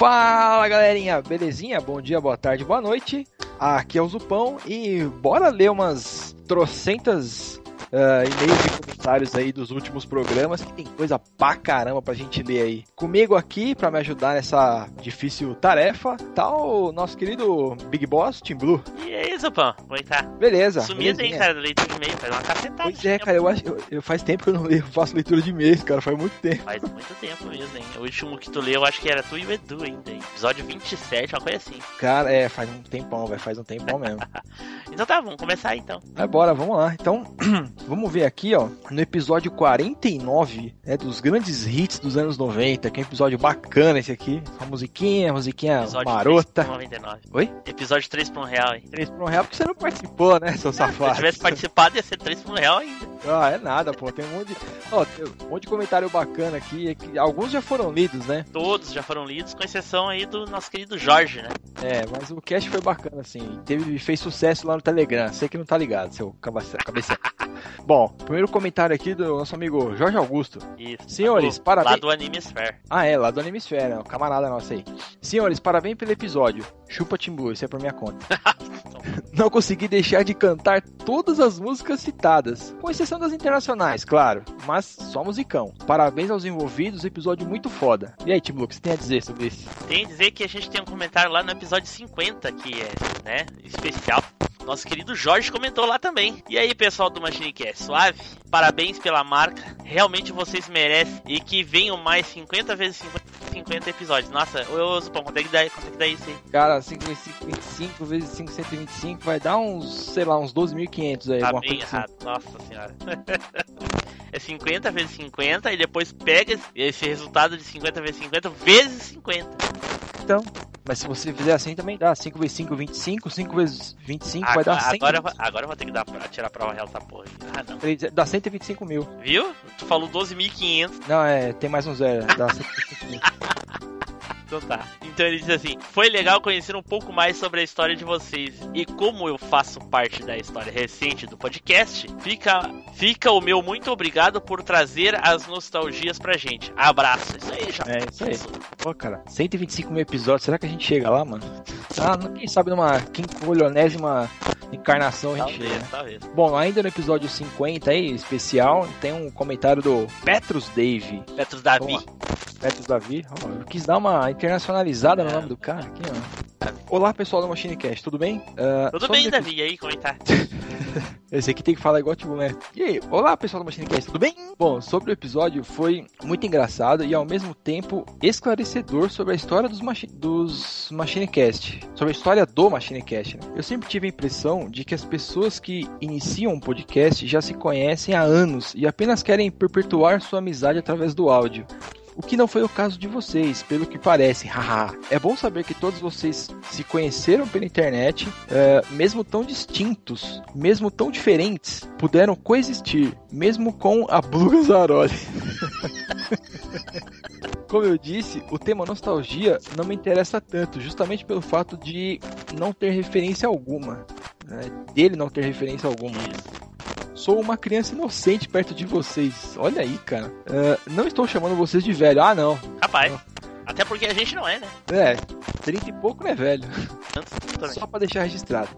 Fala galerinha, belezinha? Bom dia, boa tarde, boa noite. Aqui é o Zupão e bora ler umas trocentas ah, e-mails e comentários aí dos últimos programas, que tem coisa pra caramba pra gente ler aí. Comigo aqui, pra me ajudar nessa difícil tarefa, tá o nosso querido Big Boss, Team Blue. E aí, Zupão? Como é que tá? Beleza. Sumido, hein, cara, da leitura de e-mail. Faz uma cacetada. Pois é, cara, eu acho eu, eu- faz tempo que eu não leio, faço leitura de e-mails, cara, faz muito tempo. Faz muito tempo mesmo, hein? O último que tu leu, eu acho que era tu e o Edu ainda, hein? Episódio 27, uma coisa assim. Cara, é, faz um tempão, velho, faz um tempão mesmo. [laughs] Então tá, vamos começar então. Mas bora, vamos lá. Então, [clears throat] vamos ver aqui, ó, no episódio 49, né, dos grandes hits dos anos 90, que é um episódio bacana esse aqui. Uma musiquinha, musiquinha Episódio marota. 3 por 99. Oi? Episódio 3 por 1 real, hein? 3 por um real, porque você não participou, né, seu [laughs] Se safado? eu tivesse participado, ia ser 3 por 1 real ainda. Ah, é nada, pô, tem um monte de... Ó, tem um monte de comentário bacana aqui, é alguns já foram lidos, né? Todos já foram lidos, com exceção aí do nosso querido Jorge, né? É, mas o cast foi bacana, assim. Teve, fez sucesso lá no Telegram. Sei que não tá ligado, seu cabeça. cabeça. [laughs] Bom, primeiro comentário aqui do nosso amigo Jorge Augusto. Isso. Senhores, lá do, parabéns. Lá do Anime Sphere. Ah, é, lá do Animesfera, o camarada nosso aí. Senhores, parabéns pelo episódio. Chupa Timbu, isso é por minha conta. [laughs] [laughs] Não consegui deixar de cantar todas as músicas citadas, com exceção das internacionais, claro, mas só musicão. Parabéns aos envolvidos, episódio muito foda. E aí, Timbu, o que você tem a dizer sobre isso? Tem que dizer que a gente tem um comentário lá no episódio 50, que é, né, especial. Nosso querido Jorge comentou lá também. E aí, pessoal do MachineCast, suave? Parabéns pela marca. Realmente vocês merecem. E que venham mais 50 vezes 50, 50 episódios. Nossa, ô Zupão, quanto é que dá, quanto é que dá isso aí? Cara, 5 vezes 5, 25 vezes 5, 125 vai dar uns, sei lá, uns 12.500 aí. Tá alguma bem coisa assim. errado, nossa senhora. [laughs] é 50 vezes 50 e depois pega esse resultado de 50 vezes 50 vezes 50. Então, mas se você fizer assim também dá. 5 vezes 5, 25. 5 vezes 25 vai Agora, dar 100. agora, eu vou- agora eu vou ter que dar, pra- tirar prova real dessa porra. Ah, não. Dá 125 mil. Viu? Tu falou 12.500, Não, é, tem mais um zero. Dá 125 mil. [laughs] então tá. Então ele diz assim: Foi legal conhecer um pouco mais sobre a história de vocês. E como eu faço parte da história recente do podcast, fica, fica o meu muito obrigado por trazer as nostalgias pra gente. Abraço. Isso aí, já. É, isso aí. Pô, cara, 125 mil episódios, será que a gente chega lá, mano? Ah, não- quem sabe numa quinquilionésima encarnação a gente chega. Talvez, né? talvez. Bom, ainda no episódio 50 aí, especial, tem um comentário do Petrus Dave. Petros Davi. Petrus Davi. Eu quis dar uma internacionalizada no nome do cara aqui, ó. Olá, pessoal do MachineCast, tudo bem? Ah, Tudo bem, Davi? E aí, como é que tá? [laughs] esse aqui tem que falar igual tipo, né? E aí, olá pessoal do MachineCast, tudo bem? Bom, sobre o episódio foi muito engraçado e ao mesmo tempo esclarecedor sobre a história dos, machi dos MachineCast. Sobre a história do MachineCast. Né? Eu sempre tive a impressão de que as pessoas que iniciam um podcast já se conhecem há anos e apenas querem perpetuar sua amizade através do áudio. O que não foi o caso de vocês, pelo que parece. Haha. é bom saber que todos vocês se conheceram pela internet, é, mesmo tão distintos, mesmo tão diferentes, puderam coexistir, mesmo com a Bluga Zaroli. [laughs] Como eu disse, o tema nostalgia não me interessa tanto, justamente pelo fato de não ter referência alguma. né, Dele não ter referência alguma. Sou uma criança inocente perto de vocês. Olha aí, cara. É, não estou chamando vocês de velho. Ah, não. Rapaz, até porque a gente não é, né? É, 30 e pouco não é velho. Só para deixar registrado.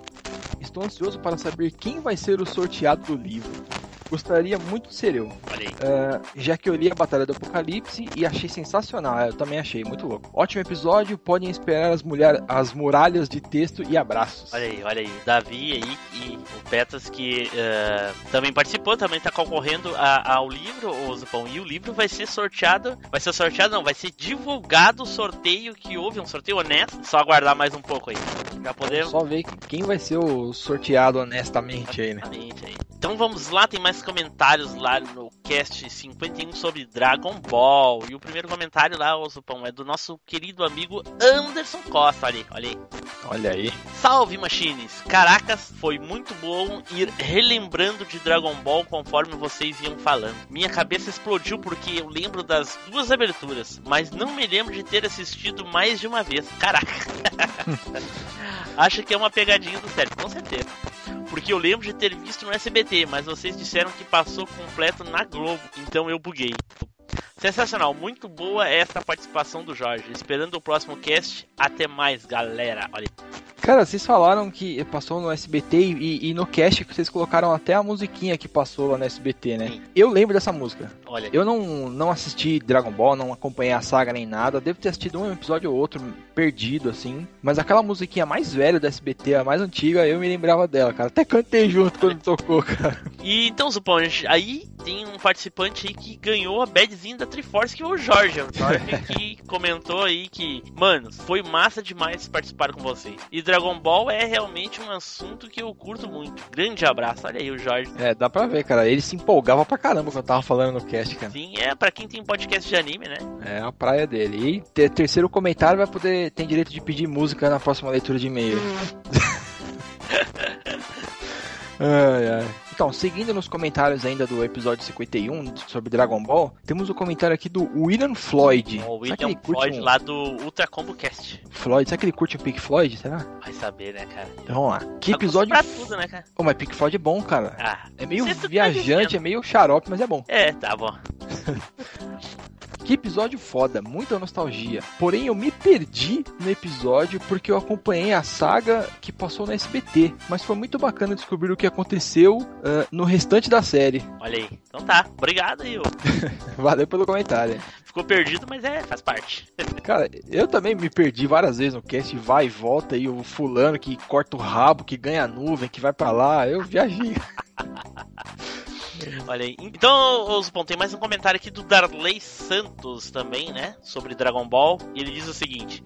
Estou ansioso para saber quem vai ser o sorteado do livro. Gostaria muito de ser eu. Olha aí. É, já que eu li a Batalha do Apocalipse e achei sensacional. Eu também achei, muito louco. Ótimo episódio, podem esperar as, mulher, as muralhas de texto e abraços. Olha aí, olha aí. Davi aí e o Petras que eh, também participou, também tá concorrendo a- ao livro, o Zupão. E o livro vai ser sorteado. Vai ser sorteado, não, vai ser divulgado o sorteio que houve, um sorteio honesto. Só aguardar mais um pouco aí. Já podemos. Só ver quem vai ser o sorteado honestamente aí, né? Aí. Então vamos lá, tem mais comentários lá no cast 51 sobre Dragon Ball. E o primeiro comentário lá, ô Zupão, é do nosso querido amigo Anderson Costa. Olha aí, olha aí. Olha aí. Salve Machines! Caracas, foi muito bom ir relembrando de Dragon Ball conforme vocês iam falando. Minha cabeça explodiu porque eu lembro das duas aberturas, mas não me lembro de ter assistido mais de uma vez. Caraca! [laughs] Acho que é uma pegadinha do sério, com certeza. Porque eu lembro de ter visto no SBT, mas vocês disseram que passou completo na Globo, então eu buguei. Sensacional, muito boa essa participação do Jorge. Esperando o próximo cast. Até mais, galera. Olha. Cara, vocês falaram que passou no SBT e, e no cast que vocês colocaram até a musiquinha que passou lá no SBT, né? Sim. Eu lembro dessa música. Olha. Eu não, não assisti Dragon Ball, não acompanhei a saga nem nada. Devo ter assistido um episódio ou outro perdido, assim. Mas aquela musiquinha mais velha do SBT, a mais antiga, eu me lembrava dela, cara. Até cantei junto quando [laughs] tocou, cara. E então, Zupão, aí tem um participante aí que ganhou a badzinha da Triforce, que é o Jorge. O Jorge [laughs] que comentou aí que, mano, foi massa demais participar com vocês. E Dragon Ball é realmente um assunto que eu curto muito. Grande abraço, olha aí o Jorge. É, dá pra ver, cara. Ele se empolgava pra caramba quando eu tava falando no cast, cara. Sim, é pra quem tem podcast de anime, né? É a praia dele. E ter- terceiro comentário vai poder. Tem direito de pedir música na próxima leitura de e-mail. [laughs] ai, ai. Então, seguindo nos comentários ainda do episódio 51 sobre Dragon Ball, temos o comentário aqui do William Floyd. O William Floyd um... lá do Ultra Combo Cast. Floyd? Será que ele curte o Pink Floyd? Será? Vai saber, né, cara? Então vamos lá. Que Tá episódio. Pra tudo, né, cara? Ô, mas Pink Floyd é bom, cara. Ah, É meio tá viajante, dizendo. é meio xarope, mas é bom. é, tá bom. [laughs] Que episódio foda, muita nostalgia. Porém, eu me perdi no episódio porque eu acompanhei a saga que passou no SBT. Mas foi muito bacana descobrir o que aconteceu ah, no restante da série. Olha aí. Então tá, obrigado aí, [laughs] ô. Valeu pelo comentário. Ficou perdido, mas é, faz parte. [laughs] Cara, eu também me perdi várias vezes no cast, vai e volta, e o fulano que corta o rabo, que ganha a nuvem, que vai pra lá, eu viajei. [laughs] Olha aí. Então, Osbon, tem mais um comentário aqui do Darley Santos também, né? Sobre Dragon Ball. E ele diz o seguinte: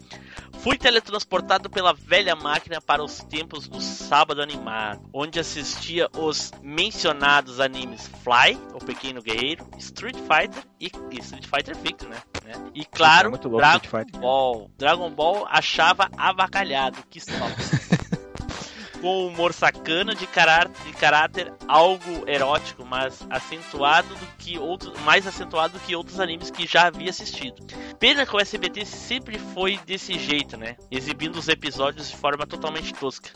Fui teletransportado pela velha máquina para os tempos do sábado animado, onde assistia os mencionados animes Fly, o Pequeno Guerreiro, Street Fighter e, e Street Fighter Victor, né? né? E claro, É muito louco Dragon. Ball. Dragon Ball achava avacalhado, que stop. Com humor sacana de caráter, de caráter algo erótico, mas acentuado do que outros, mais acentuado do que outros animes que já havia assistido. Pena que o SBT sempre foi desse jeito, né? Exibindo os episódios de forma totalmente tosca.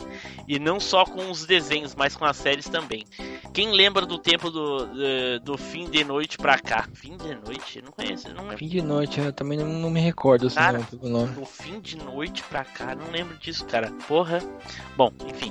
E não só com os desenhos, mas com as séries também. Quem lembra do tempo do, do, do fim de noite pra cá? Fim de noite? Eu não conheço, não lembro. Fim de noite, eu também não, não me recordo assim, Cara, não, pelo nome. do fim de noite pra cá, não lembro disso, cara. Porra. Bom, enfim.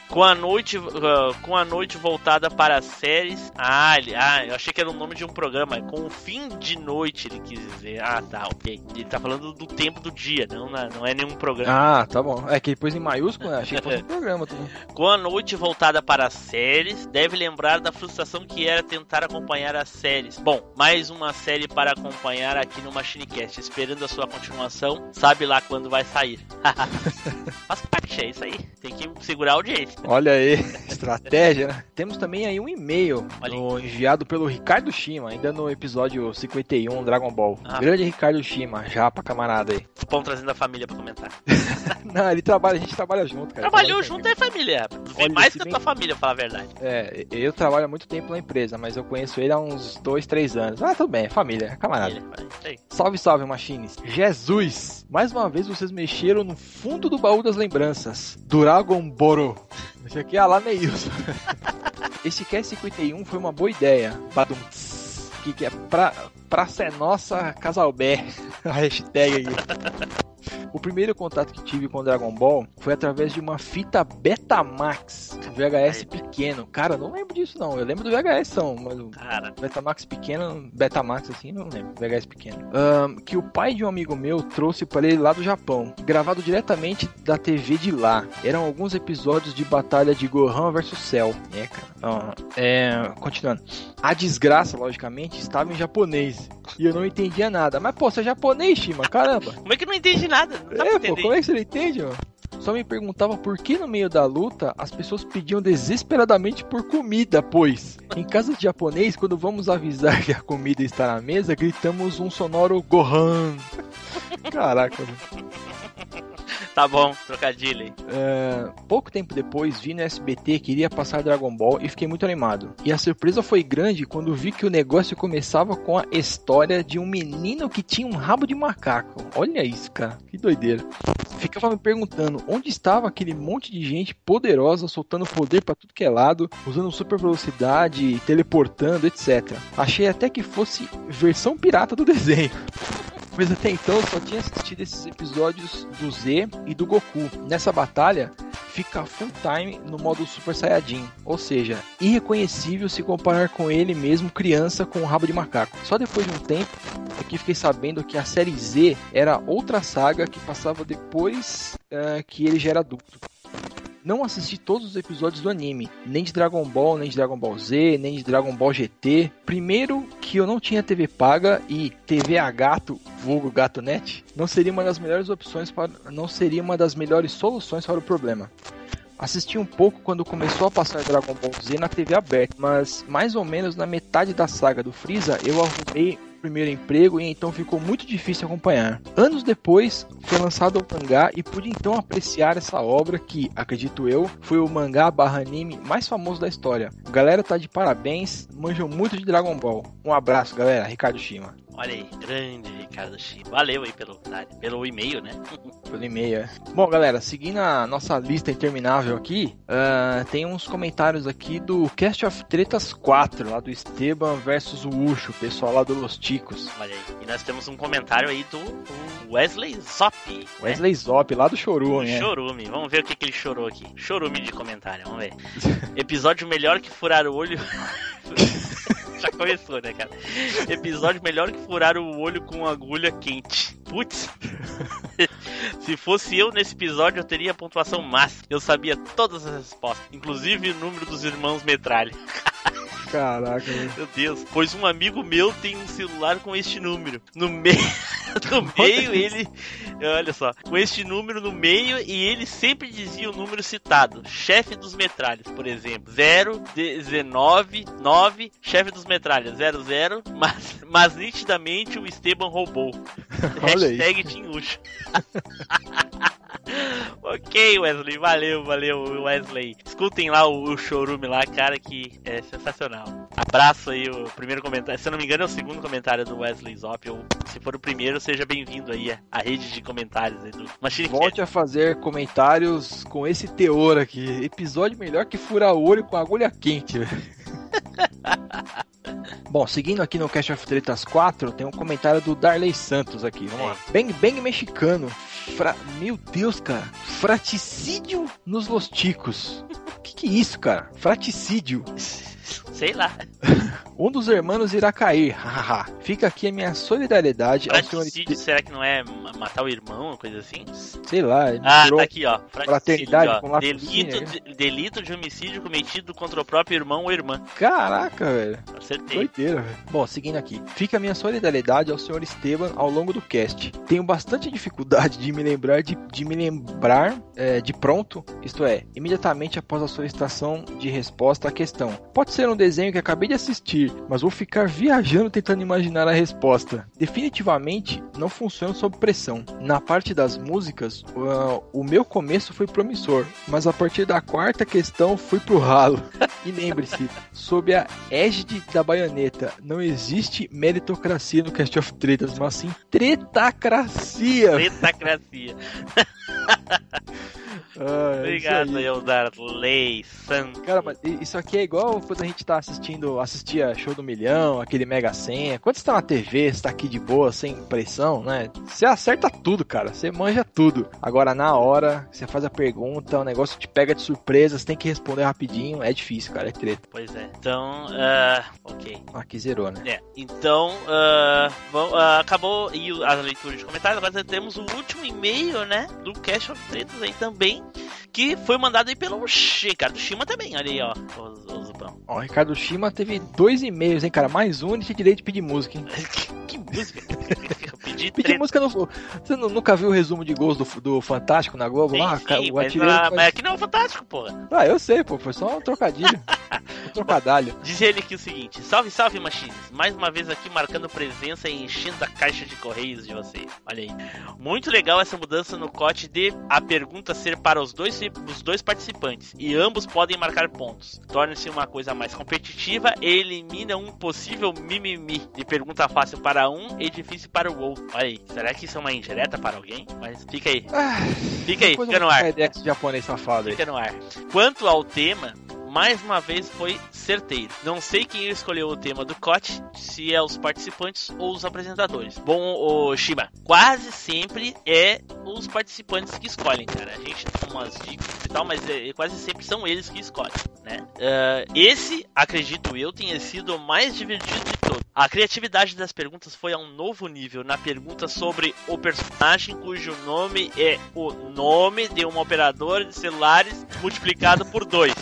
Com a noite, ah, com a noite voltada para as séries. Ah, ele, ah, eu achei que era o nome de um programa. Com o fim de noite, ele quis dizer. Ah, tá, ok. Ele tá falando do tempo do dia, não, não é nenhum programa. Ah, tá bom. É que depois em maiúsculo, né? achei que fosse um [laughs] programa também. Com a noite voltada para as séries, deve lembrar da frustração que era tentar acompanhar as séries. Bom, mais uma série para acompanhar aqui no MachineCast, esperando a sua continuação. Sabe lá quando vai sair. [laughs] Faz parte, é isso aí. Tem que segurar a audiência. Olha aí, estratégia, né? Temos também aí um e-mail enviado pelo Ricardo Shima, ainda no episódio 51 Dragon Ball. Ah. Grande Ricardo Shima, japa camarada aí. Pão trazendo a família pra comentar. [laughs] Não, ele trabalha, a gente trabalha junto, cara. Trabalhou Trabalha junto é família. Vem Olha, mais que a bem- tua família, pra falar a verdade. É, eu trabalho há muito tempo na empresa, mas eu conheço ele há uns 2, 3 anos. Ah, tudo bem, é família, é camarada. Família. Salve, salve, Machines. Jesus! Mais uma vez vocês mexeram no fundo do baú das lembranças. Dragon Boro. Esse aqui é a Neilson. [laughs] Esse Cast 51 foi uma boa ideia. Badum. Que, que é pra, praça é nossa, Casalbé. [laughs] A hashtag aqui. O primeiro contato que tive com Dragon Ball foi através de uma fita Betamax, um VHS pequeno. Cara, não lembro disso não. Eu lembro do VHS, não, mas o Cara, Betamax pequeno, Betamax assim, não lembro, VHS pequeno. Ahn, que o pai de um amigo meu trouxe para ele lá do Japão, gravado diretamente da TV de lá. Eram alguns episódios de batalha de Gohan versus Cell. É, cara. É, continuando. A desgraça, logicamente, estava em japonês. E eu não entendia nada. Mas, pô, você é japonês, Shima? Caramba. como é que não entende nada? Não É, pô, como é que você não entende, mano? Só me perguntava por que no meio da luta as pessoas pediam desesperadamente por comida, pois em casa de japonês, quando vamos avisar que a comida está na mesa, gritamos um sonoro Gohan. [laughs] Caraca, mano. [laughs] Tá bom, trocadilho. É, pouco tempo depois, vi no SBT que iria passar Dragon Ball e fiquei muito animado. E a surpresa foi grande quando vi que o negócio começava com a história de um menino que tinha um rabo de macaco. Olha isso, cara, que doideira. Ficava me perguntando onde estava aquele monte de gente poderosa soltando poder pra tudo que é lado, usando super velocidade, teleportando, etc. Achei até que fosse versão pirata do desenho. Mas até então eu só tinha assistido esses episódios do Z e do Goku. Nessa batalha, fica full time no modo Super Saiyajin, ou seja, irreconhecível se comparar com ele mesmo criança com o rabo de macaco. Só depois de um tempo é que fiquei sabendo que a série Z era outra saga que passava depois eh, que ele já era adulto. Não assisti todos os episódios do anime, nem de Dragon Ball, nem de Dragon Ball Z, nem de Dragon Ball GT. Primeiro que eu não tinha TV paga e TV a gato, vulgo gato net, não seria uma das melhores opções para não seria uma das melhores soluções para o problema. Assisti um pouco quando começou a passar Dragon Ball Z na TV aberta, mas mais ou menos na metade da saga do Freeza eu arrumei primeiro emprego e então ficou muito difícil acompanhar. Anos depois foi lançado o mangá e pude então apreciar essa obra que, acredito eu, foi o mangá barra anime mais famoso da história. Galera tá de parabéns, manjam muito de Dragon Ball. Um abraço galera, Ricardo Shima. Olha aí, grande Ricardo Chi. Valeu aí pelo, pelo e-mail, né? [laughs] Pelo e-mail. é. Bom, galera, seguindo a nossa lista interminável aqui, ah, tem uns comentários aqui do Cast of Tretas 4, lá do Esteban versus o Ucho, pessoal lá do Los Ticos. Olha aí. E nós temos um comentário aí do do Wesley Zop. né? Wesley Zop, lá do Chorume, né? Chorume. Vamos ver o que, que ele chorou aqui. Chorume de comentário, vamos ver. [laughs] Episódio melhor que furar o olho. [laughs] [laughs] Já começou, né, cara? Episódio melhor que furar o olho com agulha quente. Putz. [laughs] Se fosse eu nesse episódio, eu teria a pontuação máxima. Eu sabia todas as respostas, inclusive o número dos irmãos Metralha. [laughs] Caraca, velho. Meu Deus. Pois um amigo meu tem um celular com este número. No meio. [laughs] No meio ele. Olha só. Com este número no meio e ele sempre dizia o número citado. Chefe dos metralhas, por exemplo. 0, 19, 9. Chefe dos metralhas, 00. Mas, mas nitidamente o Esteban roubou. Olha aí. Hashtag Tinhuxa. [laughs] ok, Wesley. Valeu, valeu, Wesley. Escutem lá o, o showroom lá, cara, que é sensacional. Abraço aí, o primeiro comentário. Se eu não me engano, é o segundo comentário do Wesley Zop. Ou se for o primeiro, seja bem-vindo aí à- rede de comentários aí do Machine. Volte a fazer comentários com esse teor aqui. Episódio melhor que furar o olho com agulha quente, velho. [laughs] Bom, seguindo aqui no Cast of Tretas 4, tem um comentário do Darley Santos aqui. Vamos lá. Bang Bang mexicano. Fra... Meu Deus, cara. Fraticídio nos Losticos. Que que é isso, cara? Fraticídio. Sei lá. [laughs] Um dos irmãos irá cair. hahaha. Fica aqui a minha solidariedade ao senhor. Fraticídio, será que não é ma- matar o irmão, uma coisa assim? Sei lá. Ah, tá aqui, ó. Fraticídio, Fraternidade ó. com delito, de, delito de homicídio cometido contra o próprio irmão ou irmã. Caraca, velho. Acertei. Doideira, velho. Bom, seguindo aqui. Fica a minha solidariedade ao senhor Esteban ao longo do cast. Tenho bastante dificuldade de me lembrar de, de me lembrar é, de pronto, isto é, imediatamente após a solicitação de resposta à questão. Pode ser um desenho que acabei de assistir, mas vou ficar viajando tentando imaginar a resposta. Definitivamente não funciona sob pressão. Na parte das músicas, uh, o meu começo foi promissor, mas a partir da quarta questão fui pro ralo. [laughs] E lembre-se, sob a égide da baioneta, não existe meritocracia no Cast of Tretas, mas sim tretacracia. Tretacracia. [laughs] Ah, Obrigado isso aí. aí, Eldar Lei Santos. Cara, mas isso aqui é igual quando a gente tá assistindo, assistia show do milhão, aquele mega senha. Quando você tá na TV, você tá aqui de boa, sem pressão, né? Você acerta tudo, cara. Você manja tudo. Agora, na hora, você faz a pergunta, o negócio te pega de surpresa, você tem que responder rapidinho. É difícil, cara. É treta. Pois é. Então, ah, ok. Aqui zerou, né? É, então, ah, bom, ah, acabou e a leitura de comentários. Agora temos o último e-mail, né? Do Cash of Tretas aí também. Que foi mandado aí pelo Ricardo Shima também. Olha aí, ó. O, o Zupão. Ó, o Ricardo Shima teve dois e-mails, hein, cara? Mais um e tinha direito de pedir música, hein? [laughs] que música? Pedi Pedir música no. Você nu- nunca viu o resumo de gols do, do Fantástico na Globo? Sim, lá, sim, o mas, ah, faz- mas aqui não é fantástico, porra. Ah, eu sei, pô. Foi só um trocadilho. [laughs] um trocadalho. Diz ele aqui o seguinte: Salve, salve, machines! Mais uma vez aqui marcando presença e enchendo a caixa de correios de vocês. Olha aí. Muito legal essa mudança no cote de a pergunta ser para os dois, os dois participantes e ambos podem marcar pontos. Torna-se uma coisa mais competitiva e elimina um possível mimimi de pergunta fácil para um e difícil para o outro. Olha aí. Será que isso é uma indireta para alguém? Mas fica aí. Fica aí, fica no ar. japonês safado aí. Fica no ar. Quanto ao tema, mais uma vez foi certeiro. Não sei quem escolheu o tema do COT, se é os participantes ou os apresentadores. Bom, o Shiba, quase sempre é os participantes que escolhem, cara. A gente dá umas dicas e tal, mas é- quase sempre são eles que escolhem, né? Ah, esse, acredito eu, tenha sido o mais divertido de A criatividade das perguntas foi a um novo nível na pergunta sobre o personagem cujo nome é o nome de uma operadora de celulares multiplicado por dois.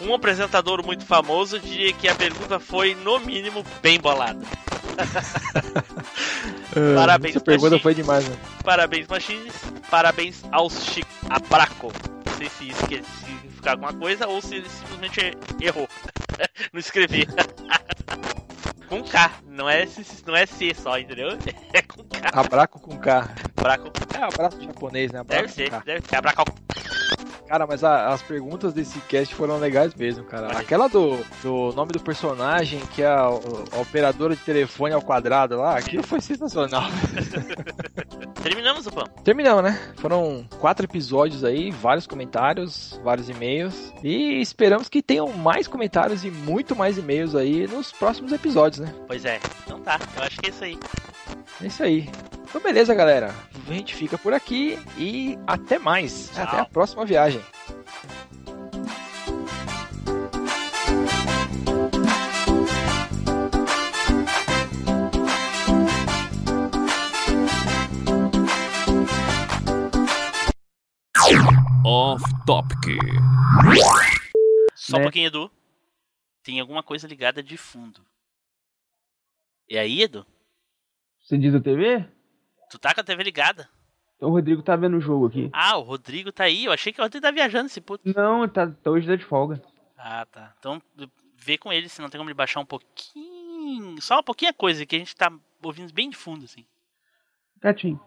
Um apresentador muito famoso diria que a pergunta foi, no mínimo, bem bolada. Ah, [laughs] Parabéns, Essa pergunta Pachinho. foi demais, né? Parabéns, Machines. Parabéns aos Chico. A Braco. Não sei se isso quer significar alguma coisa ou se ele simplesmente errou [laughs] no escrever. [laughs] com K, não é, C- não é C só, entendeu? [laughs] É com K. Abraco com K. Braco. É abraço japonês, né? Abraço Deve ser, deve ser. Abraco. Cara, mas a- as perguntas desse cast foram legais mesmo, cara. Aquela do, do nome do personagem, que é a, a operadora de telefone ao quadrado lá, aquilo foi sensacional. [laughs] Terminamos pão. Terminamos, né? Foram quatro episódios aí, vários comentários, vários e-mails. E esperamos que tenham mais comentários e muito mais e-mails aí nos próximos episódios, né? Pois é. Então tá, eu acho que é isso aí. É isso aí. Então, beleza, galera. A gente fica por aqui e até mais. Tchau. Até a próxima viagem. Off Topic. Só né? um pouquinho, Edu. Tem alguma coisa ligada de fundo. E aí, Edu? Você diz a TV? Tu tá com a TV ligada? Então o Rodrigo tá vendo o jogo aqui. Ah, o Rodrigo tá aí. Eu achei que o Rodrigo tá viajando esse puto. Não, tá, tá hoje tá de folga. Ah, tá. Então vê com ele se não tem como ele baixar um pouquinho. Só uma pouquinha coisa que a gente tá ouvindo bem de fundo, assim. Gatinho.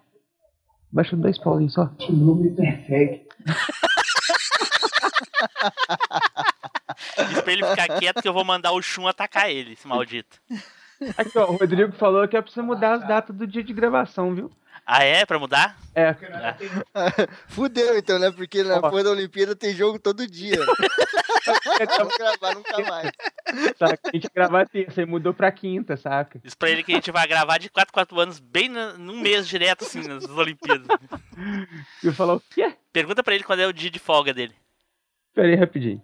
Baixa dois pauzinhos só. Que número perfeito. Diz pra ele ficar quieto que eu vou mandar o Shun atacar ele, esse maldito. Aqui, ó, o Rodrigo falou que é pra você mudar as datas do dia de gravação, viu? Ah, é? Pra mudar? É. [laughs] Fudeu então, né? Porque na porra da Olimpíada tem jogo todo dia. [laughs] Vamos gravar nunca mais. Saca? A gente gravar terça e mudou pra quinta, saca? Diz pra ele que a gente vai gravar de 4 4 anos, bem na- num mês direto, assim, nas Olimpíadas. E eu falou, o quê? Pergunta pra ele quando é o dia de folga dele. Pera aí rapidinho.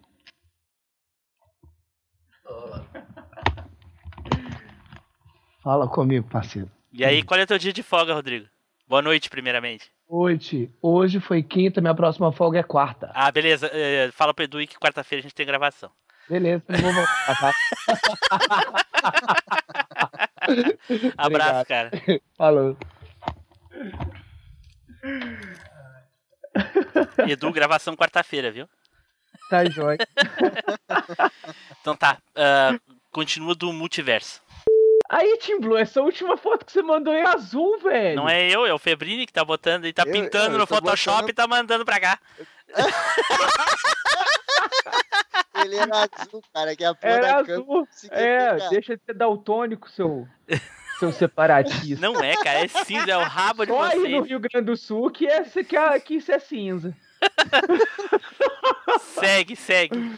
Fala comigo, parceiro. E aí, qual é o teu dia de folga, Rodrigo? Boa noite, primeiramente. Hoje, hoje foi quinta, minha próxima folga é quarta. Ah, beleza. eh, fala pro Edu que quarta-feira a gente tem gravação. Beleza, não vou voltar, tá? [laughs] Abraço, Obrigado. cara. Falou. Edu, gravação quarta-feira, viu? Tá jóia. [laughs] Então tá. ah, continua do multiverso. Aí, Tim Blue, essa última foto que você mandou é azul, velho. Não é eu, é o Febrini que tá botando e tá Eu- pintando eu no tô Photoshop botando- e tá mandando pra cá. [laughs] Ele era azul, cara, que a porra É da azul. É, deixa de ser daltônico, seu, seu separatista. Não é, cara, é cinza, é o rabo de Só aí no vocês. Rio Grande do Sul que, é, que, é, que isso é cinza. [laughs] Segue, segue.